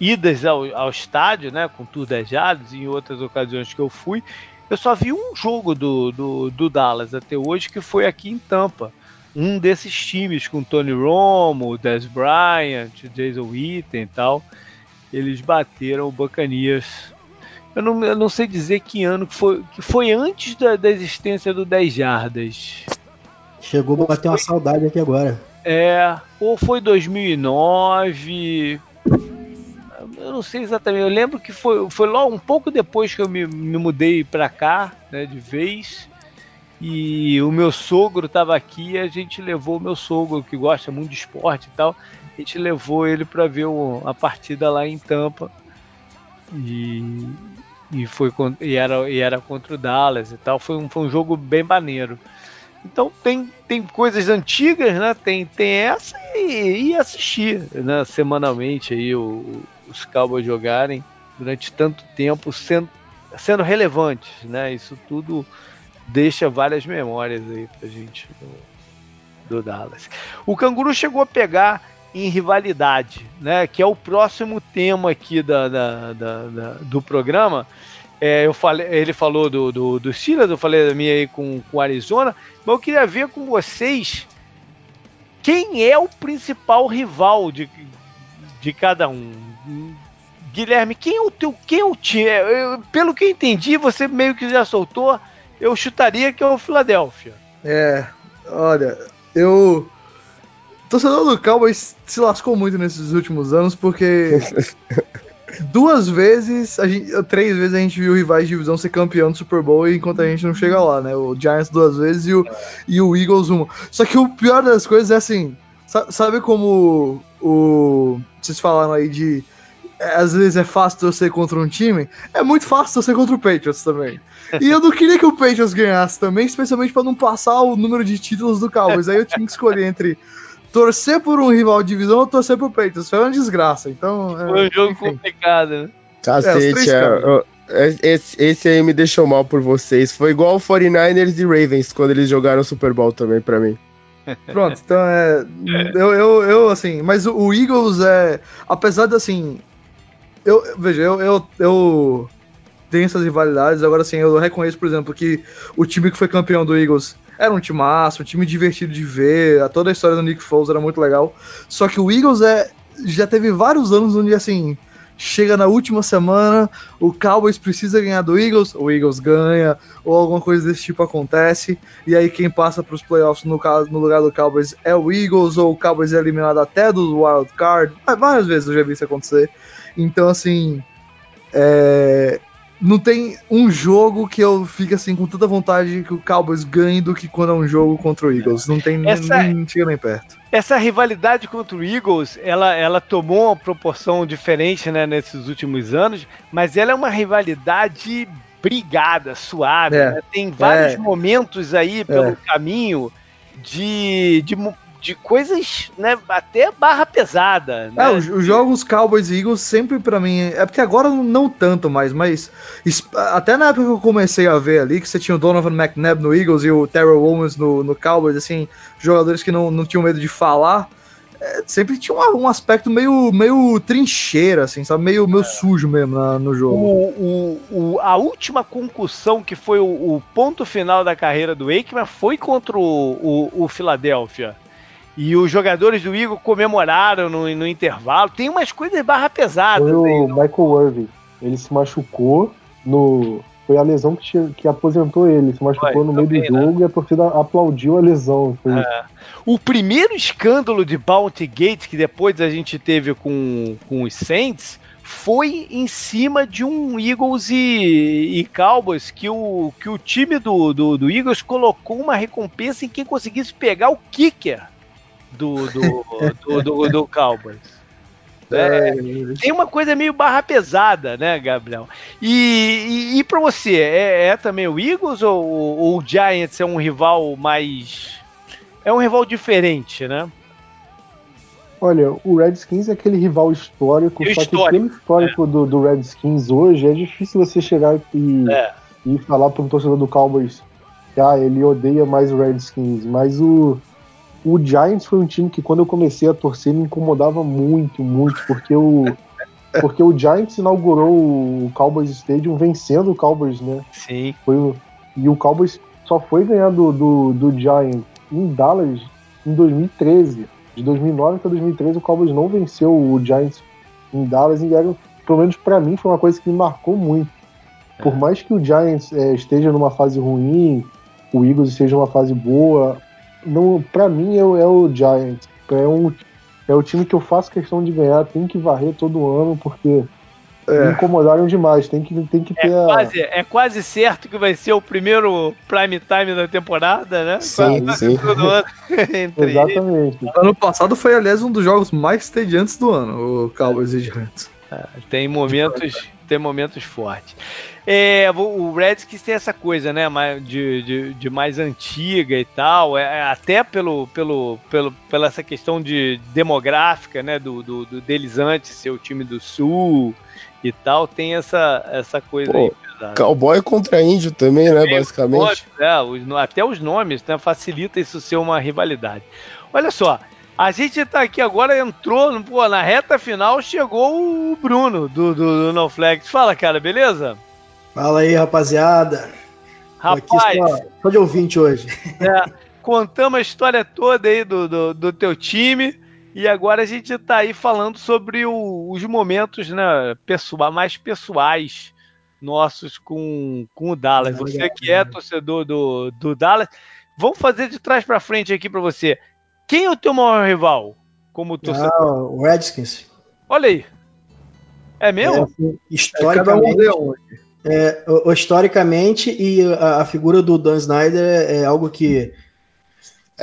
idas ao, ao estádio, né, com Tour das Jales e em outras ocasiões que eu fui, eu só vi um jogo do, do, do Dallas até hoje, que foi aqui em Tampa. Um desses times com Tony Romo, Des Bryant, Jason Witten e tal, eles bateram o Buccaneers. Eu não, eu não sei dizer que ano que foi, que foi antes da, da existência do 10 Jardas. Chegou a bater uma saudade aqui agora. É, ou foi 2009. Eu não sei exatamente. Eu lembro que foi, foi logo um pouco depois que eu me, me mudei pra cá, né, de vez. E o meu sogro estava aqui e a gente levou o meu sogro, que gosta muito de esporte e tal. A gente levou ele para ver o- a partida lá em Tampa. E, e, foi, e, era, e era contra o Dallas e tal. Foi um, foi um jogo bem maneiro. Então tem, tem coisas antigas, né? Tem, tem essa e, e assistir né? semanalmente aí o- os Cowboys jogarem durante tanto tempo sendo, sendo relevantes, né? Isso tudo deixa várias memórias aí pra gente do, do Dallas. O Canguru chegou a pegar em rivalidade, né? Que é o próximo tema aqui da, da- da- da- do programa. É, eu falei, ele falou do, do, do Steelers, eu falei da minha aí com o Arizona, mas eu queria ver com vocês quem é o principal rival de, de cada um. Guilherme, quem é o teu, quem é o time? Eu- Pelo que eu entendi, você meio que já soltou, eu chutaria que é o Philadelphia. É, olha, eu. Torcedor do Cowboys se lascou muito nesses últimos anos porque duas vezes, a gente, três vezes a gente viu rivais de divisão ser campeão do Super Bowl enquanto a gente não chega lá, né? O Giants duas vezes e o, e o Eagles uma. Só que o pior das coisas é assim, sa- sabe como o vocês falaram aí de é, às vezes é fácil torcer contra um time, é muito fácil torcer contra o Patriots também. E eu não queria que o Patriots ganhasse também, especialmente pra não passar o número de títulos do Cowboys. Aí eu tinha que escolher entre torcer por um rival de divisão ou torcer pro Patriots. Foi uma desgraça. Então, é, Foi um jogo enfim. complicado, né? É, Cacete, é, eu- é- esse, esse aí me deixou mal por vocês. Foi igual o 49ers e Ravens quando eles jogaram Super Bowl também pra mim. Pronto, então é. Eu, eu, eu, assim, mas o, Eagles é. Apesar de assim. Eu, veja, eu, eu, eu tenho essas rivalidades, agora assim, eu reconheço, por exemplo, que o time que foi campeão do Eagles era um time massa, um time divertido de ver, a- toda a história do Nick Foles era muito legal. Só que o Eagles é. Já teve vários anos onde assim. Chega na última semana, o Cowboys precisa ganhar do Eagles, o Eagles ganha, ou alguma coisa desse tipo acontece, e aí quem passa para os playoffs no, caso, no lugar do Cowboys é o Eagles, ou o Cowboys é eliminado até do Wild Card. Várias vezes eu já vi isso acontecer. Então, assim, é, não tem um jogo que eu fique assim com tanta vontade que o Cowboys ganhe do que quando é um jogo contra o Eagles. Não tem Essa- nem, nem chega nem perto. Essa rivalidade contra o Eagles, ela, ela tomou uma proporção diferente né, nesses últimos anos, mas ela é uma rivalidade brigada, suave. É. né? Tem vários É. momentos aí pelo caminho de, de, de coisas né, até barra pesada. É, Né? os, os jogos Cowboys e Eagles sempre pra mim. É porque agora não, tanto mais, mas até na época que eu comecei a ver ali, que você tinha o Donovan McNabb no Eagles e o Terrell Owens no, no Cowboys, assim, jogadores que não, não tinham medo de falar. é, sempre tinha um, um aspecto meio, meio trincheira, assim, sabe? Meio, meio sujo mesmo na- no jogo. O, o, o- a última concussão, que foi o, ponto final da carreira do Aikman, foi contra o, o, o Philadelphia. E os jogadores do Eagle comemoraram no, no intervalo. Tem umas coisas barra pesadas Foi aí. o Michael Irving. Ele se machucou no. Foi a lesão que, que aposentou ele. Se machucou Foi, no meio também, do jogo e a torcida aplaudiu a lesão. Foi O primeiro escândalo de Bounty Gate que depois a gente teve com, com os Saints foi em cima de um Eagles e, e Cowboys que o, que o time do, do, do Eagles colocou uma recompensa em quem conseguisse pegar o kicker do, do, do, do, do Cowboys. É, tem uma coisa meio barra pesada, né, Gabriel? E, e, e para você, é, é, também o Eagles ou, ou, o Giants é um rival mais. É um rival diferente, né? Olha, o Redskins é aquele rival histórico, E o só histórico, que pelo histórico do, do Redskins hoje, é difícil você chegar e, É. e falar para um torcedor do Cowboys que ah, ele odeia mais o Redskins, mas o, o Giants foi um time que quando eu comecei a torcer me incomodava muito, muito, porque o, porque o Giants inaugurou o Cowboys Stadium vencendo o Cowboys, né? Sim. Foi o- e o Cowboys só foi ganhar do, do, do Giants em Dallas em 2013. De 2009 até 2013 o Cowboys não venceu o Giants em Dallas e era, pelo menos pra mim foi uma coisa que me marcou muito. Por mais que o Giants eh, esteja numa fase ruim, o Eagles esteja numa fase boa, não, para mim é, o- é o Giants. É, um, é o time que eu faço questão de ganhar, tem que varrer todo ano porque me incomodaram demais. Tem que, tem que ter É a. quase, é quase certo que vai ser o primeiro prime time da temporada, né? Sim, Quase sim. todo ano entre eles. Exatamente. Ano passado foi, aliás, um dos jogos mais tediantes do ano, o Cowboys e Giants. Tem momentos, tem momentos fortes. É, o Redskins tem essa coisa, né, de, de, de mais antiga e tal, é, até pelo, pelo, pelo, pela essa questão de demográfica, né, do, do, do deles antes ser o time do Sul e tal, tem essa, essa coisa Pô, aí pesada. Cowboy contra índio também, né, basicamente. Nomes, é, no- até os nomes né, facilita isso ser uma rivalidade. Olha só, a gente tá aqui agora, entrou pô, na reta final, chegou o Bruno do, do, do No Flex. Fala, cara, beleza? Fala aí, rapaziada. Rapaz, só, só de ouvinte hoje. é, contamos a história toda aí do, do, do teu time. E agora a gente tá aí falando sobre o- os momentos né, pessoa, mais pessoais nossos com, com o Dallas. Ah, Você que é legal. torcedor do, do Dallas, vamos fazer de trás pra frente aqui pra você. Quem é o teu maior rival como torcedor? Ah, o Redskins. Olha aí. É mesmo? É, assim, um historicamente, um. É, o- o- historicamente e a, a figura do Dan Snyder é, é algo que, que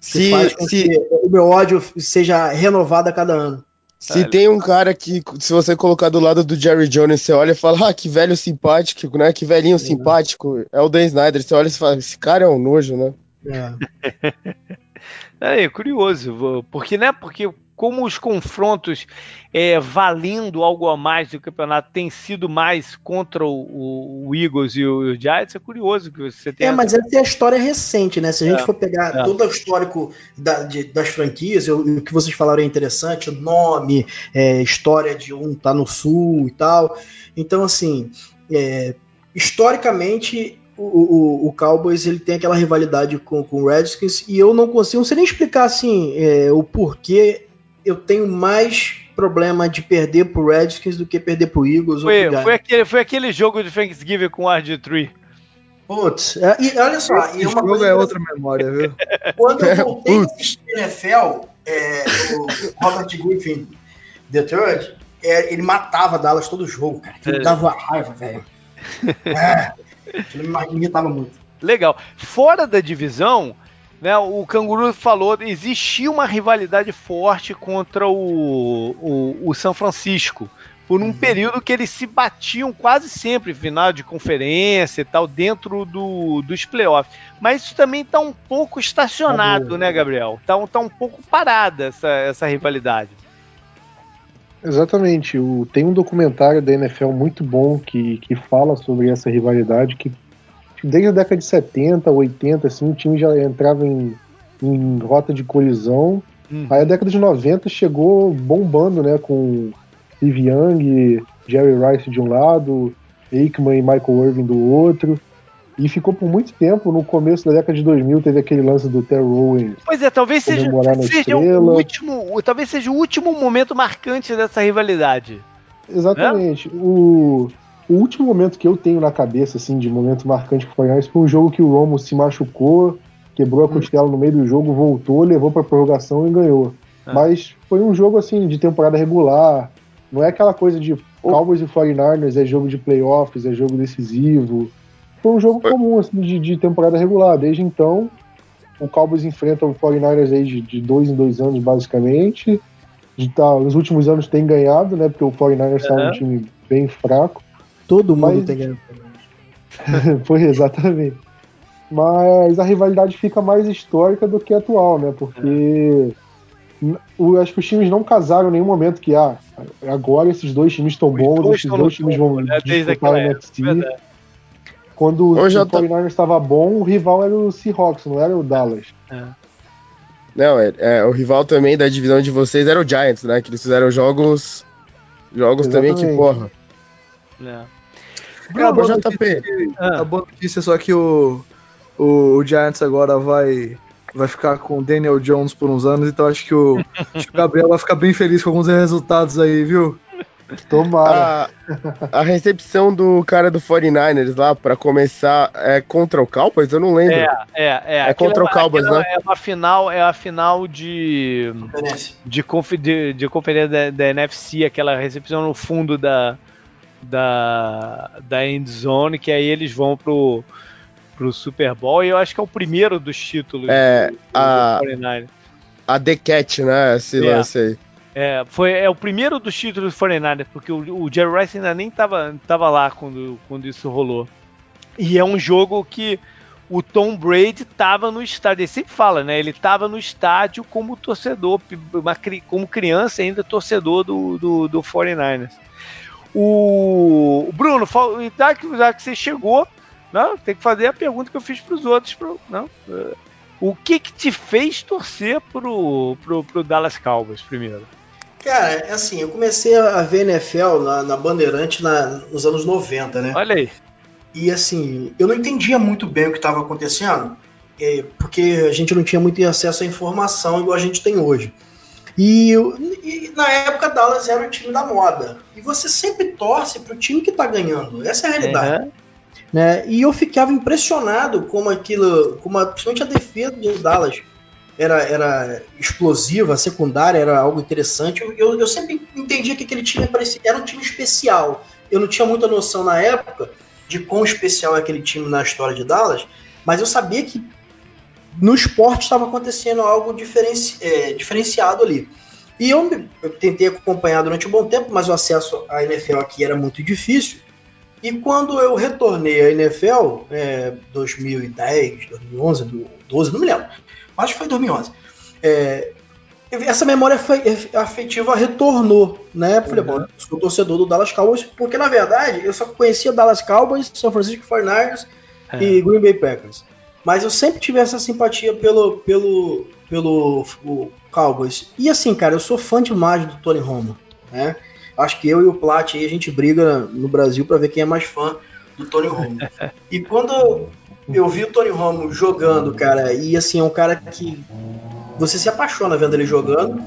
Se, se, que o meu ódio seja renovado a cada ano. se tem um cara que, se você colocar do lado do Jerry Jones, você olha e fala, ah, que velho simpático, né? Que velhinho simpático. É o Dan Snyder. Você olha e fala, esse cara é um nojo, né? É. É, curioso, vou- porque né? Porque como os confrontos é, valendo algo a mais do campeonato têm sido mais contra o, o- Eagles e o, o Giants, é curioso que você tenha. É, mas essa é a história recente, né? Se a gente É, for pegar é. todo o histórico da- de- das franquias, eu- o que vocês falaram é interessante, o nome, é, história de um tá no sul e tal. Então, assim, é, historicamente, o, o- o Cowboys ele tem aquela rivalidade com, com o Redskins e eu não consigo, não sei nem explicar assim é, o porquê eu tenho mais problema de perder pro Redskins do que perder pro Eagles ou Foi, pro Giants. foi, aquele, foi aquele jogo de Thanksgiving com o RG3. Putz, é, e olha só, e Esse uma jogo coisa é outra memória, viu? Quando É, eu voltei a assistir NFL, é, o Robert Griffin III, é, ele matava Dallas todo jogo, cara. Aquilo É. dava raiva, velho. É, mar- me irritava muito. Legal. Fora da divisão, né, o Canguru falou existia uma rivalidade forte contra o, o, o São Francisco. Por um período que eles se batiam quase sempre, final de conferência e tal, dentro do, dos playoffs. Mas isso também está um pouco estacionado, né, Gabriel? Tá, um- tá um pouco parada essa, essa rivalidade. Exatamente. O, tem um documentário da NFL muito bom que, que fala sobre essa rivalidade que desde a década de 70, 80, assim, o time já entrava em, em rota de colisão. Uhum. Aí a década de 90 chegou bombando, né, com Steve Young, Jerry Rice de um lado, Aikman e Michael Irvin do outro. E ficou por muito tempo, no começo da década de 2000 teve aquele lance do Terry Owens Pois é, talvez seja, seja o último, talvez seja o último momento marcante dessa rivalidade. Exatamente. O, o último momento que eu tenho na cabeça, assim, de momento marcante pro Fortnite foi um jogo que o Romo se machucou, quebrou a costela no meio do jogo, voltou, levou pra prorrogação e ganhou. Ah. Mas foi um jogo, assim, de temporada regular. Não é aquela coisa de Cowboys e 49ers, é jogo de playoffs, é jogo decisivo. Foi um jogo comum, assim, de, de temporada regular. Desde então, o Cowboys enfrenta o 49ers aí de, de dois em dois anos, basicamente. De tá, nos últimos anos tem ganhado, né? Porque o 49ers está um time bem fraco. Todo mundo Mas, tem ganhado. Foi exatamente. Mas a rivalidade fica mais histórica do que atual, né? Porque o, acho que os times não casaram em nenhum momento que ah, agora esses dois times estão bons, dois esses dois times vão né? disputar o NFC. Quando Hoje o 49ers estava bom, o rival era o Seahawks, não era o Dallas. É. Não, é, é, o rival também da divisão de vocês era o Giants, né? Que eles fizeram jogos. Jogos Exatamente. também que, porra. É. Bruno, a, JP. Notícia, ah. a boa notícia é só que o, o, o Giants agora vai vai ficar com o Daniel Jones por uns anos, então acho que o, acho que o Gabriel vai ficar bem feliz com alguns resultados aí, viu? Tomara. A, a, recepção do cara do 49ers lá para começar é contra o Cowboys? Eu não lembro. É, é, é. É contra o Cowboys, né? É uma final, é a final de de, conf, de, de conferência da, da, NFC, aquela recepção no fundo da da da end zone, que aí eles vão pro pro Super Bowl e eu acho que é o primeiro dos títulos é, do, a, do 49ers. A The Cat, né? Esse é. lance aí. É, foi, é o primeiro dos títulos do 49ers, porque o, o Jerry Rice ainda nem tava, tava lá quando, quando isso rolou. E é um jogo que o Tom Brady tava no estádio, ele sempre fala, né? Ele tava no estádio como torcedor, uma, como criança ainda torcedor do, do, do 49ers. O, Bruno, já que, já que você chegou, não, tem que fazer a pergunta que eu fiz para os outros. Pro, não, o que que te fez torcer pro, pro, pro Dallas Cowboys primeiro? Cara, é assim, eu comecei a ver NFL na, na Bandeirante na, nos anos 90, né? Olha aí. E assim, eu não entendia muito bem o que estava acontecendo, é, porque a gente não tinha muito acesso à informação igual a gente tem hoje. E, e, na época Dallas era o time da moda. E você sempre torce pro time que tá ganhando. Essa é a realidade. Uhum. Né? E eu ficava impressionado como aquilo, como a, principalmente a defesa do Dallas era, era explosiva, a secundária era algo interessante. Eu, eu, eu sempre entendia que aquele time parecia, era um time especial. Eu não tinha muita noção na época de quão especial é aquele time na história de Dallas, mas eu sabia que no esporte estava acontecendo algo diferenci, é, diferenciado ali. E eu, eu, tentei acompanhar durante um bom tempo, mas o acesso à NFL aqui era muito difícil. E quando eu retornei à NFL, é, 2010, 2011, 2012, não me lembro, acho que foi 2011. É, essa memória afetiva retornou, né? Falei, uhum. bom, sou torcedor do Dallas Cowboys, porque na verdade eu só conhecia Dallas Cowboys, São Francisco 49ers é. e Green Bay Packers. Mas eu sempre tive essa simpatia pelo, pelo, pelo Cowboys. E assim, cara, eu sou fã demais do Tony Romo, né? Acho que eu e o Plat aí a gente briga no Brasil para ver quem é mais fã do Tony Romo. e quando eu vi o Tony Romo jogando, cara, e assim, é um cara que você se apaixona vendo ele jogando,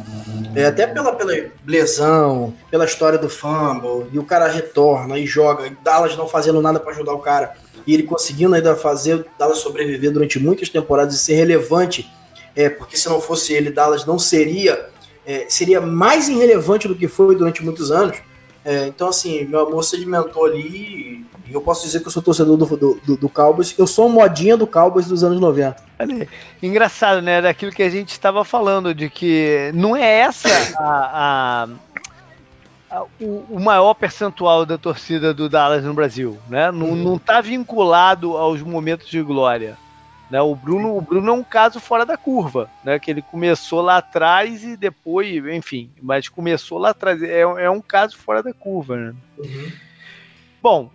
é, até pela, pela lesão, pela história do fumble, e o cara retorna e joga, e Dallas não fazendo nada para ajudar o cara, e ele conseguindo ainda fazer Dallas sobreviver durante muitas temporadas e ser relevante, é, porque se não fosse ele, Dallas não seria, é, seria mais irrelevante do que foi durante muitos anos. É, então, assim, meu amor sedimentou ali e eu posso dizer que eu sou torcedor do, do, do Cowboys. Eu sou modinha do Cowboys dos anos 90. Engraçado, né? Daquilo que a gente estava falando, de que não é essa a, a o, o, maior percentual da torcida do Dallas no Brasil, né? Não, uhum. não tá vinculado aos momentos de glória. Né? O, Bruno, o Bruno é um caso fora da curva, né? Que ele começou lá atrás e depois, enfim, mas começou lá atrás. É, é um caso fora da curva, né? Uhum. Bom,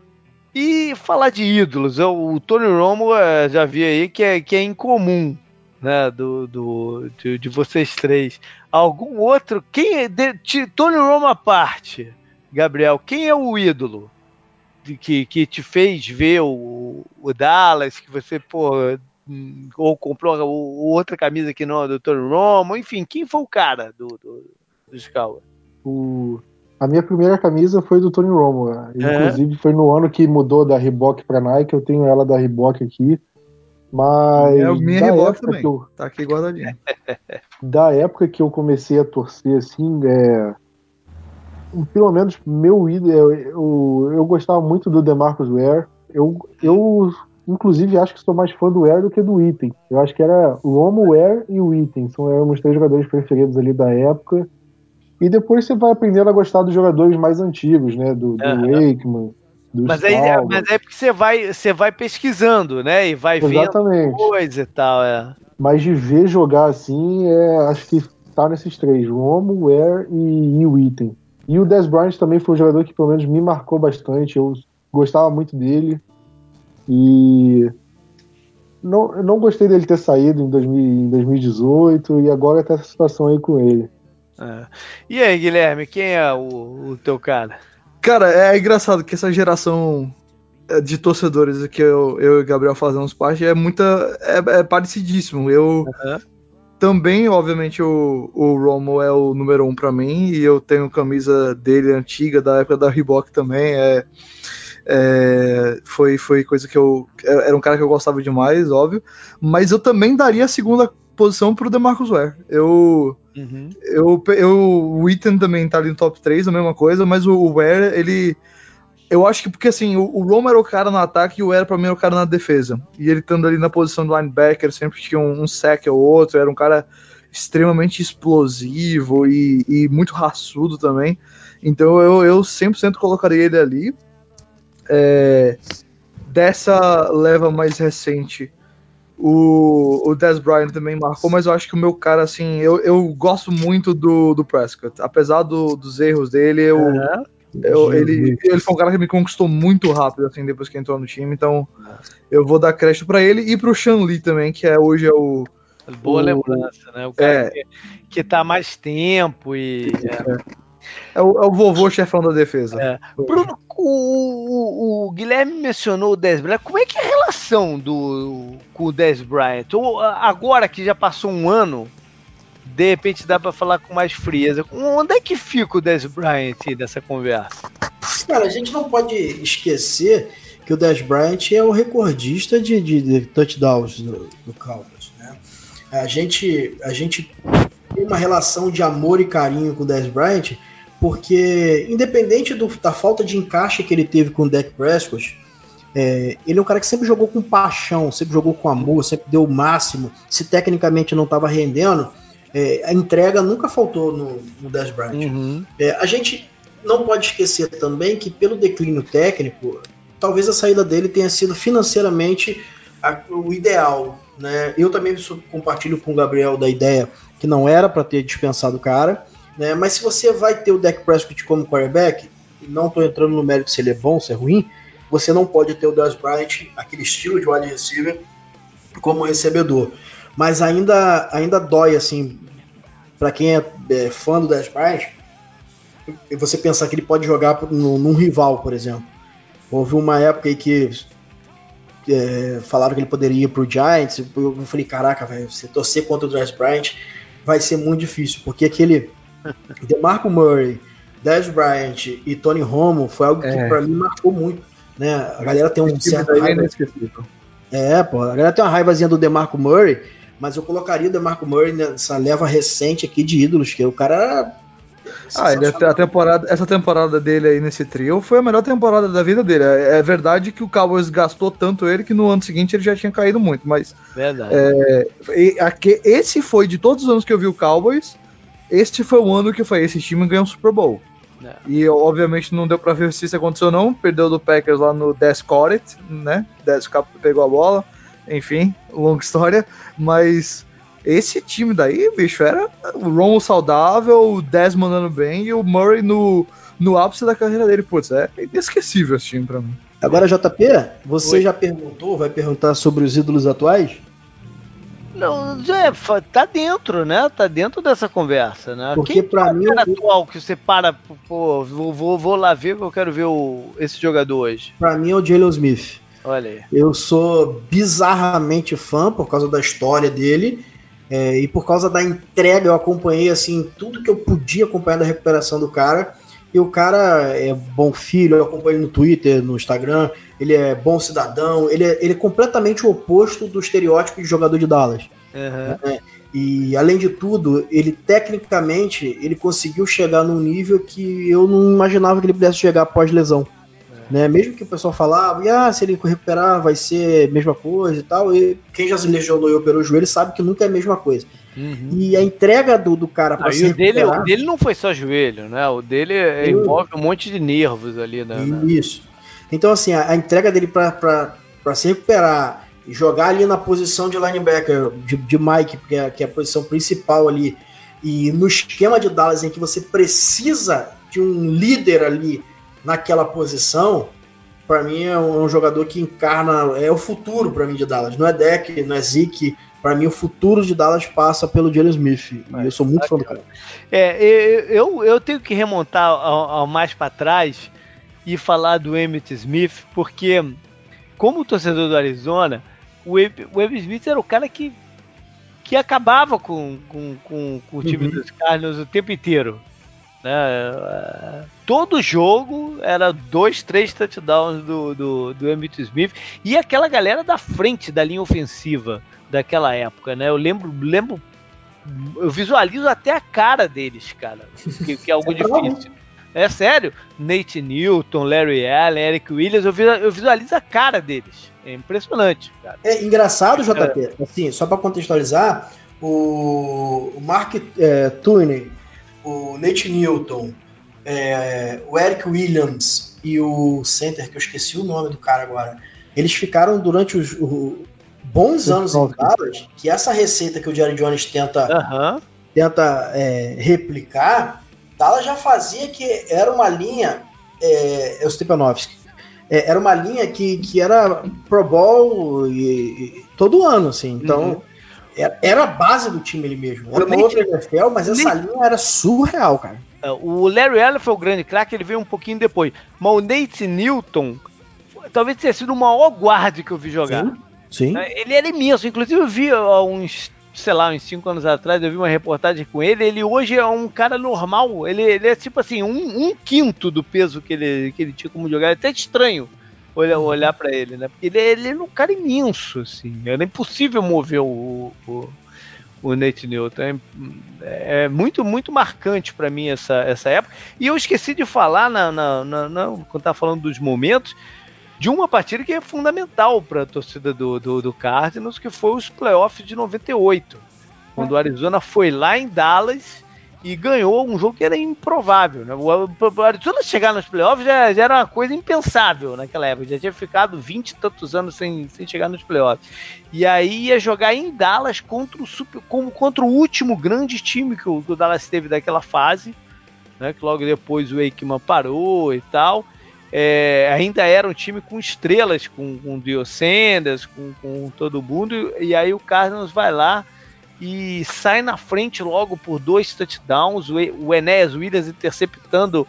e falar de ídolos, o Tony Romo é, já vi aí que é, que é incomum, né? Do, do, de, de vocês três. Algum outro? Quem é. De, de, Tony Romo à parte, Gabriel, quem é o ídolo? Que, que te fez ver o, o Dallas, que você, pô, ou comprou ou outra camisa que não é do Tony Romo, enfim, quem foi o cara do, do, do Scout? O... A minha primeira camisa foi do Tony Romo, é. inclusive é. foi no ano que mudou da Reebok para Nike, eu tenho ela da Reebok aqui, mas é minha Reebok também, eu... tá aqui guardadinha. da época que eu comecei a torcer assim, é... pelo menos meu ídolo, eu, eu, eu gostava muito do DeMarcus Ware, eu, eu inclusive, acho que sou mais fã do Air do que do Item. Eu acho que era o Romo, o Air e o Item. São eram os três jogadores preferidos ali da época. E depois você vai aprendendo a gostar dos jogadores mais antigos, né? Do, do uhum. Wakeman, mas aí, mas é porque você vai, você vai pesquisando, né? E vai Exatamente. vendo coisa e tal, é. Mas de ver jogar assim, é, acho que tá nesses três: Romo, o Air e, e o Item. E o Des Bryant também foi um jogador que pelo menos me marcou bastante. Eu gostava muito dele. E não, não gostei dele ter saído em, 2000, em 2018 e agora tá essa situação aí com ele. É. E aí, Guilherme, quem é o, o teu cara? Cara, é engraçado que essa geração é, de torcedores que eu, eu e Gabriel fazemos parte é muita. é, é parecidíssimo. Eu uhum. também, obviamente, o, o Romo é o número um para mim, e eu tenho camisa dele antiga, da época da Reebok também. É, é, foi, foi coisa que eu. É, era um cara que eu gostava demais, óbvio. Mas eu também daria a segunda posição pro DeMarcus Ware. Eu. Uhum. Eu, eu, o Ethan também tá ali no top 3, a mesma coisa, mas o, Ware, ele. Eu acho que porque assim, o, o era o cara no ataque e o Ware pra mim era o cara na defesa. E ele estando ali na posição do linebacker, sempre tinha um, um sack ou outro, era um cara extremamente explosivo e, e muito raçudo também. Então eu, eu 100% colocaria ele ali. É, dessa leva mais recente, o, o Des Bryant também marcou, mas eu acho que o meu cara, assim, eu, eu gosto muito do, do Prescott. Apesar do, dos erros dele, eu, uhum. eu, ele, ele foi um cara que me conquistou muito rápido, assim, depois que entrou no time. Então, eu vou dar crédito para ele e pro Shan Lee também, que é hoje é o. Boa o, lembrança, né? O cara é, que, que tá mais tempo e. É. É o, é o vovô chefão da defesa. É. Bruno, o, o, o, Guilherme mencionou o Dez Bryant. Como é que é a relação do, com o Dez Bryant? Ou, agora que já passou um ano, de repente dá para falar com mais frieza. Onde é que fica o Dez Bryant dessa conversa? Cara, a gente não pode esquecer que o Dez Bryant é o recordista de, de, de touchdowns do, do Cowboys. Né? A, gente, a gente tem uma relação de amor e carinho com o Dez Bryant porque independente do, da falta de encaixe que ele teve com o Dak Prescott, é, ele é um cara que sempre jogou com paixão, sempre jogou com amor, sempre deu o máximo. Se tecnicamente não estava rendendo, é, a entrega nunca faltou no, no Dez Bryant. Uhum. É, a gente não pode esquecer também que pelo declínio técnico, talvez a saída dele tenha sido financeiramente a, o ideal. Né? Eu também compartilho com o Gabriel da ideia que não era para ter dispensado o cara. Né? Mas se você vai ter o Dak Prescott como quarterback, não estou entrando no mérito se ele é bom, se é ruim, você não pode ter o Dez Bryant, aquele estilo de wide receiver, como recebedor. Mas ainda, ainda dói, assim, para quem é, é, fã do Dez Bryant, você pensar que ele pode jogar no, num rival, por exemplo. Houve uma época aí que é, falaram que ele poderia ir pro Giants. Eu falei, caraca, velho, você torcer contra o Dez Bryant vai ser muito difícil, porque aquele DeMarco Murray, Dez Bryant e Tony Romo foi algo que é. para mim marcou muito. Né? A galera tem um certo é raiva. É, pô, a galera tem uma raivazinha do DeMarco Murray, mas eu colocaria o DeMarco Murray nessa leva recente aqui de ídolos, que o cara ah, ele, a temporada, essa temporada dele aí nesse trio foi a melhor temporada da vida dele. É, é, verdade que o Cowboys gastou tanto ele que no ano seguinte ele já tinha caído muito, mas. Verdade. É, e, esse foi de todos os anos que eu vi o Cowboys, este foi o ano que foi esse time ganhou um Super Bowl. É. E obviamente não deu pra ver se isso aconteceu não, perdeu do Packers lá no Des Corret, né? Des pegou a bola, enfim, longa história, mas esse time daí, bicho, era o Romo saudável, o Des mandando bem e o Murray no, no ápice da carreira dele. Putz, é inesquecível esse time pra mim. Agora, JP, você Oi. já perguntou, vai perguntar sobre os ídolos atuais? Não, é, tá dentro, né? Tá dentro dessa conversa, né? Porque para mim. É atual que você para, pô, vou, vou, vou lá ver que eu quero ver o, esse jogador hoje. Pra mim é o Jalen Smith. Olha aí. Eu sou bizarramente fã por causa da história dele. É, e por causa da entrega, eu acompanhei assim tudo que eu podia acompanhar da recuperação do cara. E o cara é bom filho, eu acompanho ele no Twitter, no Instagram, ele é bom cidadão, ele é, ele é completamente o oposto do estereótipo de jogador de Dallas. Uhum. Né? E além de tudo, ele tecnicamente ele conseguiu chegar num nível que eu não imaginava que ele pudesse chegar após lesão. Né? Mesmo que o pessoal falava, ah, se ele recuperar vai ser a mesma coisa e tal, e quem já se lesionou e operou o joelho sabe que nunca é a mesma coisa. Uhum. E a entrega do, do cara para se o dele, o dele não foi só joelho, né? O dele eu... envolve um monte de nervos ali, né? Isso. Então, assim, a, a entrega dele para se recuperar e jogar ali na posição de linebacker, de, de Mike, que é, que é a posição principal ali, e no esquema de Dallas em que você precisa de um líder ali naquela posição, para mim é um, é um, jogador que encarna é o futuro para mim de Dallas. Não é Deck, não é Zeke. Para mim o futuro de Dallas passa pelo Jalen Smith. e eu sou muito fã do cara. É, eu, eu tenho que remontar ao, ao mais para trás e falar do Emmett Smith, porque como torcedor do Arizona, o Emmett Smith era o cara que que acabava com, com, com, com o time uhum. dos Cardinals o tempo inteiro. Né? Todo jogo era dois, três touchdowns do, do, do Emmitt Smith e aquela galera da frente da linha ofensiva daquela época, né? Eu lembro, lembro, eu visualizo até a cara deles, cara, que, que é algo difícil. É sério, Nate Newton, Larry Allen, Eric Williams, eu visualizo a cara deles. É impressionante, cara. É engraçado, JP, assim, só para contextualizar, o, Mark é, Tooney, o Nate Newton, é, o Eric Williams e o center, que eu esqueci o nome do cara agora, eles ficaram durante os, os bons anos em Dallas, que essa receita que o Jerry Jones tenta, uhum. tenta é, replicar, Dallas já fazia que era uma linha, é, é o Stepanovski, é, era uma linha que, que era Pro Bowl e, e todo ano, assim. Então, uhum. Era, era, a base do time ele mesmo. Era uma outra NFL, mas essa nem... linha era surreal, cara. É, o Larry Allen foi o grande craque, ele veio um pouquinho depois. Mas o Nate Newton talvez tenha sido o maior guarde que eu vi jogar. Sim. Sim. É, ele era imenso. Inclusive, eu vi há uns sei lá, uns 5 anos atrás, eu vi uma reportagem com ele. Ele hoje é um cara normal. Ele, ele é tipo assim, um, um, quinto do peso que ele, que ele tinha como jogar. É até estranho olhar, olhar para ele, né? Ele, ele é um cara imenso, assim. Era impossível mover o, o, o Nate Newton. É, é muito, muito marcante para mim essa, essa época. E eu esqueci de falar, na, na, na, na quando tava falando dos momentos de uma partida que é fundamental para a torcida do, do, do, Cardinals, que foi os playoffs de 98, quando o Arizona foi lá em Dallas e ganhou um jogo que era improvável. Né? O, Arizona chegar nos playoffs já, já, era uma coisa impensável naquela época, já tinha ficado 20 e tantos anos sem, sem chegar nos playoffs. E aí ia jogar em Dallas contra o, super, como, contra o último grande time que o, que o Dallas teve daquela fase, né? que logo depois o Aikman parou e tal é, ainda era um time com estrelas, com, com o Dio Sanders, com, com todo mundo, e aí o Cardinals vai lá e sai na frente logo por dois touchdowns, o, Enéas Williams interceptando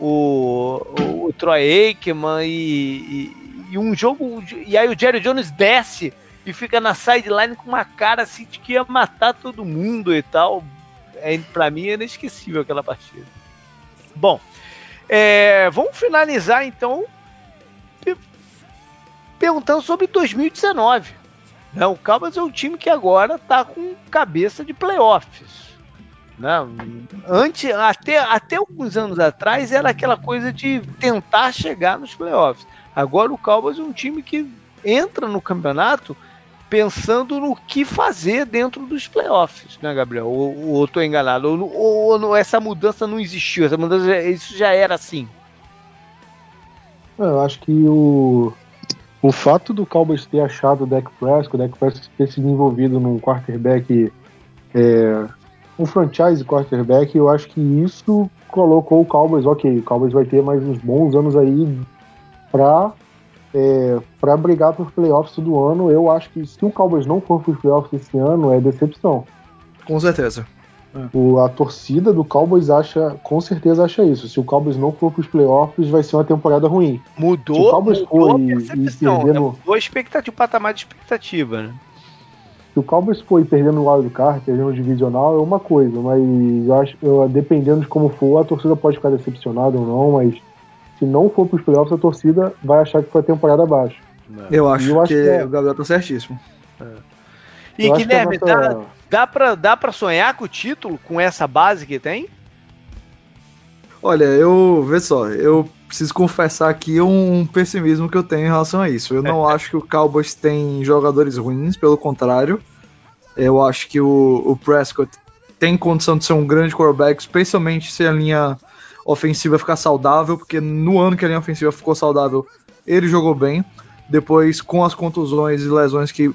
o, o, o Troy Aikman e, e, e, um jogo. E aí o Jerry Jones desce e fica na sideline com uma cara assim de que ia matar todo mundo e tal. É, pra mim é inesquecível aquela partida. Bom, é, vamos finalizar então perguntando sobre 2019. Né? O Cowboys é um time que agora está com cabeça de playoffs. Né? Antes, até, até alguns anos atrás era aquela coisa de tentar chegar nos playoffs. Agora o Cowboys é um time que entra no campeonato pensando no que fazer dentro dos playoffs, né, Gabriel? Ou, ou tô enganado? Ou, ou, ou, essa mudança não existiu? Essa mudança, isso já era assim? Eu acho que o, o fato do Cowboys ter achado o Dak Prescott, o Dak Prescott ter se envolvido num quarterback, é, um franchise quarterback, eu acho que isso colocou o Cowboys, ok, o Cowboys vai ter mais uns bons anos aí para é, para brigar por playoffs todo ano, eu acho que se o Cowboys não for para playoffs esse ano, é decepção. Com certeza. O, a torcida do Cowboys acha, com certeza acha isso. Se o Cowboys não for para os playoffs, vai ser uma temporada ruim. Mudou, Se o Cowboys mudou for a e, e perdendo... Né? Mudou a expectativa, o patamar de expectativa, né? Se o Cowboys for e perdendo o wild card, perdendo o divisional, é uma coisa, mas eu acho, eu, dependendo de como for, a torcida pode ficar decepcionada ou não, mas se não for para os playoffs, a torcida vai achar que foi a temporada abaixo. Eu acho, eu acho que, que é... o Gabriel tá certíssimo. É. E Guilherme, nossa... dá, dá, pra, dá pra sonhar com o título, com essa base que tem? Olha, eu. Vê só, eu preciso confessar aqui um pessimismo que eu tenho em relação a isso. Eu não acho que o Cowboys tem jogadores ruins, pelo contrário. Eu acho que o, o Prescott tem condição de ser um grande quarterback, especialmente se a linha ofensiva ficar saudável, porque no ano que a linha ofensiva ficou saudável, ele jogou bem. Depois, com as contusões e lesões que uh,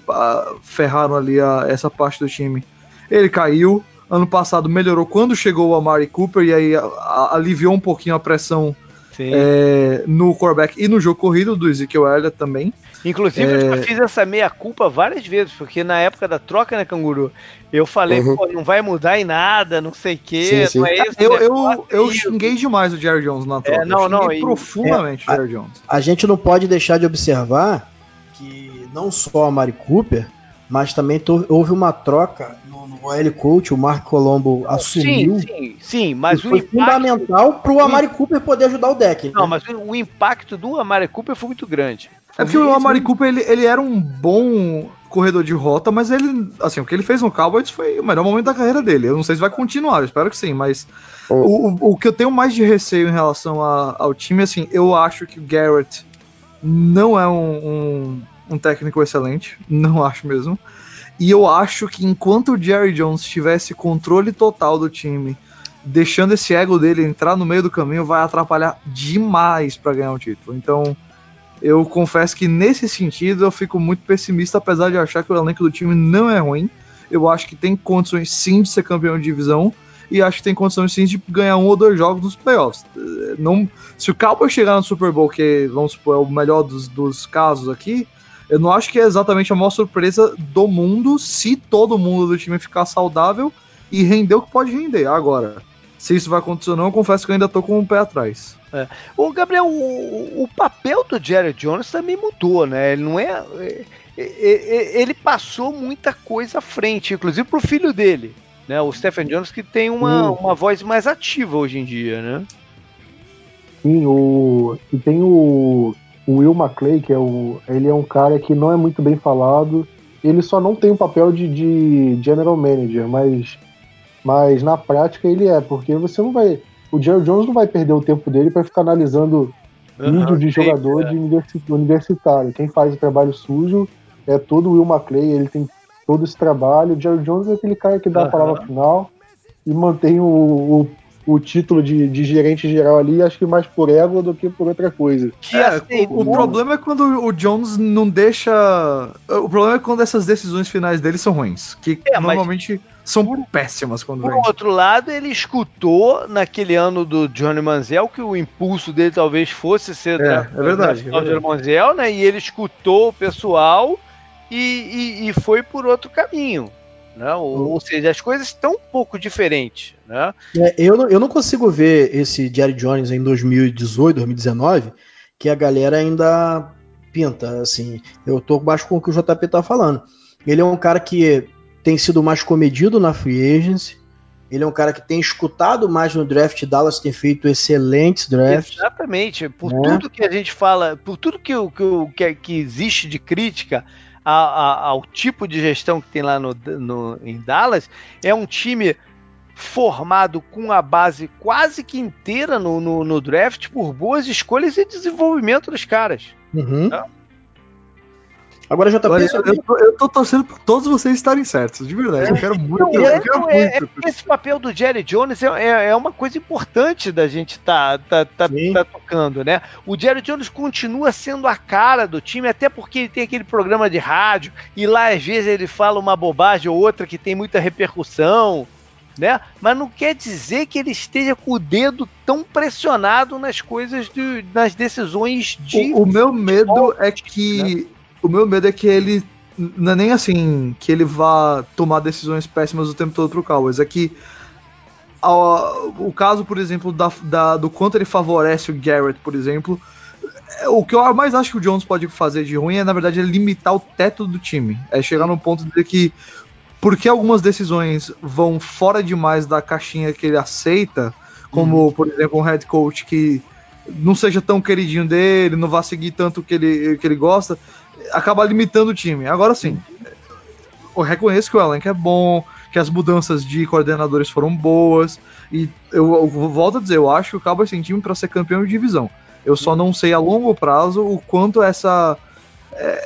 ferraram ali a, essa parte do time, ele caiu. Ano passado melhorou quando chegou o Amari Cooper e aí a, a, aliviou um pouquinho a pressão é, no quarterback e no jogo corrido do Ezekiel Elliott também. Inclusive, é... eu já fiz essa meia-culpa várias vezes, porque na época da troca, né, Canguru? Eu falei, uhum. pô, não vai mudar em nada, não sei o quê. Sim, sim. É isso, eu, eu, eu xinguei demais o Jerry Jones na troca. É, não, eu não, profundamente é, o Jerry Jones. A, a gente não pode deixar de observar que não só a Mari Cooper, mas também houve uma troca no, no L Coach, o Mark Colombo assumiu. Sim, sim, sim mas o foi impacto, fundamental para o Amari Cooper poder ajudar o deck. Não, né? mas o, o, impacto do Amari Cooper foi muito grande. É porque o Amari Cooper ele, ele era um bom corredor de rota, mas ele, assim, o que ele fez no Cowboys foi o melhor momento da carreira dele. Eu não sei se vai continuar, eu espero que sim, mas oh. o, o que eu tenho mais de receio em relação a, ao time, assim, eu acho que o Garrett não é um, um um técnico excelente, não acho mesmo. E eu acho que enquanto o Jerry Jones tivesse controle total do time, deixando esse ego dele entrar no meio do caminho, vai atrapalhar demais para ganhar o título. Então, eu confesso que nesse sentido eu fico muito pessimista, apesar de achar que o elenco do time não é ruim. Eu acho que tem condições sim de ser campeão de divisão e acho que tem condições sim de ganhar um ou dois jogos nos playoffs. Não, se o Cowboys chegar no Super Bowl, que vamos supor é o melhor dos, dos casos aqui, eu não acho que é exatamente a maior surpresa do mundo se todo mundo do time ficar saudável e render o que pode render. Agora, se isso vai acontecer ou não, eu confesso que eu ainda tô com o um pé atrás. É. O Gabriel, o, o, papel do Jerry Jones também mudou, né? Ele não é, é, é, é ele passou muita coisa à frente, inclusive pro filho dele, né? O Stephen Jones que tem uma, uma voz mais ativa hoje em dia, né? Sim, o e tem o o Will McClay, que é o, ele é um cara que não é muito bem falado. Ele só não tem o um papel de, de general manager, mas, mas na prática ele é, porque você não vai. O Jerry Jones não vai perder o tempo dele para ficar analisando uhum, vídeo de jogador é. de universitário. Quem faz o trabalho sujo é todo o Will McClay, ele tem todo esse trabalho. O Jerry Jones é aquele cara que dá uhum. a palavra final e mantém o, o o título de, de gerente geral ali, acho que mais por ego do que por outra coisa. É, assim, o, o problema é quando o Jones não deixa. O problema é quando essas decisões finais dele são ruins. Que é, normalmente são péssimas quando Por vem. outro lado, ele escutou naquele ano do Johnny Manziel que o impulso dele talvez fosse ser é, da, é verdade, da, é Johnny Manziel, né? E ele escutou o pessoal e, e, e foi por outro caminho. Né? Ou, ou, seja, as coisas estão um pouco diferentes. Né? É, eu, não, eu não consigo ver esse Jerry Jones em 2018, 2019, que a galera ainda pinta. Assim, eu tô baixo com o que o JP tá falando. Ele é um cara que tem sido mais comedido na free agency. Ele é um cara que tem escutado mais no draft. Dallas tem feito excelentes drafts. Exatamente. Por né? tudo que a gente fala, por tudo que, que, que existe de crítica a, a, ao tipo de gestão que tem lá no, no, em Dallas, é um time formado com a base quase que inteira no, no, no draft por boas escolhas e desenvolvimento dos caras. Uhum. Tá? Agora, JP. Olha, eu, tô, eu tô torcendo por todos vocês estarem certos, de verdade. É, eu quero muito. Não, eu quero é, muito. É, esse papel do Jerry Jones é, é, é, uma coisa importante da gente tá, tá, tá, tá, tocando, né? O Jerry Jones continua sendo a cara do time, até porque ele tem aquele programa de rádio, e lá às vezes ele fala uma bobagem ou outra que tem muita repercussão. Né? Mas não quer dizer que ele esteja com o dedo tão pressionado nas coisas, de, nas decisões de. O, o meu medo é que né? O meu medo é que ele. Não é nem assim que ele vá tomar decisões péssimas o tempo todo pro Cowboys. É que. o caso, por exemplo, da, da, do quanto ele favorece o Garrett, por exemplo. É, o que eu mais acho que o Jones pode fazer de ruim é, na verdade, é limitar o teto do time. É chegar num ponto de que. Porque algumas decisões vão fora demais da caixinha que ele aceita, como, uhum. por exemplo, um head coach que não seja tão queridinho dele, não vá seguir tanto o que ele, que ele gosta, acaba limitando o time. Agora sim, eu reconheço que o elenco é bom, que as mudanças de coordenadores foram boas, e eu, eu volto a dizer, eu acho que o Cowboys tem time para ser campeão de divisão. Eu só não sei a longo prazo o quanto essa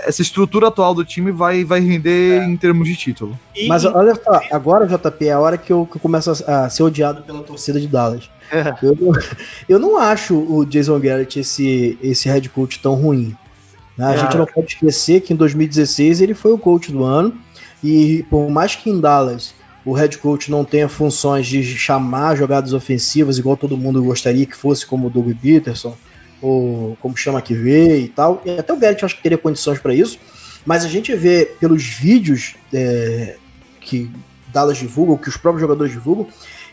essa estrutura atual do time vai, vai render é. em termos de título. Mas olha só, agora, JP, é a hora que eu, que eu começo a, a, ser odiado pela torcida de Dallas. É. Eu, eu não acho o Jason Garrett esse, esse head coach tão ruim. Né? A é. gente não pode esquecer que em 2016 ele foi o coach do ano. E por mais que em Dallas o head coach não tenha funções de chamar jogadas ofensivas, igual todo mundo gostaria que fosse, como o Doug Peterson, ou como chama que vê e tal. E até o Garrett acho que teria condições para isso. Mas a gente vê pelos vídeos é, que Dallas divulga, que os próprios jogadores divulgam,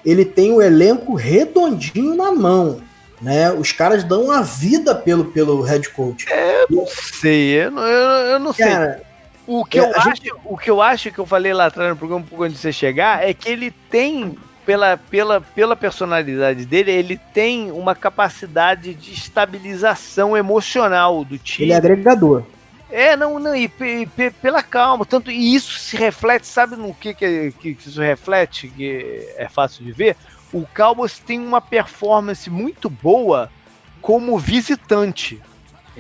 ele tem o elenco redondinho na mão. Né? Os caras dão a vida pelo, pelo head coach. É, eu não sei, eu não, eu, eu não Cara, sei. O que, é, eu acho, gente... o que eu acho que eu falei lá atrás no programa, quando você chegar, é que ele tem pela, pela, pela personalidade dele, ele tem uma capacidade de estabilização emocional do time. Ele é agregador. É, não, não, e, e, e, pela calma, tanto, e isso se reflete, sabe no que, que, que isso reflete, que é fácil de ver? O Cowboys tem uma performance muito boa como visitante.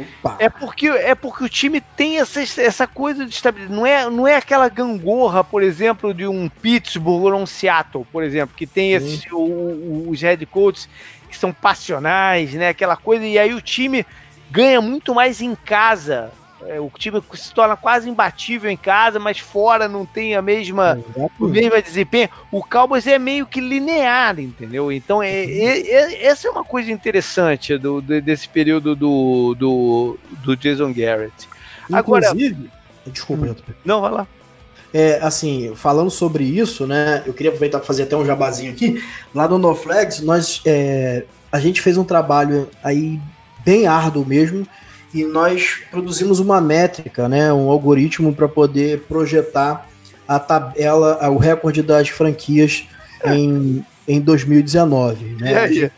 Opa. É porque, é porque o time tem essa, essa coisa de estabilidade. Não é, não é aquela gangorra, por exemplo, de um Pittsburgh ou um Seattle, por exemplo, que tem esse, o, o, os head coaches que são passionais, né? Aquela coisa, e aí o time ganha muito mais em casa é, o time se torna quase imbatível em casa, mas fora não tem a mesma, o mesmo desempenho. O Cowboys é meio que linear, entendeu? Então, é, é, é, essa é uma coisa interessante do, desse período do, do, do Jason Garrett. Inclusive, Agora, desculpa, hum, não, vai lá. É, assim, falando sobre isso, né? Eu queria aproveitar para fazer até um jabazinho aqui. Lá no No Flags, nós, é, a gente fez um trabalho aí bem árduo mesmo e nós produzimos uma métrica, né, um algoritmo para poder projetar a tabela, o recorde das franquias em, em 2019. Né? E aí?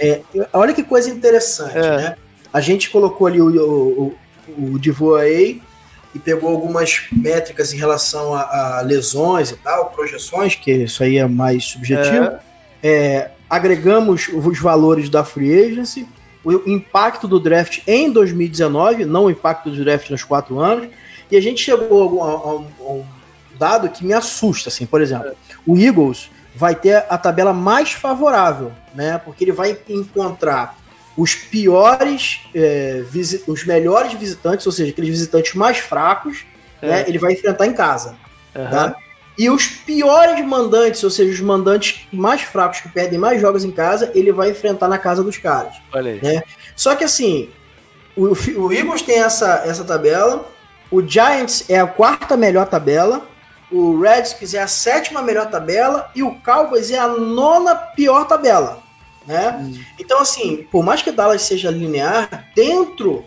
É, olha que coisa interessante, é. né? A gente colocou ali o, o, o, o e pegou algumas métricas em relação a, a, lesões e tal, projeções, que isso aí é mais subjetivo. É. É, agregamos os valores da free agency o impacto do draft em 2019, não o impacto do draft nos quatro anos, e a gente chegou a, a, a um dado que me assusta, assim, por exemplo, o Eagles vai ter a tabela mais favorável, né? Porque ele vai encontrar os piores, é, os melhores visitantes, ou seja, aqueles visitantes mais fracos, é. né? Ele vai enfrentar em casa. Uhum. Tá? E os piores mandantes, ou seja, os mandantes mais fracos que perdem mais jogos em casa, ele vai enfrentar na casa dos caras. Olha aí. Né? Só que assim, o, o Eagles tem essa, essa tabela, o Giants é a quarta melhor tabela, o Redskins é a sétima melhor tabela e o Cowboys é a nona pior tabela. Né? Hum. Então, assim, por mais que Dallas seja linear, dentro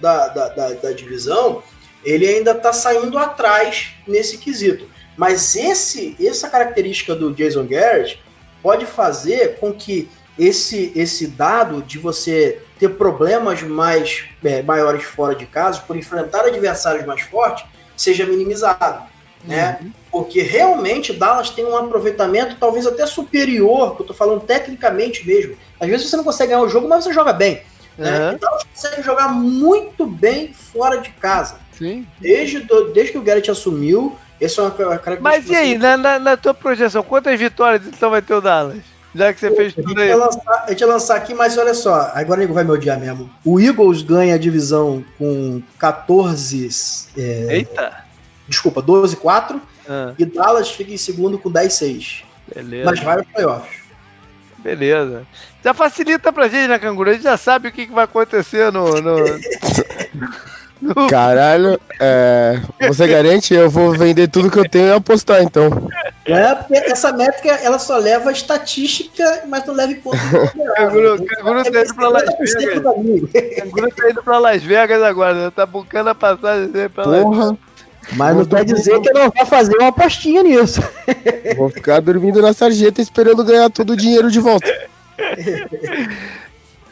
da, da, da, da divisão, ele ainda está saindo atrás nesse quesito. Mas esse, essa característica do Jason Garrett pode fazer com que esse, esse dado de você ter problemas mais é, maiores fora de casa, por enfrentar adversários mais fortes, seja minimizado. Né? Uhum. Porque realmente Dallas tem um aproveitamento talvez até superior, que eu tô falando tecnicamente mesmo. Às vezes você não consegue ganhar o jogo, mas você joga bem. Né? Uhum. Dallas consegue jogar muito bem fora de casa. Sim. Desde, do, desde que o Garrett assumiu, essa é uma característica. Mas e aí, na, na, na, tua projeção, quantas vitórias então vai ter o Dallas? Já que você Pô, fez tudo aí. Gente ia lançar aqui, mas olha só, agora o nego vai me odiar mesmo. O Eagles ganha a divisão com 14. É, Eita! Desculpa, 12-4. Ah. E Dallas fica em segundo com 10-6. Beleza. Mas vai aos playoffs. Beleza. Já facilita pra gente, né, Canguru? A gente já sabe o que, que vai acontecer no. no... Caralho, é, você garante? Eu vou vender tudo que eu tenho e apostar, então. É, porque essa métrica ela só leva estatística, mas não leva em conta. Canguru, canguru tá indo pra Las Vegas. Canguru tá indo pra Las Vegas agora, né? tá buscando a passagem pra Porra. Las Mas não quer dizer que eu não vou fazer uma apostinha nisso. Vou ficar dormindo na sarjeta esperando ganhar todo o dinheiro de volta.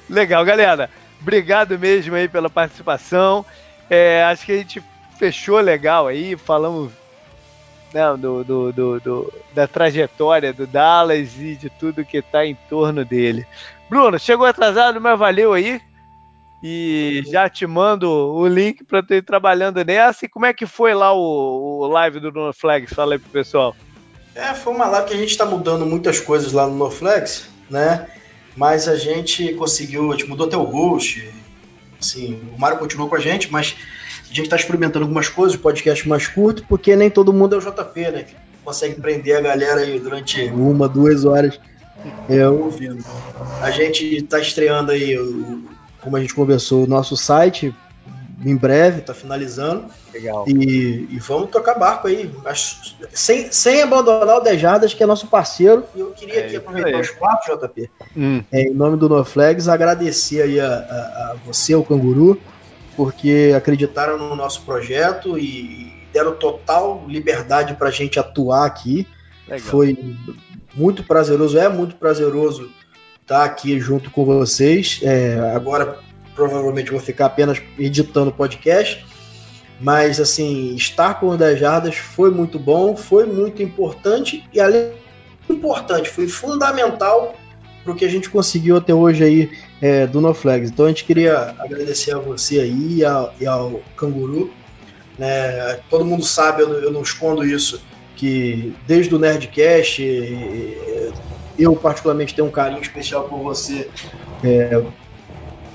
Legal, galera. Obrigado mesmo aí pela participação. É, acho que a gente fechou legal aí, falamos né, do, do, do, do, da trajetória do Dallas e de tudo que está em torno dele. Bruno, chegou atrasado, mas valeu aí. E já te mando o link para tu ir trabalhando nessa. E como é que foi lá o, o live do NoFlex? Fala aí pro pessoal. É, foi uma live que a gente está mudando muitas coisas lá no NoFlex, né? Mas a gente conseguiu, a gente mudou até o host. Assim, o Mário continuou com a gente, mas a gente está experimentando algumas coisas, podcast mais curto, porque nem todo mundo é o JP, né? Que consegue prender a galera aí durante uma, duas horas é, ouvindo. A gente está estreando aí, como a gente conversou, o nosso site em breve, está finalizando. Legal. E, e, vamos tocar barco aí, mas sem, sem abandonar o Dejadas, que é nosso parceiro. E eu queria é aqui aproveitar os quatro, JP, hum. é, em nome do NoFlags, agradecer aí a, a, a, você, o Canguru, porque acreditaram no nosso projeto e deram total liberdade para a gente atuar aqui. Legal. Foi muito prazeroso, é muito prazeroso estar aqui junto com vocês. É, agora, provavelmente, vou ficar apenas editando podcast. Mas, assim, estar com o 10 Jardas foi muito bom, foi muito importante e, além importante, foi fundamental para o que a gente conseguiu até hoje aí é, do No Flags. Então, a gente queria agradecer a você aí e ao, e ao Canguru. Né? Todo mundo sabe, eu, eu não escondo isso, que desde o Nerdcast, eu particularmente tenho um carinho especial por você, é,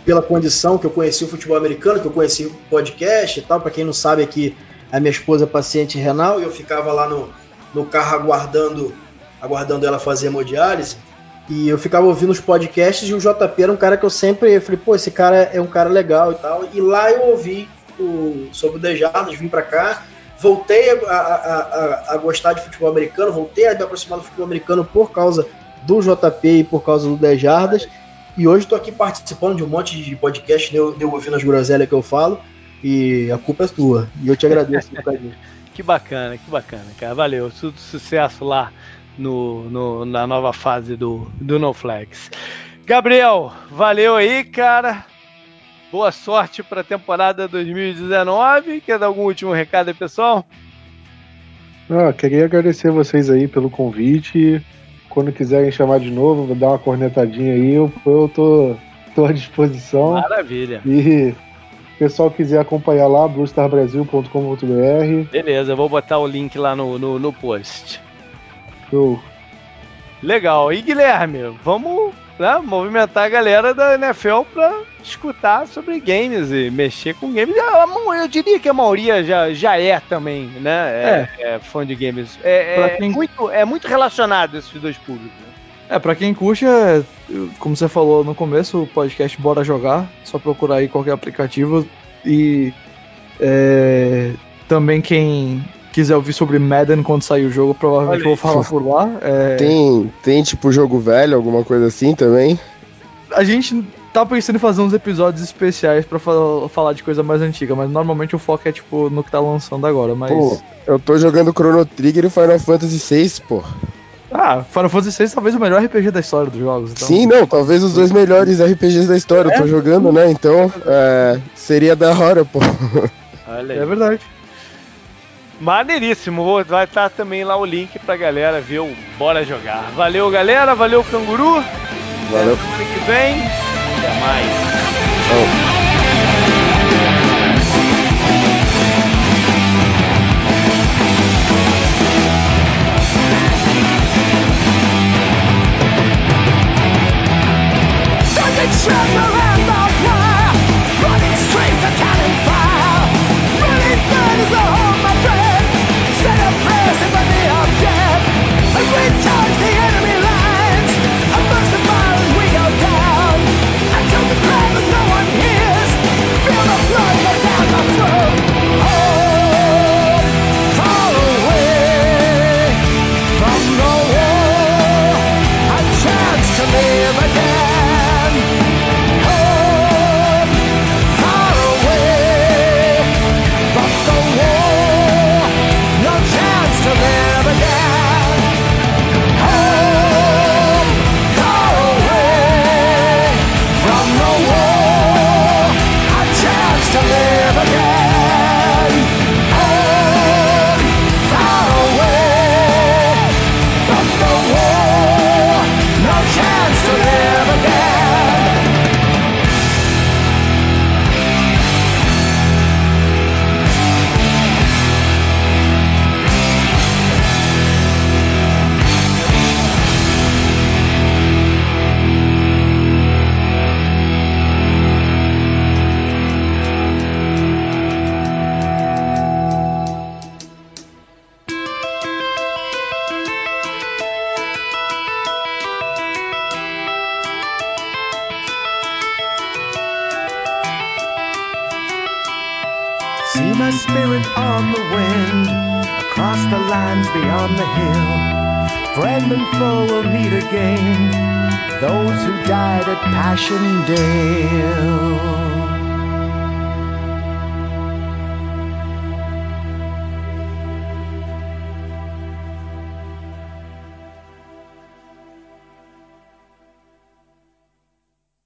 pela condição que eu conheci o futebol americano, que eu conheci o podcast e tal. Para quem não sabe, aqui a minha esposa é paciente renal e eu ficava lá no, no carro aguardando, aguardando ela fazer hemodiálise. E eu ficava ouvindo os podcasts e o JP era um cara que eu sempre eu falei, pô, esse cara é um cara legal e tal. E lá eu ouvi o, sobre o Dejadas, vim para cá, voltei a, a, a, a, gostar de futebol americano, voltei a me aproximar do futebol americano por causa do JP e por causa do Dejardas. E hoje estou aqui participando de um monte de podcast, deu, deu ouvindo as groselhas que eu falo. E a culpa é tua. E eu te agradeço um Que bacana, que bacana, cara. Valeu. Su sucesso lá no, no, na nova fase do, do No Flags. Gabriel, valeu aí, cara. Boa sorte para a temporada 2019. Quer dar algum último recado aí, pessoal? Ah, queria agradecer vocês aí pelo convite quando quiserem chamar de novo, vou dar uma cornetadinha aí, eu, eu tô, tô à disposição. Maravilha. E o pessoal quiser acompanhar lá, bluestarbrasil.com.br. Beleza, eu vou botar o link lá no, no, no post. Show. Legal. E Guilherme, vamos né, movimentar a galera da NFL para escutar sobre games e mexer com games. Eu diria que a maioria já, já é também, né? É, é. é fã de games. É, é quem... muito, é muito relacionado esses dois públicos. Né? É, pra quem curte, é, como você falou no começo, o podcast Bora Jogar, só procurar aí qualquer aplicativo e é, também quem quiser ouvir sobre Madden quando sair o jogo, provavelmente vou falar por lá. É... Tem, tem tipo jogo velho, alguma coisa assim também? A gente tá pensando em fazer uns episódios especiais para falar de coisa mais antiga, mas normalmente o foco é tipo no que tá lançando agora, mas... Pô, eu tô jogando Chrono Trigger e Final Fantasy VI, pô. Ah, Final Fantasy VI talvez o melhor RPG da história dos jogos. Então... Sim, não, talvez os dois melhores RPGs da história. É? Eu tô é? jogando, né? Então, é, seria da hora, pô. Olha aí. É verdade. Maneiríssimo. Vai estar também lá o link pra galera ver o Bora Jogar. Valeu, galera. Valeu, Canguru. Valeu. Até semana que vem. Até mais. Oh. Passchendaele.